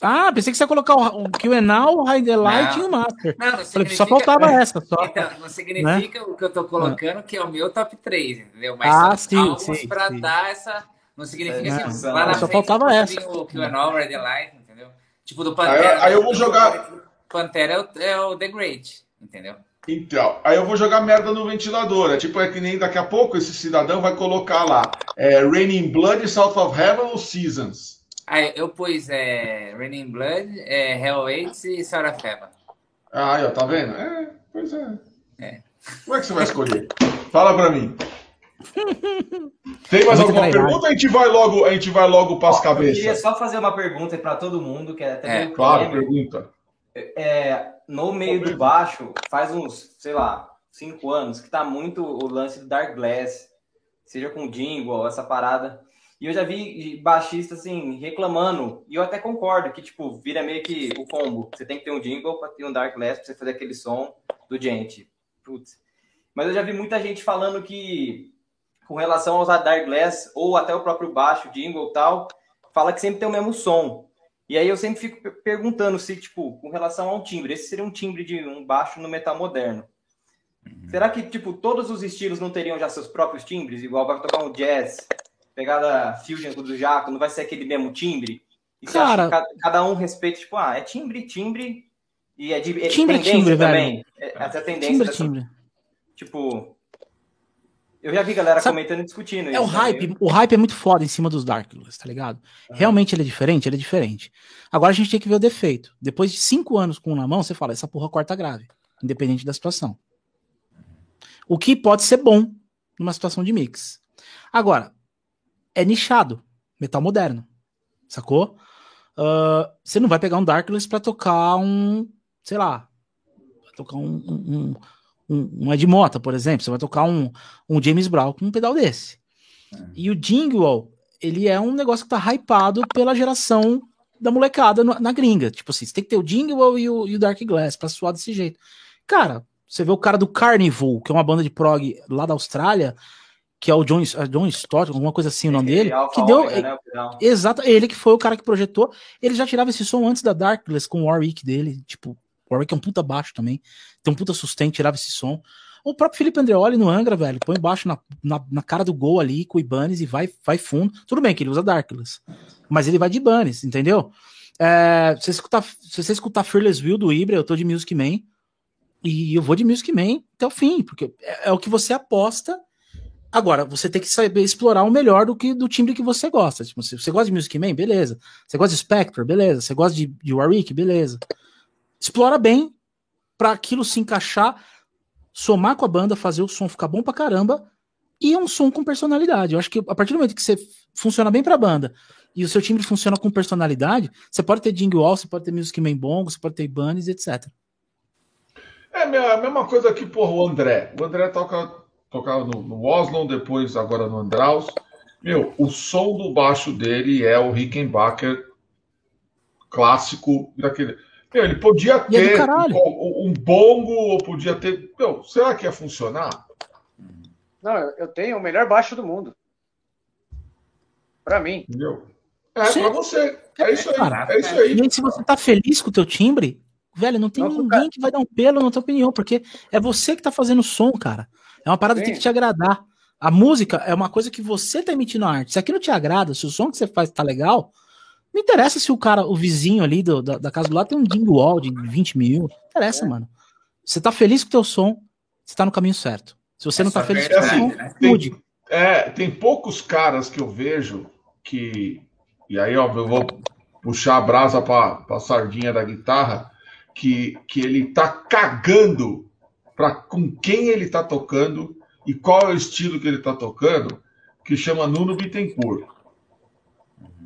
Ah, pensei que você ia colocar o Q&A, o Highlight e o Master. Não, não Falei, só faltava essa. Só. Então, não significa né? o que eu tô colocando, que é o meu top 3, entendeu? Mas ah, são sim, sim, pra sim. dar essa não significa é, que lá na só frente, faltava essa. O que o Novel, The Light, entendeu? Tipo do Pantera. Aí, aí eu vou jogar. Pantera é o, é o The Great, entendeu? Então, aí eu vou jogar merda no ventilador. É tipo, é que nem daqui a pouco esse cidadão vai colocar lá é, Raining Blood, South of Heaven ou Seasons. Aí eu pus é, Raining Blood, é, Hell Waits e South of Heaven. Ah, aí, ó, tá vendo? É, pois é. é. Como é que você vai escolher? Fala pra mim. Tem mais alguma pergunta? A gente vai logo, a gente vai logo para as cabeças. Eu queria só fazer uma pergunta para todo mundo, que é até é, claro, pergunta. É, no meio do baixo, faz uns, sei lá, cinco anos, que tá muito o lance do Dark Glass, seja com jingle, essa parada. E eu já vi baixistas assim reclamando, e eu até concordo que tipo, vira meio que o combo. Você tem que ter um jingle para ter um Dark Glass para você fazer aquele som do gente. Putz. Mas eu já vi muita gente falando que com relação aos Radar Glass ou até o próprio baixo, jingle e tal, fala que sempre tem o mesmo som. E aí eu sempre fico perguntando se, tipo, com relação ao timbre, esse seria um timbre de um baixo no metal moderno. Uhum. Será que, tipo, todos os estilos não teriam já seus próprios timbres? Igual vai tocar um jazz, pegada fusion do Jaco, não vai ser aquele mesmo timbre? E Cara, cada, cada, um respeita, tipo, ah, é timbre, timbre, e é de é timbre, timbre, também. Velho. É, essa tendência. Timbre, dessa, timbre. Tipo, eu já vi galera Sabe, comentando e discutindo. É o hype. O hype é muito foda em cima dos Darkless, tá ligado? Ah. Realmente ele é diferente? Ele é diferente. Agora a gente tem que ver o defeito. Depois de cinco anos com um na mão, você fala, essa porra corta grave. Independente da situação. O que pode ser bom numa situação de mix. Agora, é nichado. Metal moderno. Sacou? Uh, você não vai pegar um Darkless pra tocar um. Sei lá. tocar um, um, um um, um Ed Mota, por exemplo, você vai tocar um, um James Brown com um pedal desse. É. E o Jingle, ele é um negócio que tá hypado pela geração da molecada no, na gringa. Tipo assim, você tem que ter o Jingle e o, e o Dark Glass pra suar desse jeito. Cara, você vê o cara do Carnival, que é uma banda de prog lá da Austrália, que é o John, é John Stott, alguma coisa assim o nome dele, que deu Omega, né, exato, ele que foi o cara que projetou, ele já tirava esse som antes da Darkless com o Warwick dele, tipo, o Warwick é um puta baixo também. Tem um puta sustento, tirava esse som. O próprio Felipe Andreoli no Angra, velho, põe baixo na, na, na, cara do gol ali com o Ibanez e vai, vai fundo. Tudo bem que ele usa Darkless, mas ele vai de Ibanez, entendeu? É, se, você escutar, se você escutar Fearless Will do Ibra, eu tô de Music Man. E eu vou de Music Man até o fim, porque é, é, o que você aposta. Agora, você tem que saber explorar o melhor do que do timbre que você gosta. Tipo, se você gosta de Music Man, beleza. Você gosta de Spectre, beleza. Você gosta de, de Warwick, beleza explora bem para aquilo se encaixar, somar com a banda, fazer o som ficar bom pra caramba e é um som com personalidade. Eu acho que a partir do momento que você funciona bem pra banda e o seu timbre funciona com personalidade, você pode ter Jingle Wall, você pode ter Music Man Bongo, você pode ter Bunnies, etc. É a mesma coisa que porra, o André. O André toca, tocava no, no Oslo, depois agora no Andraus. Meu, o som do baixo dele é o Rickenbacker clássico daquele. Meu, ele podia é ter um, um bongo, ou podia ter. Meu, será que ia funcionar? Não, eu tenho o melhor baixo do mundo. Para mim. Entendeu? É, Sim. pra você. É isso aí. é isso aí. E se você tá feliz com o teu timbre, velho, não tem Nossa, ninguém cara. que vai dar um pelo na tua opinião, porque é você que tá fazendo som, cara. É uma parada Sim. que tem que te agradar. A música é uma coisa que você tá emitindo a arte. Se aquilo te agrada, se o som que você faz tá legal, não interessa se o cara, o vizinho ali do, da, da, casa do lado tem um wall de 20 mil. Não interessa, é. mano. Você tá feliz com o teu som, você tá no caminho certo. Se você não tá feliz com o teu som, né? mude. É, tem poucos caras que eu vejo que. E aí, ó, eu vou puxar a brasa pra, pra sardinha da guitarra, que, que ele tá cagando para com quem ele tá tocando e qual é o estilo que ele tá tocando, que chama Nuno Bittencourt.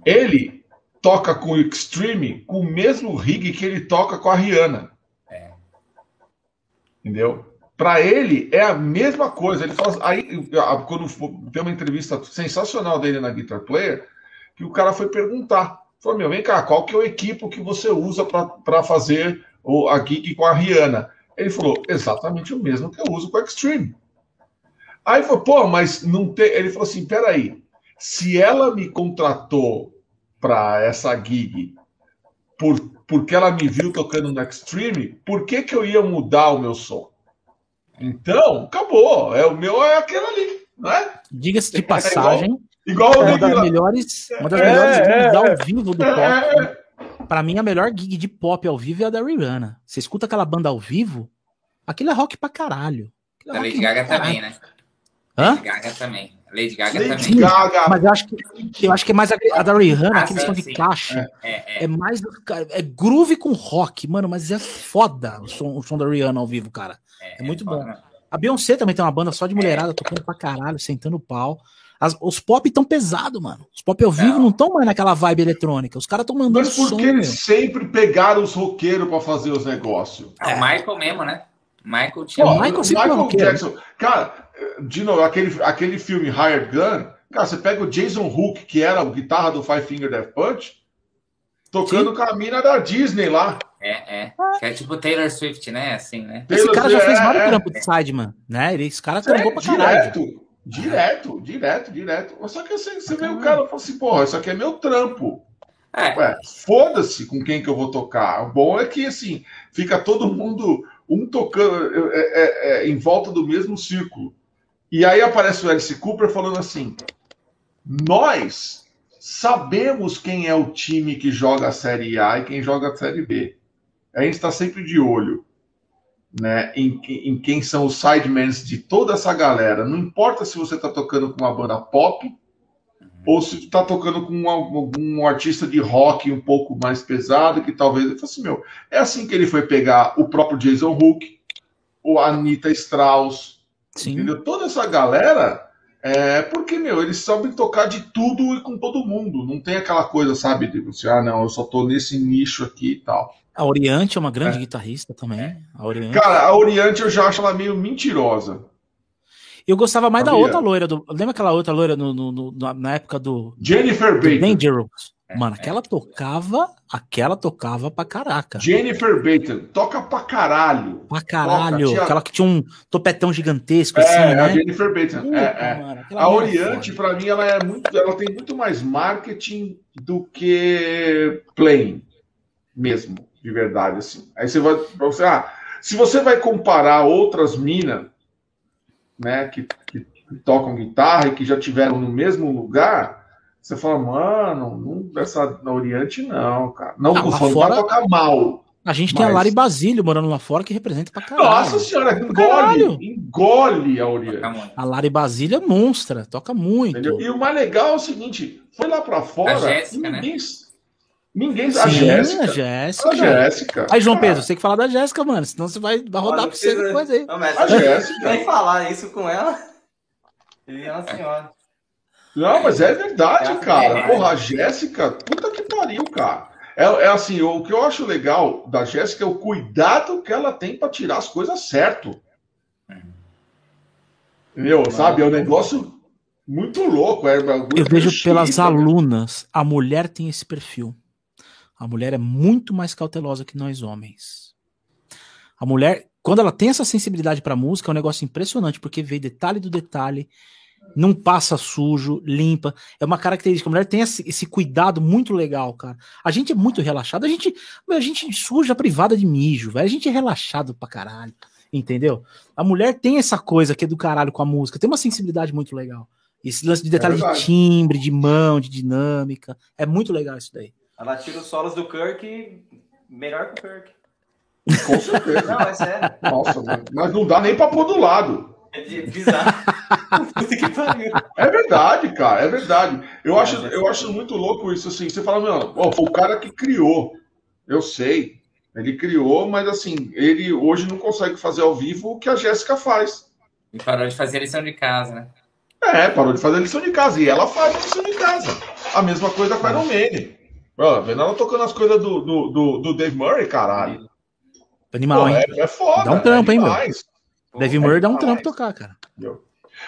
Ele toca com o Extreme com o mesmo rig que ele toca com a Rihanna. É. Entendeu? Para ele é a mesma coisa. Ele faz aí quando tem uma entrevista sensacional dele na Guitar Player, que o cara foi perguntar, falou: "Meu, vem cá, qual que é o equipo que você usa para fazer o, a gig com a Rihanna?" Ele falou: "Exatamente o mesmo que eu uso com o Extreme." Aí falou: "Pô, mas não tem." Ele falou assim: "Peraí, se ela me contratou para essa gig por, porque ela me viu tocando no Extreme, por que, que eu ia mudar o meu som? Então, acabou. É o meu é aquele ali, né? Diga-se de passagem. É igual, igual uma das melhores, uma das é, melhores gigs é, ao vivo do é. pop. Para mim, a melhor gig de pop ao vivo é a da Rihanna. Você escuta aquela banda ao vivo, aquilo é rock pra caralho. É a Lady Gaga também, né? Hã? Lady Gaga também. Lady Gaga Lady também. Gaga. Mas eu acho que, eu acho que é mais a, a da Rihanna, ah, aquele som de caixa. É, é, é. é, mais. É groove com rock, mano, mas é foda o som, o som da Rihanna ao vivo, cara. É, é muito bom. A Beyoncé também tem uma banda só de mulherada tocando pra caralho, sentando pau. As, os pop tão pesado, mano. Os pop ao vivo não estão mais naquela vibe eletrônica. Os caras estão mandando Mas por que eles sempre pegaram os roqueiros para fazer os negócios? É. O Michael mesmo, né? Michael tinha. Pô, Michael, Michael Jackson. Cara, de novo, aquele, aquele filme Hired Gun, cara, você pega o Jason Hook, que era o guitarra do Five Finger Death Punch, tocando Sim. com a mina da Disney lá. É, é. Que é tipo Taylor Swift, né? Assim, né? Esse cara já fez vários é, trampos de Sideman, né? Esse cara trampou é, pra caralho. Direto, direto, direto, direto. Só que assim, você vê o cara e fala assim, porra, isso aqui é meu trampo. É. Foda-se com quem que eu vou tocar. O bom é que, assim, fica todo mundo um tocando é, é, é, em volta do mesmo círculo. E aí aparece o Alice Cooper falando assim: Nós sabemos quem é o time que joga a Série A e quem joga a Série B. A gente está sempre de olho né, em, em, quem são os sidemans de toda essa galera. Não importa se você está tocando com uma banda pop ou se está tocando com algum artista de rock um pouco mais pesado, que talvez fosse assim, meu. É assim que ele foi pegar o próprio Jason Hook, o Anita Strauss, Sim. entendeu? Toda essa galera. É porque, meu, eles sabem tocar de tudo e com todo mundo. Não tem aquela coisa, sabe, de você, ah, não, eu só tô nesse nicho aqui e tal. A Oriente é uma grande é. guitarrista também. A Oriente. Cara, a Oriente eu já acho ela meio mentirosa. Eu gostava mais Sabia? da outra loira. Do, lembra aquela outra loira no, no, no na época do. Jennifer Baker. Dangerous. Mano, aquela tocava, aquela tocava pra caraca. Jennifer Baker, toca pra caralho. Pra caralho. Toca, aquela que tinha um topetão gigantesco, é, assim, né? a Jennifer. Uh, é, é. Mano, a Oriente, pra mim, ela é muito. Ela tem muito mais marketing do que playing mesmo de verdade, assim. Aí você vai, você, ah, se você vai comparar outras minas, né, que, que, que, tocam guitarra e que já tiveram no mesmo lugar, você fala, mano, não, essa na Oriente não, cara. Não, não fora... tocar mal. A gente mas... tem a Lari Basílio morando lá fora que representa pra caralho. Nossa senhora, engole, engole a Oriente. A Lari Basílio é monstra, toca muito. Entendeu? E o mais legal é o seguinte, foi lá pra fora, a Jéssica, ninguém, né? Ninguém. Sim, a Jéssica. A Jéssica. A Jéssica. Aí, João Pedro, você tem que falar da Jéssica, mano. Senão você vai, vai rodar pra você depois aí. Não, mas a Jéssica. Nem falar isso com ela. E é uma senhora. Não, mas é verdade, cara. Porra, a Jéssica, puta que pariu, cara. É, é assim, o que eu acho legal da Jéssica é o cuidado que ela tem para tirar as coisas certo. Entendeu? Sabe? É um negócio muito louco. É eu vejo pelas né? alunas, a mulher tem esse perfil. A mulher é muito mais cautelosa que nós homens. A mulher, quando ela tem essa sensibilidade para música, é um negócio impressionante, porque vê detalhe do detalhe, não passa sujo, limpa. É uma característica. A mulher tem esse, esse cuidado muito legal, cara. A gente é muito relaxado. A gente, a gente suja a privada de mijo, velho. A gente é relaxado pra caralho. Entendeu? A mulher tem essa coisa que é do caralho com a música. Tem uma sensibilidade muito legal. Esse lance de detalhe é de timbre, de mão, de dinâmica. É muito legal isso daí. Ela tira os solos do Kirk melhor que o Kirk. Com certeza. Não, é sério. Nossa, mas não dá nem pra pôr do lado. É bizarro. é verdade, cara, é verdade. Eu, acho, eu acho muito louco isso, assim. Você fala, meu, oh, foi o cara que criou. Eu sei. Ele criou, mas assim, ele hoje não consegue fazer ao vivo o que a Jéssica faz. E parou de fazer lição de casa, né? É, parou de fazer lição de casa. E ela faz a lição de casa. A mesma coisa com a Iron Man. Vendo ela tocando as coisas do, do, do, do Dave Murray, caralho. Animal, Pô, hein? É, é, foda. Dá um trampo, é hein, meu? Dave Murray dá um trampo tocar, cara.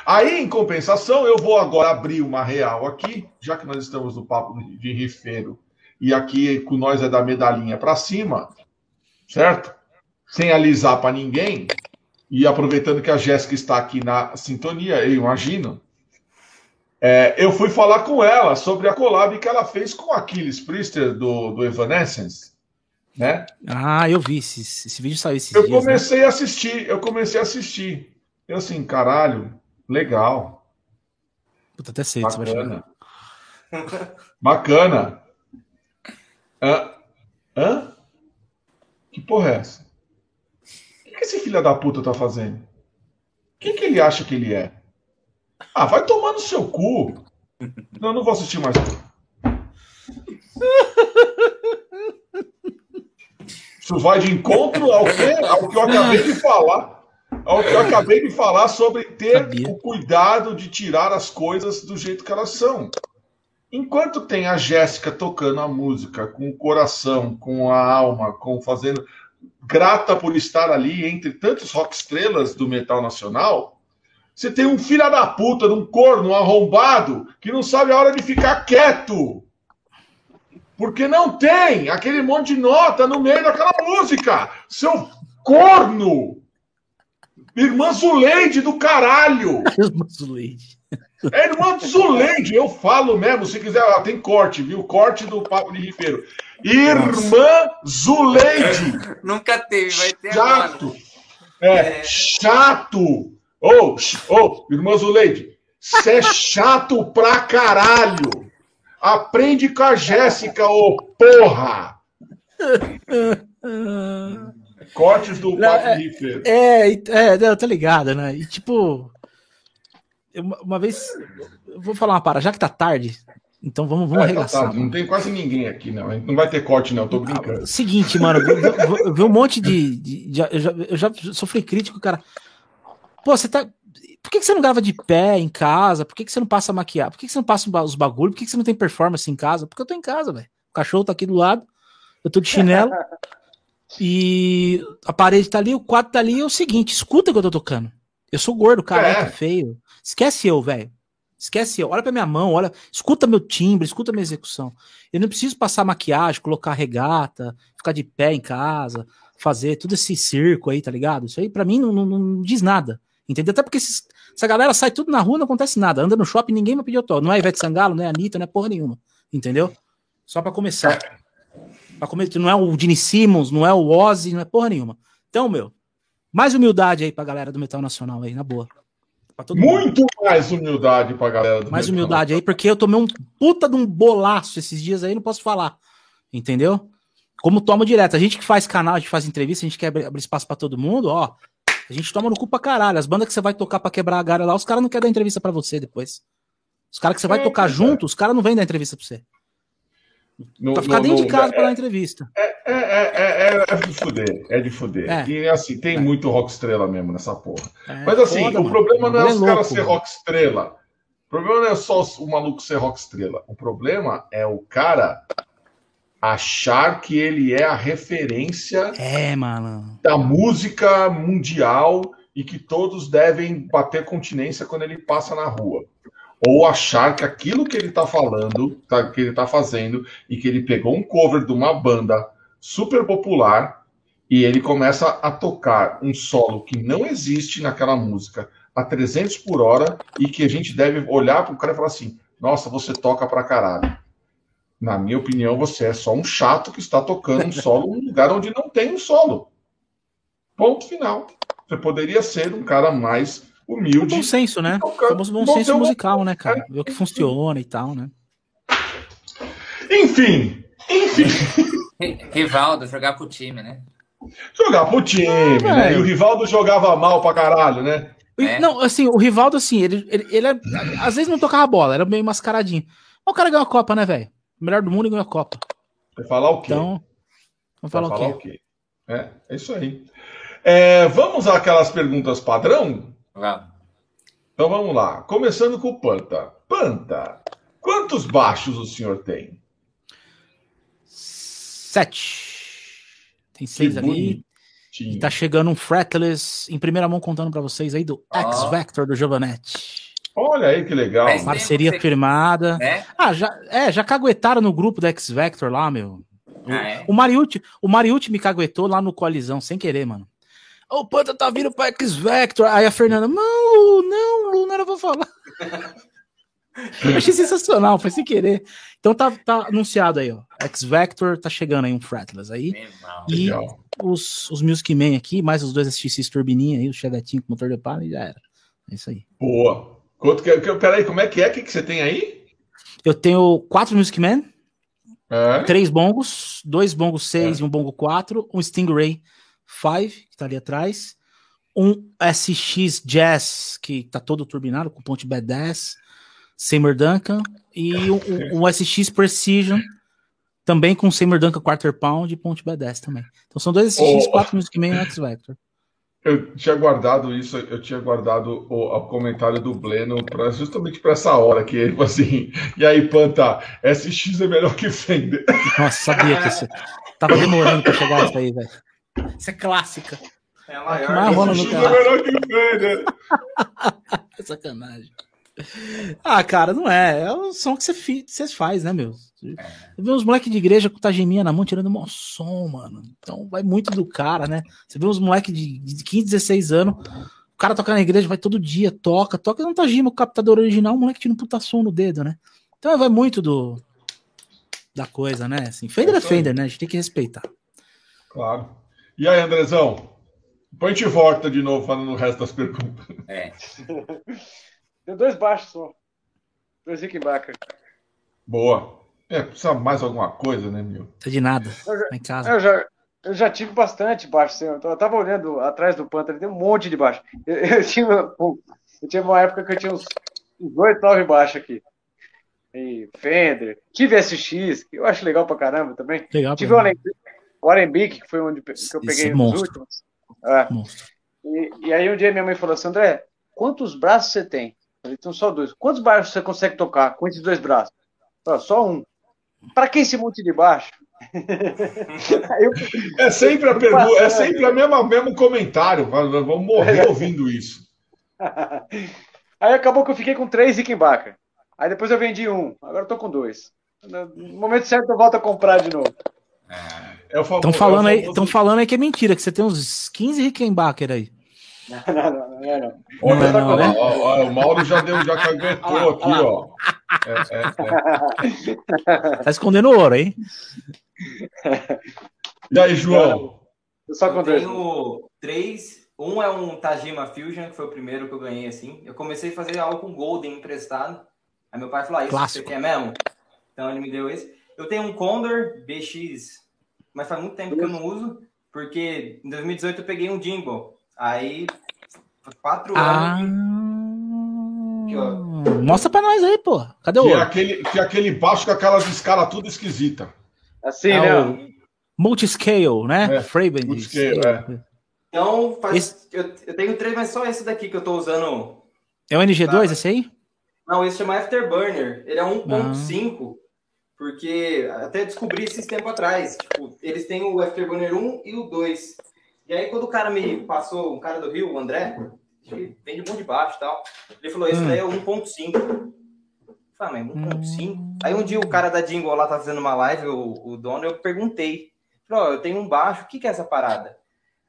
Aí, em compensação, eu vou agora abrir uma real aqui, já que nós estamos no papo de rifeiro, e aqui com nós é da medalhinha para cima, certo? Sem alisar para ninguém, e aproveitando que a Jéssica está aqui na sintonia, eu imagino, é, eu fui falar com ela sobre a collab que ela fez com Aquiles Priester do, do Evanescence. Né? Ah, eu vi esse, esse vídeo saiu esses Eu dias, né? comecei né? a assistir, eu comecei a assistir. Eu assim, caralho, legal. Puta, até sei, Bacana. Bacana. Hã? Hã? Que porra é essa? O que esse filho da puta tá fazendo? Quem que ele acha que ele é? Ah, vai tomar no seu cu. Não, não vou assistir mais. Isso vai de encontro ao que, ao que eu acabei de falar. Ao que eu acabei de falar sobre ter Sabia. o cuidado de tirar as coisas do jeito que elas são. Enquanto tem a Jéssica tocando a música com o coração, com a alma, com fazendo grata por estar ali entre tantos rock estrelas do metal nacional, você tem um filho da puta, um corno, um arrombado, que não sabe a hora de ficar quieto. Porque não tem aquele monte de nota no meio daquela música. Seu corno! Irmã Zuleide do caralho! Irmã Zuleide. É irmã Zuleide, eu falo mesmo, se quiser, ó, tem corte, viu? Corte do Papo de Ribeiro. Irmã Zuleide. Nunca teve, vai ter Chato. É, é, chato. Ô, oh, oh, irmã Zuleide, você é chato pra caralho. Aprende com a Jéssica, ô oh, porra. Cortes do Papo é. É, é, eu tô ligado, né? E tipo, uma vez, eu vou falar uma para, já que tá tarde, então vamos, vamos é, tá arregaçar. Tá não tem quase ninguém aqui, não. Não vai ter corte, não. tô brincando. Ah, seguinte, mano, eu vi um monte de. de, de eu, já, eu, já, sofri crítico, cara. Pô, você tá. Por que, que você não grava de pé em casa? Por que, que você não passa maquiar? Por que, que você não passa os bagulhos? Por que, que você não tem performance em casa? Porque eu tô em casa, velho. O cachorro tá aqui do lado, eu tô de chinelo. e a parede tá ali, o quadro tá ali. É o seguinte, escuta o que eu tô tocando. Eu sou gordo, careca, é. feio. Esquece eu, velho. Esquece eu. Olha pra minha mão, olha, escuta meu timbre, escuta minha execução. Eu não preciso passar maquiagem, colocar regata, ficar de pé em casa, fazer todo esse circo aí, tá ligado? Isso aí pra mim não, não, não diz nada. Entendeu? Até porque esses, essa galera sai tudo na rua não acontece nada. Anda no shopping, ninguém me pediu autógrafo. Não é Ivete Sangalo, não é Anitta, não é porra nenhuma. Entendeu? Só pra começar. Pra começar, não é o Gene Simmons, não é o Ozzy, não é porra nenhuma. Então, meu, mais humildade aí pra galera do Metal Nacional aí, na boa. Muito mundo. mais humildade pra galera do Mais Metal humildade aí, porque eu tomei um puta de um bolaço esses dias aí, não posso falar. Entendeu? Como tomo direto. A gente que faz canal, a gente faz entrevista, a gente quer abrir espaço pra todo mundo, ó. A gente toma no cu pra caralho. As bandas que você vai tocar pra quebrar a galera lá, os caras não querem dar entrevista pra você depois. Os caras que você vai é, tocar é. junto, os caras não vêm dar entrevista pra você. No, pra ficar no, dentro no, de casa é, para dar entrevista. É, é, é, é, de fuder, é de fuder. E assim, tem muito rock estrela mesmo nessa porra. Mas assim, foda, o mano. problema não é os caras ser rock estrela. O problema não é só o maluco ser rock estrela. O problema é o cara achar que ele é a referência é, da música mundial e que todos devem bater continência quando ele passa na rua ou achar que aquilo que ele está falando, tá, que ele está fazendo, e que ele pegou um cover de uma banda super popular e ele começa a tocar um solo que não existe naquela música a 300 por hora e que a gente deve olhar para o cara e falar assim: nossa, você toca pra caralho. Na minha opinião, você é só um chato que está tocando um solo num lugar onde não tem um solo. Ponto final. Você poderia ser um cara mais humilde. bom senso, né? Famoso bom, bom senso musical, né, cara? Ver o que funciona e tal, né? Enfim, enfim. Rivaldo, jogar pro time, né? Jogar pro time, ah, né? E o Rivaldo jogava mal pra caralho, né? É. Não, assim, o Rivaldo, assim, ele, ele, ele é, às vezes não tocava bola, era meio mascaradinho. Mas o cara ganhou a Copa, né, velho? O melhor do mundo e ganhou a Copa. Vai falar o quê? Então, vamos falar, falar, o, quê? o quê? É, é isso aí. É, vamos àquelas perguntas padrão? Vamos. Então vamos lá. Começando com o Panta. Panta, quantos baixos o senhor tem? Sete. Tem seis que ali. Bonitinho. E tá chegando um fretless em primeira mão contando para vocês aí do oh. X Vector do Giovanetti. Olha aí que legal. Parceria você... firmada. É? Ah, já, é, já caguetaram no grupo do X Vector lá, meu. O, ah, é? o Mariucci, o Mariucci me caguetou lá no Colisão, sem querer, mano. O Panta tá vindo pra X-Vector. Aí a Fernanda, não, Lu, não, Lu, não era pra falar. Eu achei sensacional, foi sem querer. Então tá, tá anunciado aí, ó. X-Vector tá chegando aí um Fretless aí. e os, os Music Man aqui, mais os dois SX turbininha aí, o Chevetinho com motor de palha e já era. É isso aí. Boa. Quanto que, que, peraí, como é que é? O que, que você tem aí? Eu tenho quatro Music Man, é. três bongos, dois bongos seis é. e um bongo quatro, um Stingray 5, que tá ali atrás, um SX Jazz, que tá todo turbinado, com ponte B10, Seymour Duncan, e um, um SX Precision, também com Seymour Duncan Quarter Pound e ponte B10 também. Então são dois SX, oh. quatro Music Man e X Vector. Eu tinha guardado isso, eu tinha guardado o, o comentário do Bleno pra, justamente para essa hora que ele falou assim, e aí, Panta, SX é melhor que Fender. Nossa, sabia que isso tava demorando para chegar isso aí, velho. Isso é clássica. É a maior. É rola no carro. É sacanagem. Ah, cara, não é. É o som que você faz, né, meu? Você vê uns moleques de igreja com tageminha na mão tirando um som, mano. Então vai muito do cara, né? Você vê uns moleques de, de 15, 16 anos O cara toca na igreja, vai todo dia, toca, toca não tá gima o captador original, o moleque tira um puta som no dedo, né? Então vai muito do da coisa, né? Assim, Fender é Fender, né? A gente tem que respeitar. Claro. E aí, Andrezão? Depois a gente volta de novo falando o resto das perguntas. É. Tem dois baixos só. Dois Rickenbacker. Boa. É, precisa mais alguma coisa, né, meu? Precisa de nada. Eu já, em casa. Eu já, eu já tive bastante baixo. Assim, eu tava olhando atrás do Panther, tem um monte de baixo. Eu, eu, tinha, eu tinha uma época que eu tinha uns, uns 8, 9 baixos aqui. E Fender. Tive SX, que eu acho legal pra caramba também. Legal, tive o Alembic, que foi onde que eu peguei os últimos. É. E, e, aí um dia minha mãe falou assim, André, quantos braços você tem? Então só dois. Quantos baixos você consegue tocar com esses dois braços? Falei, só um. Para que esse monte de baixo? eu, é sempre a pergunta, é sempre o mesmo, mesmo comentário. Vamos morrer ouvindo isso. Aí acabou que eu fiquei com três Rickenbacker. Aí depois eu vendi um. Agora eu tô com dois. No momento certo eu volto a comprar de novo. Estão é, é falando, é aí, falando aí que é mentira, que você tem uns 15 Rickenbacker aí. Não, não, não, não é não. Olha, não, não, né? ó, ó, o Mauro já deu, já caguetou aqui, ó. É, é, é. Tá escondendo ouro, hein? E aí, João? Eu só eu tenho três. Um é um Tajima Fusion, que foi o primeiro que eu ganhei assim. Eu comecei a fazer algo com Golden emprestado. Aí meu pai falou: ah, isso Clássico. você quer mesmo? Então ele me deu esse. Eu tenho um Condor BX, mas faz muito tempo que eu não uso, porque em 2018 eu peguei um Jingle. Aí, quatro ah... anos. Mostra pra nós aí, pô. Cadê o. Que é aquele, que é aquele baixo com aquelas escalas tudo esquisita. Assim, é né? O... Multiscale, né? É, Fraben. Multiscale, é. Então, faz... esse... eu, eu, tenho três, mas só esse daqui que eu tô usando. É o NG2 tá? esse aí? Não, esse chama Afterburner. Ele é 1.5, ah. porque até descobri esses tempos atrás. Tipo, eles têm o Afterburner 1 e o 2. E aí, quando o cara me passou, um cara do Rio, o André, que vem de bom de baixo e tal, ele falou: Esse hum. daí é 1.5. Falei, mas 1.5? Hum. Aí um dia o cara da Jingle lá tá fazendo uma live, o, o dono, eu perguntei: Falei, ó, eu tenho um baixo, o que, que é essa parada?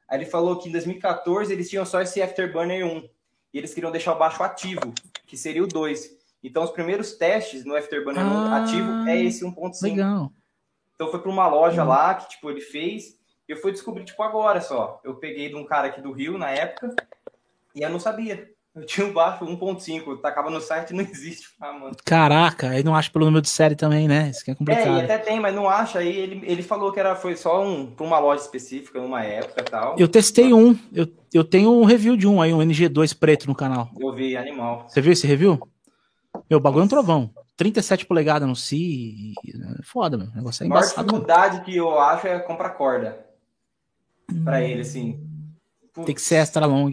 Aí ele falou que em 2014 eles tinham só esse Afterburner 1 e eles queriam deixar o baixo ativo, que seria o 2. Então os primeiros testes no Afterburner ah, ativo é esse 1.5. Legal. Então foi para uma loja hum. lá que tipo ele fez eu fui descobrir, tipo, agora só. Eu peguei de um cara aqui do Rio, na época, e eu não sabia. Eu tinha um baixo 1.5, tacava no site não existe. Ah, mano. Caraca, aí não acha pelo número de série também, né? Isso que é complicado. É, até tem, mas não acha. Aí ele, ele falou que era, foi só um, pra uma loja específica, numa época e tal. Eu testei um, eu, eu tenho um review de um aí, um NG2 preto no canal. Eu vi, animal. Você viu esse review? Meu, bagulho é um trovão. 37 polegadas no Si. Foda, meu. O negócio é embaçado. A maior dificuldade que eu acho é comprar corda para ele, assim. Tem que ser extra long.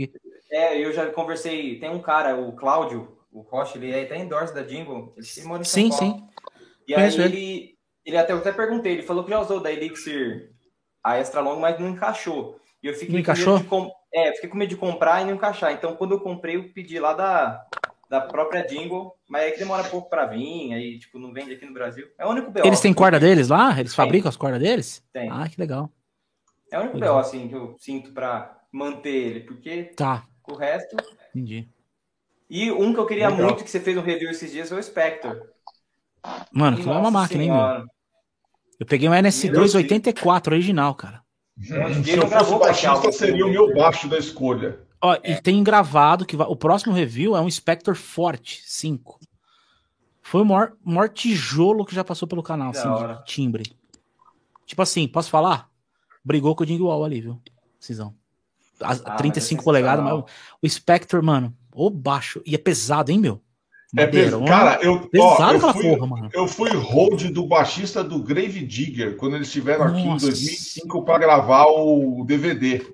É, eu já conversei. Tem um cara, o Cláudio, o Rocha, ele é até endorse da Jingle. Ele mora em São sim, Paulo. sim. E aí ele, ele até, eu até perguntei, ele falou que já usou da Elixir a extra long, mas não encaixou. E eu fiquei não encaixou? Com medo de é, fiquei com medo de comprar e não encaixar. Então, quando eu comprei, eu pedi lá da, da própria Jingle, mas aí que demora pouco para vir, aí tipo não vende aqui no Brasil. É o único BO. Eles têm corda deles lá? Eles Tem. fabricam as cordas deles? Tem. Ah, que legal. É o único BO, assim, que eu sinto para manter ele, porque tá. o resto. Entendi. E um que eu queria Legal. muito que você fez um review esses dias foi o Spectre. Mano, aquilo é uma máquina, senhora. hein, meu? Eu peguei um NS2 84 original, cara. Hum, se eu fosse baixista, seria o meu baixo da escolha. Ó, é. E tem gravado que o próximo review é um Spectre Forte 5. Foi o maior, maior tijolo que já passou pelo canal, assim, de timbre. Tipo assim, posso falar? Brigou com o Dingwall ali, viu? Cisão. As, ah, 35 é polegadas, mas o, Spectre, mano, o baixo. E é pesado, hein, meu? É pesado. Cara, eu, ó, eu, fui, porra, mano. eu fui hold do baixista do Grave Digger quando eles estiveram aqui em 2005 para gravar o DVD.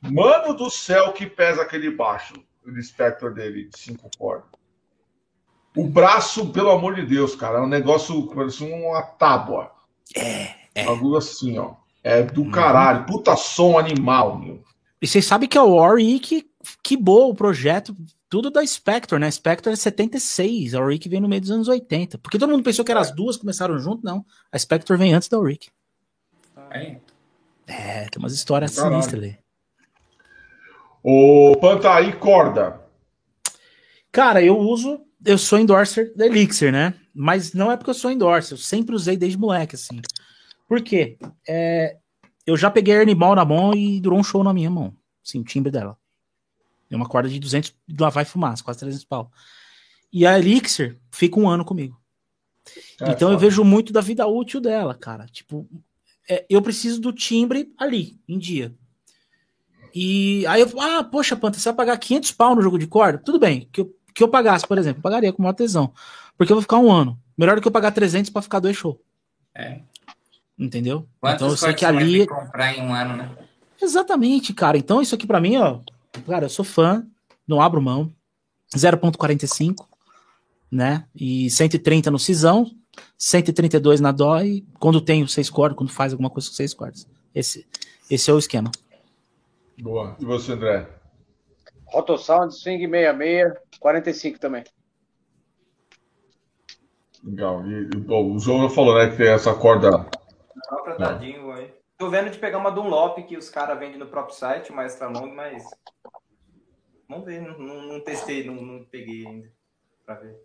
Mano do céu, que pesa aquele baixo, o Spectre dele, de 5 cordas. O braço, pelo amor de Deus, cara, é um negócio, parece uma tábua. É, é. Algo assim, ó. É do caralho. Puta som animal, meu. E vocês sabem que é o Warwick que boa o projeto, tudo da Spectre, né? Spectre é 76, a Warwick vem no meio dos anos 80. Porque todo mundo pensou que eram as duas começaram junto, não. A Spectre vem antes da Warwick. É. É, tem umas histórias sinistras ali. O Panta aí, corda. Cara, eu uso, eu sou endorser da Elixir, né? Mas não é porque eu sou endorser, eu sempre usei desde moleque, assim. Por quê? É, eu já peguei a Ernie Ball na mão e durou um show na minha mão. Sim, o timbre dela. É uma corda de 200, lá vai fumar, quase 300 pau. E a Elixir fica um ano comigo. É, então foda. eu vejo muito da vida útil dela, cara. Tipo, é, eu preciso do timbre ali, em dia. E aí eu ah, poxa, Panta, você vai pagar 500 pau no jogo de corda? Tudo bem, que eu, que eu pagasse, por exemplo, eu pagaria com maior tesão. Porque eu vou ficar um ano. Melhor do que eu pagar 300 para ficar dois shows. É. Entendeu? Quantos então eu sei que ali. comprar em um ano, né? Exatamente, cara. Então isso aqui para mim, ó. Cara, eu sou fã, não abro mão. 0.45, né? E 130 no Cisão, 132 na Dó e quando tem seis cordas, quando faz alguma coisa com seis cordas. Esse, esse é o esquema. Boa. E você, André? Rotosound, Swing 66, 45 também. Legal. E, bom, o João falou, né, que tem essa corda. Tadinho, aí. Tô vendo de pegar uma Dunlop que os caras vendem no próprio site, uma extra long, mas. Vamos ver, não, não, não testei, não, não, peguei ainda. Pra ver.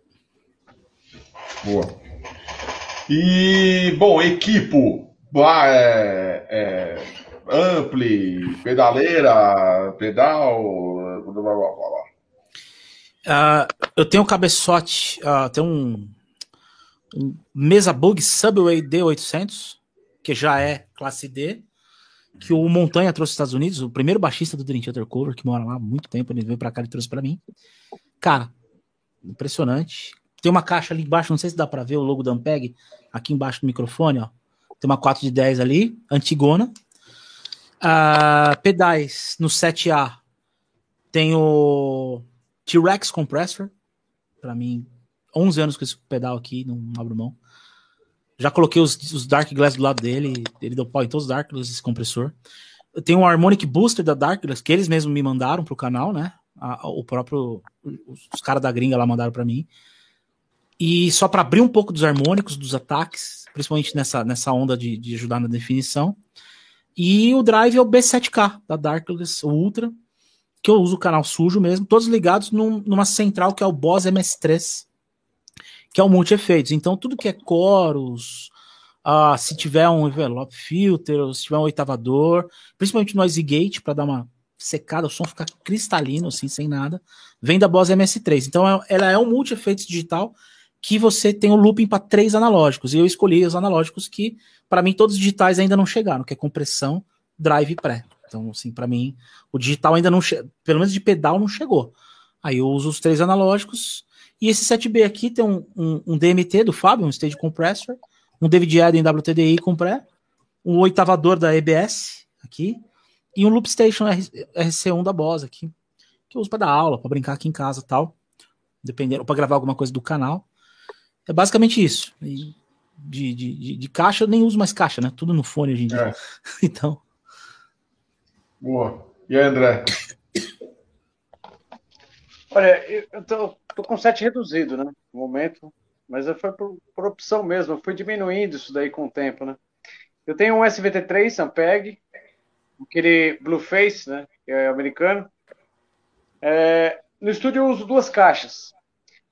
Boa. E, bom, equipo. É, é, ampli, pedaleira, pedal. Blá, blá, blá, uh, eu tenho um cabeçote, uh, tem um, um Mesa Bug Subway D800, que já é classe D, que o Montanha trouxe dos Estados Unidos, o primeiro baixista do Dream Theater Cover, que mora lá há muito tempo, ele veio pra cá e trouxe pra mim. Cara, impressionante. Tem uma caixa ali embaixo, não sei se dá pra ver o logo da Ampeg, aqui embaixo do microfone, ó. Tem uma 4 de 10 ali, antigona. Uh, pedais no 7A tem o T-Rex Compressor. Para mim, 11 anos com esse pedal aqui, não abro mão. Já coloquei os, os Dark Glass do lado dele, ele deu pau em todos os Dark Glass, esse compressor. Eu tenho um Harmonic Booster da Dark Glass, que eles mesmos me mandaram pro canal, né? A, o próprio. Os, caras da gringa lá mandaram para mim. E só para abrir um pouco dos harmônicos, dos ataques, principalmente nessa, nessa onda de, de ajudar na definição. E o drive é o B7K da Darkless, o Ultra, que eu uso o canal sujo mesmo, todos ligados num, numa central que é o Boss MS3, que é o multi-efeitos. Então, tudo que é coros, uh, se tiver um envelope filter, se tiver um oitavador, principalmente noise gate, para dar uma secada, o som ficar cristalino, assim, sem nada, vem da Boss MS3. Então, é, ela é um multi-efeitos digital que você tem o looping para três analógicos. E eu escolhi os analógicos que, para mim, todos os digitais ainda não chegaram, que é compressão, drive e pré. Então, assim, para mim, o digital ainda não chegou, pelo menos de pedal não chegou. Aí eu uso os três analógicos. E esse 7B aqui tem um, um, um DMT do Fábio, um Stage Compressor, um David Eden WTDI com pré, um oitavador da EBS aqui, e um Loop Station RC1 da Boss aqui, que eu uso para dar aula, para brincar aqui em casa tal, dependendo, para gravar alguma coisa do canal. É basicamente isso. E de, de, de, de, caixa, eu nem uso mais caixa, né? Tudo no fone hoje em dia. É. então. Boa. E aí, André? Olha, eu tô, tô com set reduzido, né? No momento. Mas foi por, por, opção mesmo. Eu fui diminuindo isso daí com o tempo, né? Eu tenho um SVT3 Ampeg, aquele Blueface, né? Que é americano. É, no estúdio eu uso duas caixas.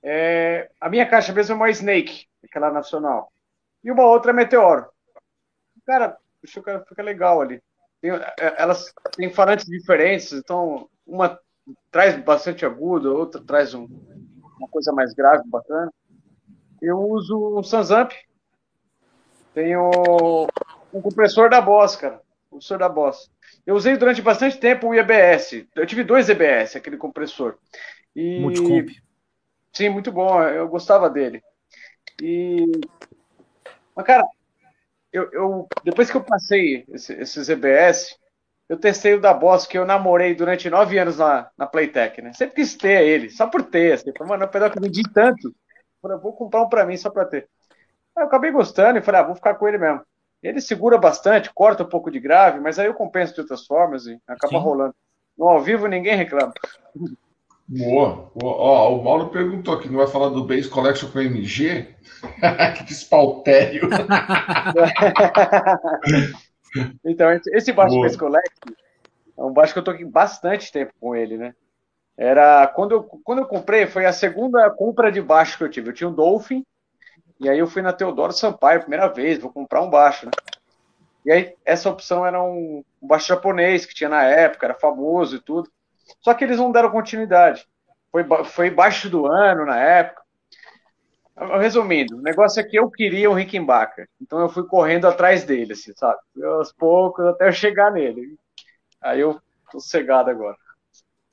É, a minha caixa mesmo é uma Snake, aquela nacional. E uma outra é Meteoro. Cara, fica, fica legal ali. Tem, é, elas têm falantes diferentes, então uma traz bastante agudo, outra traz um, uma coisa mais grave, bacana. Eu uso um Sansamp. Tenho um compressor da Boss, cara. Compressor da Boss. Eu usei durante bastante tempo o EBS. Eu tive dois EBS, aquele compressor. E... Multicomp. Sim, muito bom. Eu gostava dele. E. Mas, cara, eu, eu depois que eu passei esse, esses EBS, eu testei o da Boss, que eu namorei durante nove anos na, na Playtech, né? Sempre quis ter ele, só por ter. Assim. Falei, mano, é um pedal que eu vendi tanto. Falei, vou comprar um pra mim só pra ter. Aí eu acabei gostando e falei, ah, vou ficar com ele mesmo. Ele segura bastante, corta um pouco de grave, mas aí eu compenso de outras formas e acaba Sim. rolando. No ao vivo ninguém reclama. Boa. Ó, o Mauro perguntou aqui, não vai falar do Base Collection com MG? que despautério. então, esse baixo Boa. É um baixo que eu toquei bastante tempo com ele, né? Era quando eu, quando eu comprei, foi a segunda compra de baixo que eu tive. Eu tinha um Dolphin, e aí eu fui na Teodoro Sampaio, primeira vez, vou comprar um baixo, né? E aí essa opção era um, um baixo japonês que tinha na época, era famoso e tudo. Só que eles não deram continuidade. Foi, foi baixo do ano na época. Resumindo, o negócio é que eu queria o Rickenbacker. Então eu fui correndo atrás dele, assim, sabe? Aos poucos até eu chegar nele. Aí eu tô cegado agora.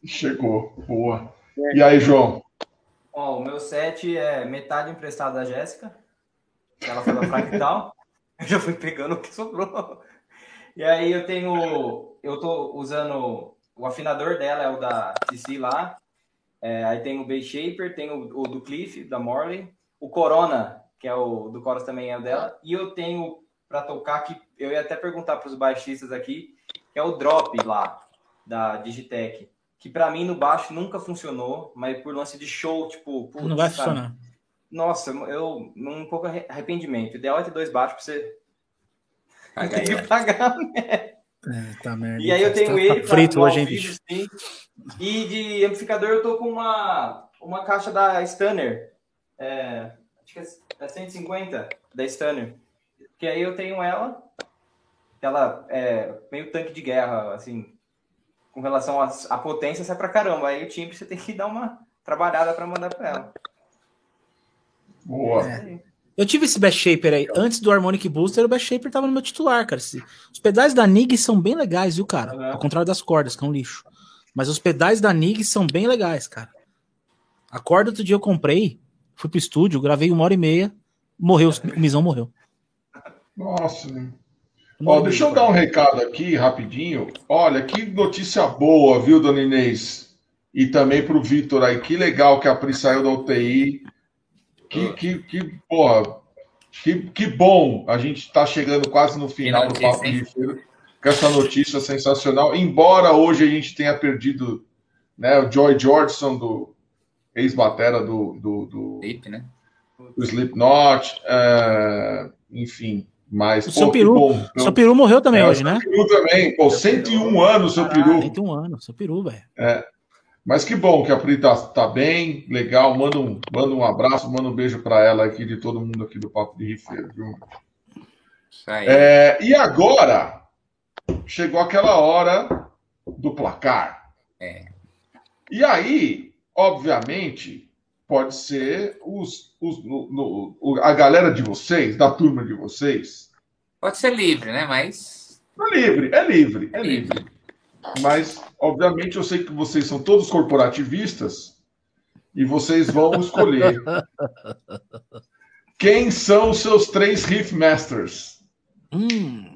Chegou, boa. É. E aí, João? Ó, o meu set é metade emprestado da Jéssica. Ela foi da Fractal. eu já fui pegando o que sobrou. E aí eu tenho. Eu tô usando. O afinador dela é o da CC lá. É, aí tem o Bay Shaper, tem o, o, do Cliff, da Morley. O Corona, que é o do Coros também é o dela. E eu tenho para tocar que eu ia até perguntar para os baixistas aqui, que é o Drop lá, da Digitec que para mim no baixo nunca funcionou, mas por lance de show, tipo, putz, não vai sabe? funcionar. Nossa, eu um pouco arrependimento. O ideal é ter dois baixos para você pagar, que pagar né? É, tá merda. E aí eu tenho tá, ele tá frito hoje, hein, bicho. Sim. E de amplificador eu tô com uma uma caixa da Stunner. É, acho que é 150 da Stunner. Que aí eu tenho ela, ela é meio tanque de guerra, assim, com relação à potência, sai pra caramba. Aí o timbre você tem que dar uma trabalhada para mandar para ela. Boa. É. Eu tive esse Bass Shaper aí. Antes do Harmonic Booster, o Bass Shaper tava no meu titular, cara. Os pedais da NIG são bem legais, viu, cara? Uhum. Ao contrário das cordas, que é um lixo. Mas os pedais da NIG são bem legais, cara. A corda outro dia eu comprei, fui pro estúdio, gravei uma hora e meia, morreu, o Misão morreu. Nossa, Ó, deixa eu dar um recado aqui rapidinho. Olha, que notícia boa, viu, dona Inês? E também para o Vitor aí. Que legal que a Pri saiu da UTI. Que, que, que porra, que, que bom. A gente está chegando quase no final do Papo de Feira com essa notícia sensacional. Embora hoje a gente tenha perdido né, o Joy Jordison, do ex-batera do, do, do, Sleep, né? do Slipknot. É, enfim, mas, o pô, seu peru, bom, seu peru morreu também é, hoje, né? Peru também, pô, 101 anos seu peru. 101 anos, seu peru, velho. É. Mas que bom que a Pri tá, tá bem, legal. Manda um, manda um abraço, manda um beijo para ela aqui, de todo mundo aqui do Papo de Rifeiro, viu? Isso aí. É, e agora, chegou aquela hora do placar. É. E aí, obviamente, pode ser os, os no, no, a galera de vocês, da turma de vocês. Pode ser livre, né? Mas. É livre, é livre, é, é livre. livre. Mas, obviamente, eu sei que vocês são todos corporativistas e vocês vão escolher quem são os seus três Riff Masters. Hum.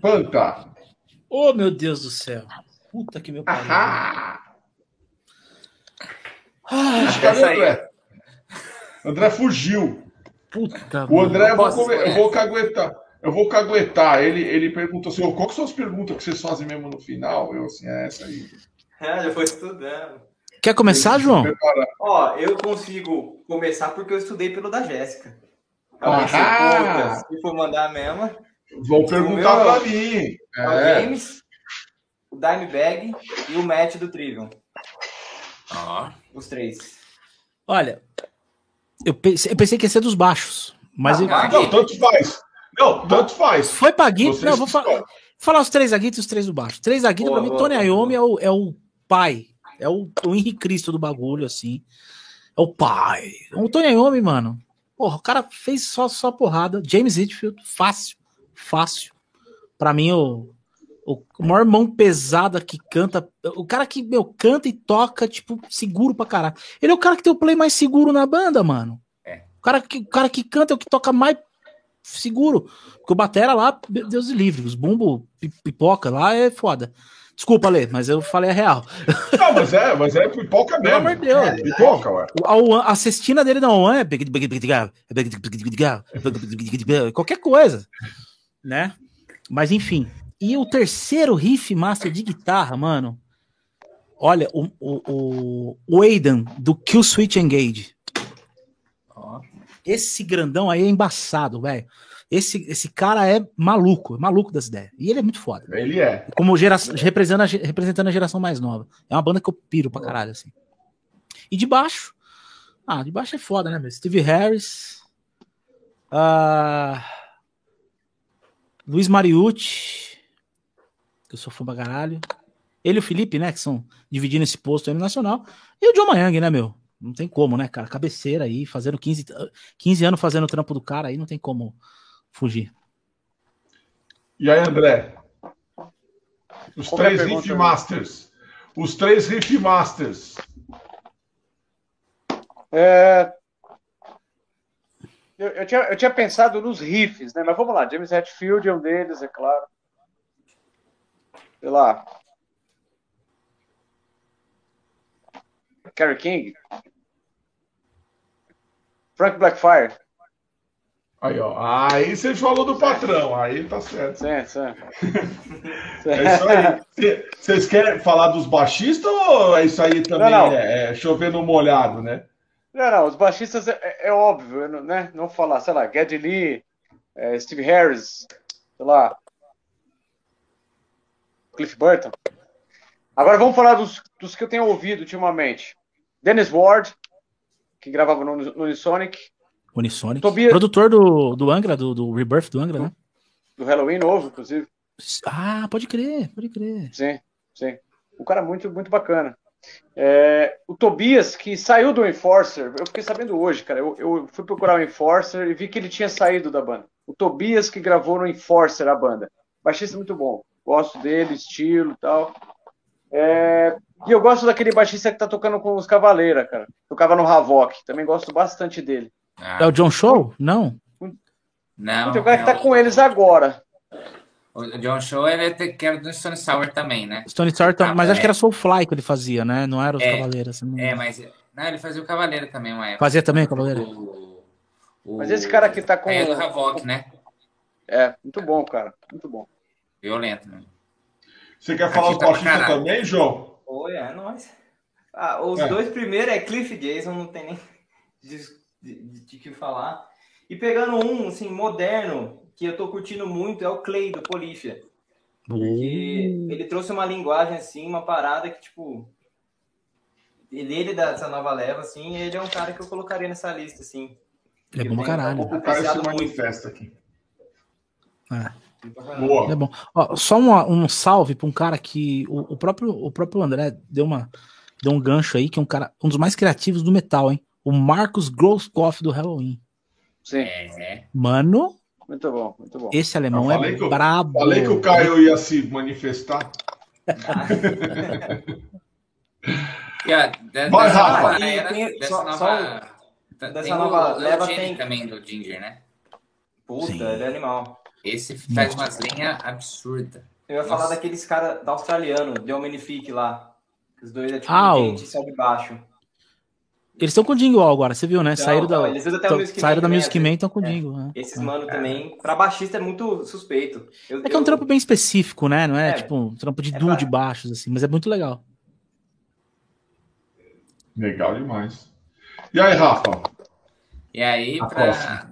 Panta. Oh, meu Deus do céu. Puta que meu pai. Ah, cadê o André? André fugiu. Puta o André, eu vou, eu vou caguetar. Eu vou caguetar. Ele, ele perguntou assim: qual que são as perguntas que vocês fazem mesmo no final? Eu assim, é essa aí. É, já foi estudando. Quer começar, João? Ó, eu consigo começar porque eu estudei pelo da Jéssica. Ah, se for mandar a mesma. Vou perguntar para mim. É. O James, o Dimebag e o Matt do Trivium. Ah. Os três. Olha, eu pensei, eu pensei que ia ser dos baixos. Mas ah, eu... Não, tanto faz. Não, tanto faz. Foi pra Guito. Não, vou falar, falar os três Aguitos e os três do baixo. Três Aguitos, pra mim, Tony Iommi é o, é o pai. É o, o Henrique Cristo do bagulho, assim. É o pai. O Tony Iommi, mano. Porra, o cara fez só, só porrada. James Hetfield, fácil. Fácil. Pra mim, o, o maior mão pesada que canta. O cara que, meu, canta e toca, tipo, seguro pra caralho. Ele é o cara que tem o play mais seguro na banda, mano. É. O cara que, o cara que canta é o que toca mais seguro. Porque o Batera lá, Deus livre, os bumbo pipoca lá é foda. Desculpa, Lê, mas eu falei a real. Não, mas é, mas é pipoca mesmo. Pelo amor de Deus. É, pipoca, ué. A, a cestina dele não é qualquer coisa, né? Mas enfim, e o terceiro riff master de guitarra, mano. Olha, o, o, o, Aidan do Kill Switch Engage. Esse grandão aí é embaçado, velho. Esse, esse cara é maluco, é maluco das ideias. E ele é muito foda. Ele é. Como geração, representando, a, representando a geração mais nova. É uma banda que eu piro pra caralho, assim. E de baixo. Ah, de baixo é foda, né, meu? Steve Harris. Uh, Luiz Mariucci. Que eu sou fã pra caralho. Ele e o Felipe, né? Que são dividindo esse posto aí no Nacional. E o John Mayang, né, meu? Não tem como, né, cara? Cabeceira aí, fazendo 15, 15 anos fazendo o trampo do cara aí, não tem como fugir. E aí, André? Os Qual três Riff Masters. Os três Riff Masters. É... Eu, eu, tinha, eu tinha pensado nos riffs, né? Mas vamos lá, James Hetfield é um deles, é claro. Sei lá, Kerry King, Frank Blackfire. Aí, ó. Aí você falou do patrão, aí tá certo. Certo, certo. é isso aí. Vocês querem falar dos baixistas ou é isso aí também não, não. É, é chover no molhado, né? Não, não, os baixistas é, é, é óbvio, né? Não falar, sei lá, Geddy Lee, é, Steve Harris, sei lá, Cliff Burton. Agora vamos falar dos, dos que eu tenho ouvido ultimamente. Dennis Ward, que gravava no, no Unisonic. Unisonic. Tobias... Produtor do, do Angra, do, do Rebirth do Angra, né? Do Halloween novo, inclusive. Ah, pode crer, pode crer. Sim, sim. O cara muito, muito bacana. É, o Tobias, que saiu do Enforcer, eu fiquei sabendo hoje, cara. Eu, eu, fui procurar o Enforcer e vi que ele tinha saído da banda. O Tobias que gravou no Enforcer a banda. Baixista muito bom. Gosto dele, estilo e tal. É, e eu gosto daquele baixista que tá tocando com os Cavaleira, cara. Tocava no Havok. Também gosto bastante dele. Ah. É o John Show? Não. Não. Tem um cara que tá com eles agora. O John Show ele que era do Stone Sour também, né? Stone Sour, ah, mas é. acho que era Soulfly que ele fazia, né? Não era os é, Cavaleiros. Assim, é, mas não, ele fazia o Cavaleiro também, uma época. Fazia também o Cavaleiro? O, o, mas esse cara aqui tá com. É do Havok, né? É, muito bom, cara. Muito bom. Violento, né? Você quer falar do tá também, João? Oi, é nóis. Ah, os é. dois primeiros é Cliff Jason, não tem nem de que falar. E pegando um, assim, moderno, que eu tô curtindo muito, é o Clay, do Polífia. Porque uh. ele trouxe uma linguagem, assim, uma parada que, tipo... Ele dessa nova leva, assim, ele é um cara que eu colocaria nessa lista, assim. Ele é bom caralho. O cara se manifesta aqui. É. Boa. É bom. Ó, só um, um salve para um cara que o, o, próprio, o próprio André deu, uma, deu um gancho aí, que é um cara, um dos mais criativos do metal, hein? O Marcos Grosskopf do Halloween. Sim. É. Mano. Muito bom, muito bom. Esse alemão é que brabo. Falei que o Caio ia se manifestar. yeah, Vai, Rafa. Dessa nova, dessa nova leva tem também do Ginger, né? Puta, Sim. ele é animal. Esse faz umas linhas absurdas. Eu ia Nossa. falar daqueles caras da australiano, The Omnific lá. Os dois é tipo ah, um e sobe baixo. Eles estão com o Jingle agora, você viu, né? Então, saíram da, eles até o Music saíram da Music Man e estão com o é. Jingle. Né? Esses é. mano também, pra baixista é muito suspeito. Eu, é que é um trampo bem específico, né? Não é, é tipo um trampo de é duo pra... de baixos, assim, mas é muito legal. Legal demais. E aí, Rafa? E aí, pra,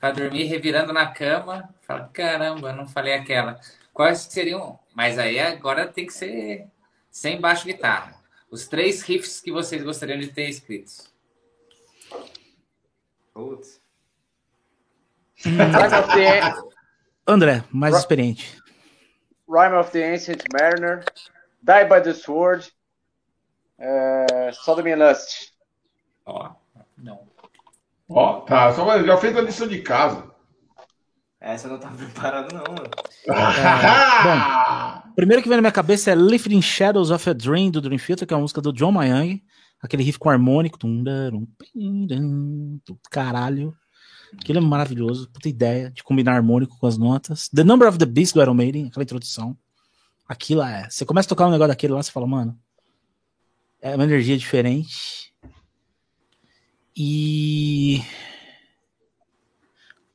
pra dormir revirando na cama, fala, caramba, não falei aquela. Quais seriam. Mas aí agora tem que ser sem baixo guitarra. Os três riffs que vocês gostariam de ter escritos. Putz. André, mais R experiente. Rhyme of the Ancient Mariner, Die by the Sword, uh, Sodom and Lust. Ó, oh, não. Ó, oh, tá, só já fez a lição de casa. Essa eu não tava preparado, não, mano. É, bom, primeiro que vem na minha cabeça é Lifting Shadows of a Dream do Dream Theater, que é uma música do John Mayang. Aquele riff com harmônico. Caralho. Aquilo é maravilhoso. Puta ideia de combinar harmônico com as notas. The Number of the Beast do Iron Maiden, aquela introdução. Aquilo é. Você começa a tocar um negócio daquele lá, você fala, mano. É uma energia diferente. E.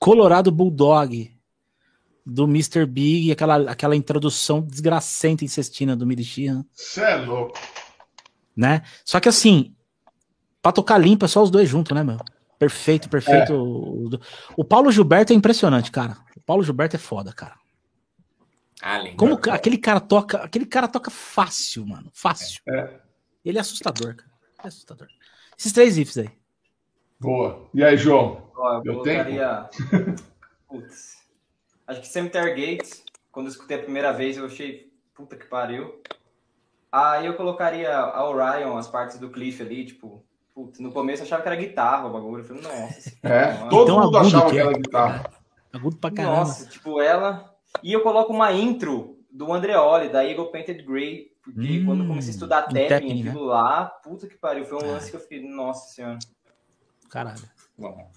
Colorado Bulldog do Mr. Big, aquela, aquela introdução desgracenta incestina do Midichinha. Você é louco. Né? Só que assim, pra tocar limpo é só os dois juntos, né, meu? Perfeito, perfeito. É. O Paulo Gilberto é impressionante, cara. O Paulo Gilberto é foda, cara. Além. Como aquele cara toca, aquele cara toca fácil, mano, fácil. É. Ele é assustador, cara. É assustador. Esses três ifs aí. Boa. E aí, João? Ó, eu colocaria. Putz. Acho que Cemetery Gates, quando eu escutei a primeira vez, eu achei puta que pariu. Aí eu colocaria a Orion, as partes do Cliff ali, tipo, putz, no começo eu achava que era guitarra o bagulho. Eu falei, nossa. É, todo mundo achava que, era guitarra. Agudo pra caramba. Nossa, tipo, ela. E eu coloco uma intro do Andreoli, da Eagle Painted Grey, porque hum, quando eu comecei a estudar tapping, aquilo né? lá, puta que pariu, foi um é. lance que eu fiquei, nossa senhora. Caralho.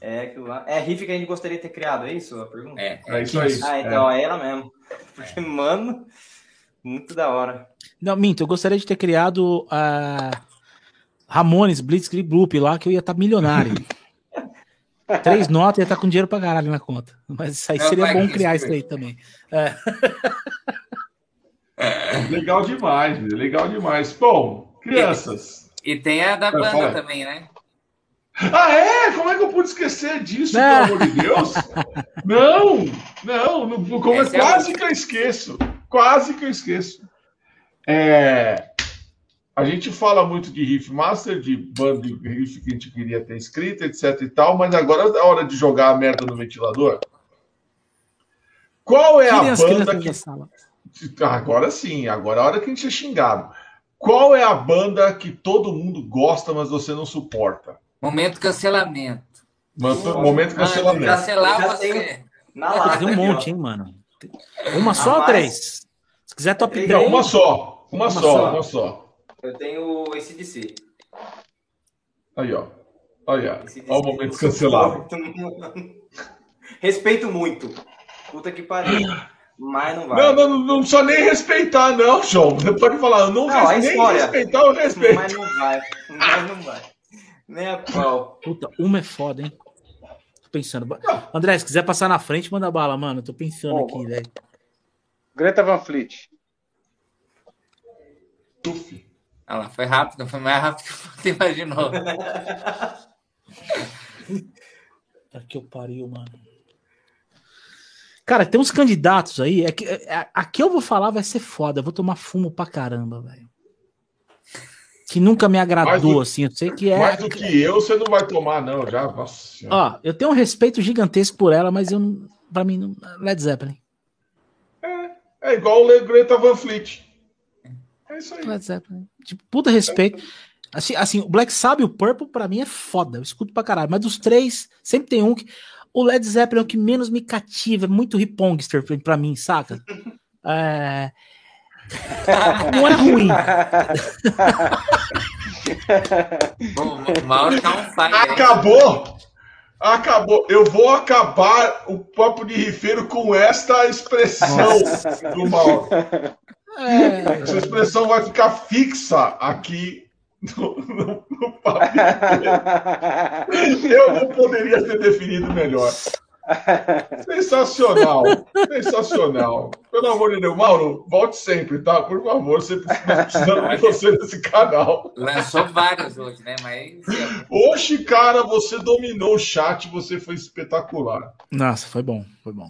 É. É riff que a gente gostaria de ter criado, é isso a pergunta? É, é isso aí. Ah, então é, é ela mesmo. Porque, é. mano, muito da hora. Não, minto, eu gostaria de ter criado a Ramones Blitzkrieg Bloop lá, que eu ia estar tá milionário. Três notas e ia estar tá com dinheiro pra caralho na conta. Mas isso aí Não, seria bom criar isso aí também. É. Legal demais, legal demais. Bom, crianças. E, e tem a da banda também, né? Ah, é? Como é que eu pude esquecer disso, pelo amor de Deus? Não, não, não como é quase que eu esqueço. Quase que eu esqueço. É, a gente fala muito de riff master, de banda de riff que a gente queria ter escrito, etc e tal, mas agora é hora de jogar a merda no ventilador. Qual é a banda que. Agora sim, agora é a hora que a gente é xingado. Qual é a banda que todo mundo gosta, mas você não suporta? Momento cancelamento. Momento cancelamento. Cancelar você. Na live, Tem um monte, hein, mano. Uma só ou três? Se quiser top 3. Não, uma só. Uma, uma só, só, uma só. Eu tenho esse de si. Aí, ó. Olha, olha o momento cancelado. Respeito muito. Puta que pariu. Mas não vai. Não, não, não precisa nem respeitar, não, João. Você pode falar, não, não nem respeitar, eu respeito. Mas não vai. Mas não vai. Nem a pau. Puta, uma é foda, hein? Tô pensando. André, se quiser passar na frente, manda bala, mano. Tô pensando oh, aqui, velho. Greta Van Fleet. Tuf. Ah lá, foi rápido, foi mais rápido que você imaginou. Puta que eu pariu, mano. Cara, tem uns candidatos aí. É que, é, é, aqui eu vou falar vai ser foda. Eu vou tomar fumo pra caramba, velho que nunca me agradou, do, assim. Eu sei que é. Mais do que eu, você não vai tomar, não, já. Nossa. Ó, eu tenho um respeito gigantesco por ela, mas eu, pra mim, não, Led Zeppelin. É, é igual o Greta Van Fleet. É isso aí. Led Zeppelin. Tipo, puta respeito. Assim, assim, o Black Sabbath e o Purple, pra mim, é foda. Eu escuto pra caralho. Mas dos três, sempre tem um que. O Led Zeppelin é o que menos me cativa. É muito hipongster pra mim, saca? É. Não é ruim. o Mauro tá um fire, Acabou! Acabou. Eu vou acabar o papo de rifeiro com esta expressão Nossa. do Mauro. É. Essa expressão vai ficar fixa aqui no, no, no papo de Eu não poderia ter definido melhor. Sensacional, sensacional. Pelo amor de Deus, Mauro, volte sempre, tá? Por favor, sempre precisando de você nesse canal. Lançou vários hoje, né? Mas. Oxe, cara, você dominou o chat, você foi espetacular. Nossa, foi bom, foi bom.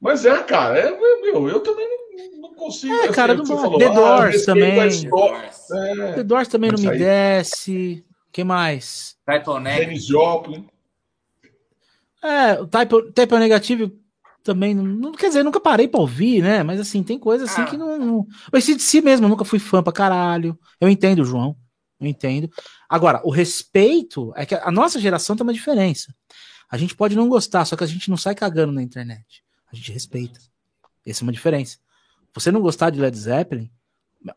Mas é, cara, é, meu, eu também não, não consigo. É, cara, não falou, The Doors ah, também. É. The Doors também não me aí... desce. Quem mais? Dennis Joplin. É, o type, type negativo também não, quer dizer, nunca parei pra ouvir, né? Mas assim, tem coisa assim ah. que não. não... O si mesmo, eu nunca fui fã pra caralho. Eu entendo, João. Eu entendo. Agora, o respeito é que a nossa geração tem uma diferença. A gente pode não gostar, só que a gente não sai cagando na internet. A gente respeita. Essa é uma diferença. Você não gostar de Led Zeppelin,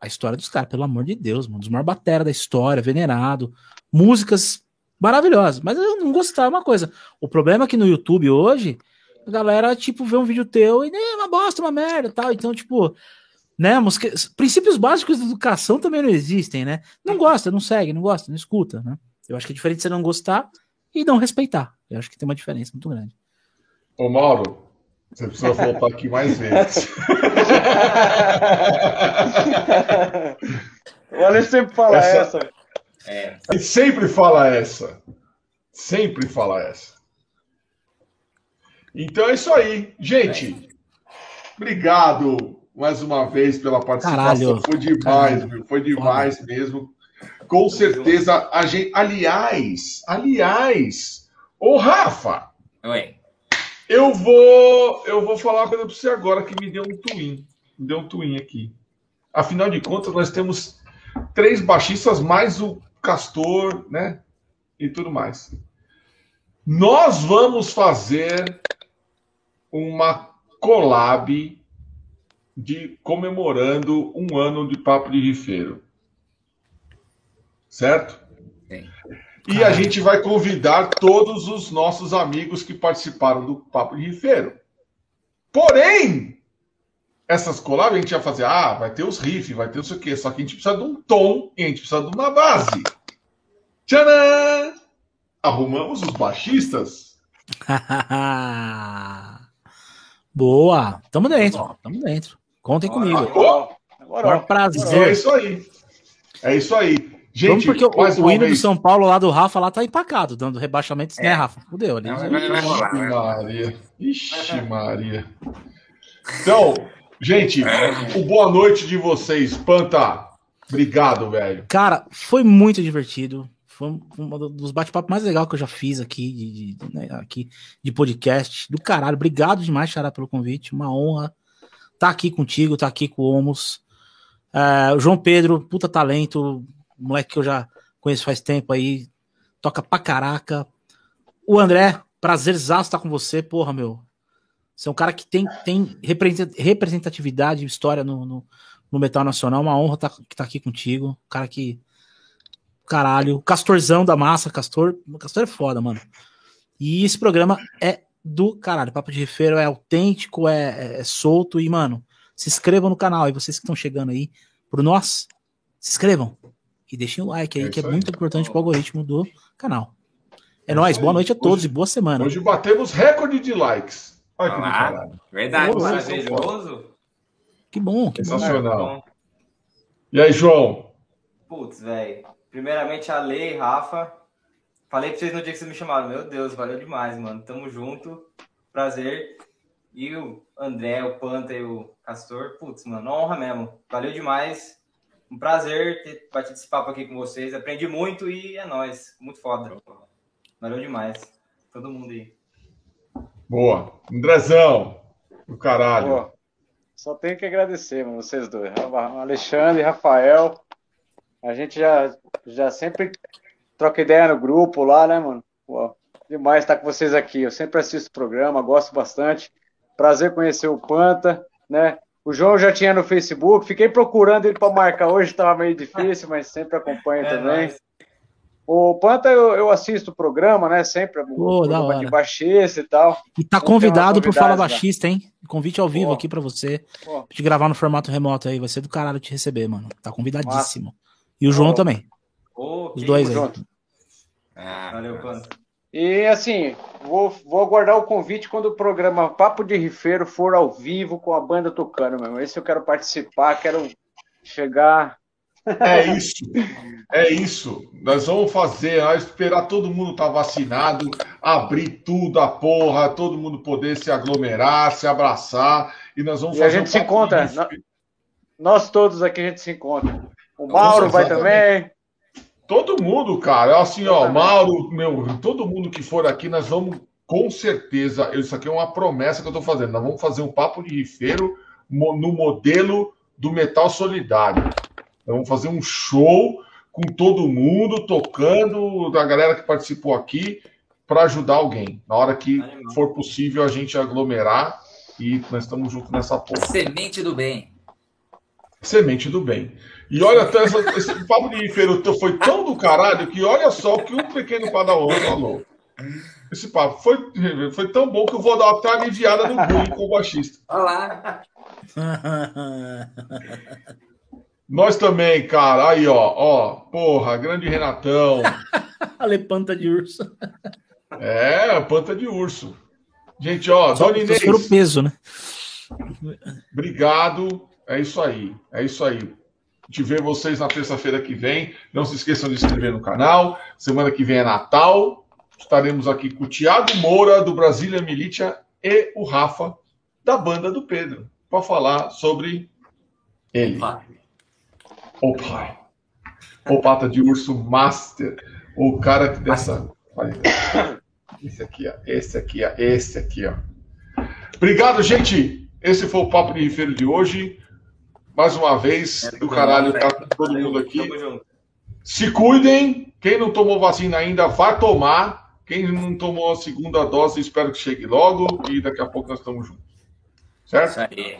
a história dos caras, pelo amor de Deus, mano, dos maiores batera da história, venerado, músicas maravilhosa. Mas eu não gostava uma coisa. O problema é que no YouTube hoje, a galera, tipo, vê um vídeo teu e é uma bosta, uma merda tal. Então, tipo, né? Princípios básicos da educação também não existem, né? Não gosta, não segue, não gosta, não escuta, né? Eu acho que é diferente você não gostar e não respeitar. Eu acho que tem uma diferença muito grande. Ô, Mauro, você precisa voltar aqui mais vezes. Olha, sempre fala essa. essa. É. Ele sempre fala essa. Sempre fala essa. Então é isso aí. Gente, obrigado mais uma vez pela participação. Caralho, foi demais, caralho. Foi demais Foda. mesmo. Com certeza, a gente. Aliás, aliás, ô Rafa. Oi. Eu vou, eu vou falar uma coisa para você agora que me deu um twin. Me deu um twin aqui. Afinal de contas, nós temos três baixistas mais o Castor, né? E tudo mais. Nós vamos fazer uma collab de comemorando um ano de Papo de Rifeiro. Certo? Sim. E a gente vai convidar todos os nossos amigos que participaram do Papo de Rifeiro. Porém, essas collabs a gente vai fazer, ah, vai ter os riffs, vai ter não sei o quê, só que a gente precisa de um tom e a gente precisa de uma base. Tcharam! Arrumamos os baixistas. Boa! Tamo dentro, tamo dentro. Contem comigo. Agora, agora, prazer. É isso aí. É isso aí. Gente, Vamos porque o, o hino do São Paulo lá do Rafa lá tá empacado, dando rebaixamento, né, é. né, Rafa? Fudeu ali. Ixi, Maria. Ixi, Maria. Então, gente, o boa noite de vocês. Panta, obrigado, velho. Cara, foi muito divertido. Foi um dos bate-papos mais legais que eu já fiz aqui de, de né, aqui de podcast. Do caralho. Obrigado demais, Xará, pelo convite. Uma honra tá aqui contigo, tá aqui com o Omos. É, o João Pedro, puta talento, moleque que eu já conheço faz tempo aí, toca pra caraca. O André, prazerzaço estar com você, porra, meu. Você é um cara que tem, tem representatividade, história no, no, no metal nacional, uma honra estar tá, tá aqui contigo. Um cara que. Caralho, Castorzão da massa, Castor. Castor é foda, mano. E esse programa é do caralho. Papo de Refeiro é autêntico, é, é, é, solto e, mano, se inscrevam no canal. E vocês que estão chegando aí por nós, se inscrevam e deixem o like aí, é que é muito importante para o algoritmo do canal. É, é nóis, boa noite a todos hoje, e boa semana. Hoje batemos recorde de likes. Olha que caralho. Verdade, maravilhoso. Que bom, que Sensacional. Bom. E aí, João? Putz, velho. Primeiramente, a Lei, Rafa, Falei pra vocês no dia que vocês me chamaram. Meu Deus, valeu demais, mano. Tamo junto. Prazer. E o André, o Panta e o Castor. Putz, mano, honra mesmo. Valeu demais. Um prazer ter batido esse papo aqui com vocês. Aprendi muito e é nóis. Muito foda. Valeu demais. Todo mundo aí. Boa. Andrezão, do caralho. Boa. Só tenho que agradecer, mano, vocês dois. Alexandre, Rafael. A gente já, já sempre troca ideia no grupo lá, né, mano? Pô, demais estar com vocês aqui. Eu sempre assisto o programa, gosto bastante. Prazer conhecer o Panta, né? O João já tinha no Facebook, fiquei procurando ele para marcar hoje, estava meio difícil, mas sempre acompanho é, também. O Panta, eu, eu, assisto o programa, né? Sempre Pô, programa de baixista e tal. E tá convidado pro Fala Baixista, hein? Convite ao vivo Pô. aqui para você. Pô. De gravar no formato remoto aí. Vai ser do caralho te receber, mano. Tá convidadíssimo. Massa. E o João Pô. também. Os dois aí. Junto. Ah, Valeu, Pano. E assim, vou, vou aguardar o convite quando o programa Papo de Rifeiro for ao vivo com a banda tocando, meu. Esse eu quero participar, quero chegar. É isso, é isso. Nós vamos fazer, nós esperar todo mundo estar tá vacinado, abrir tudo a porra, todo mundo poder se aglomerar, se abraçar e nós vamos e fazer. A gente um se encontra. Nós todos aqui a gente se encontra. O Mauro Nossa, vai também. Todo mundo, cara. Assim, ó, Mauro, meu, todo mundo que for aqui, nós vamos, com certeza, isso aqui é uma promessa que eu tô fazendo. Nós vamos fazer um papo de rifeiro no modelo do metal solidário. Vamos fazer um show com todo mundo tocando, da galera que participou aqui, para ajudar alguém. Na hora que for possível a gente aglomerar e nós estamos juntos nessa porra. Semente do bem. Semente do bem. E olha, essa, esse papo de Feruto foi tão do caralho que olha só o que um pequeno padawan falou. Esse papo foi, foi tão bom que eu vou dar até uma aliviada no bullying com o baixista. Olá! Nós também, cara. Aí, ó, ó. Porra, grande Renatão. Ale panta de urso. É, panta de urso. Gente, ó, Dona Inês. o peso, né? Obrigado. É isso aí. É isso aí de ver vocês na terça-feira que vem. Não se esqueçam de se inscrever no canal. Semana que vem é Natal. estaremos aqui com o Tiago Moura, do Brasília Militia, e o Rafa, da banda do Pedro, para falar sobre ele. O pai. O pata de urso master. O cara dessa. Esse aqui, ó. Esse aqui, ó. Esse aqui, ó. Obrigado, gente. Esse foi o Papo de Rifeiro de hoje. Mais uma vez, é, do caralho, tá todo mundo aqui. Se cuidem. Quem não tomou vacina ainda, vai tomar. Quem não tomou a segunda dose, espero que chegue logo. E daqui a pouco nós estamos juntos. Certo? Isso aí.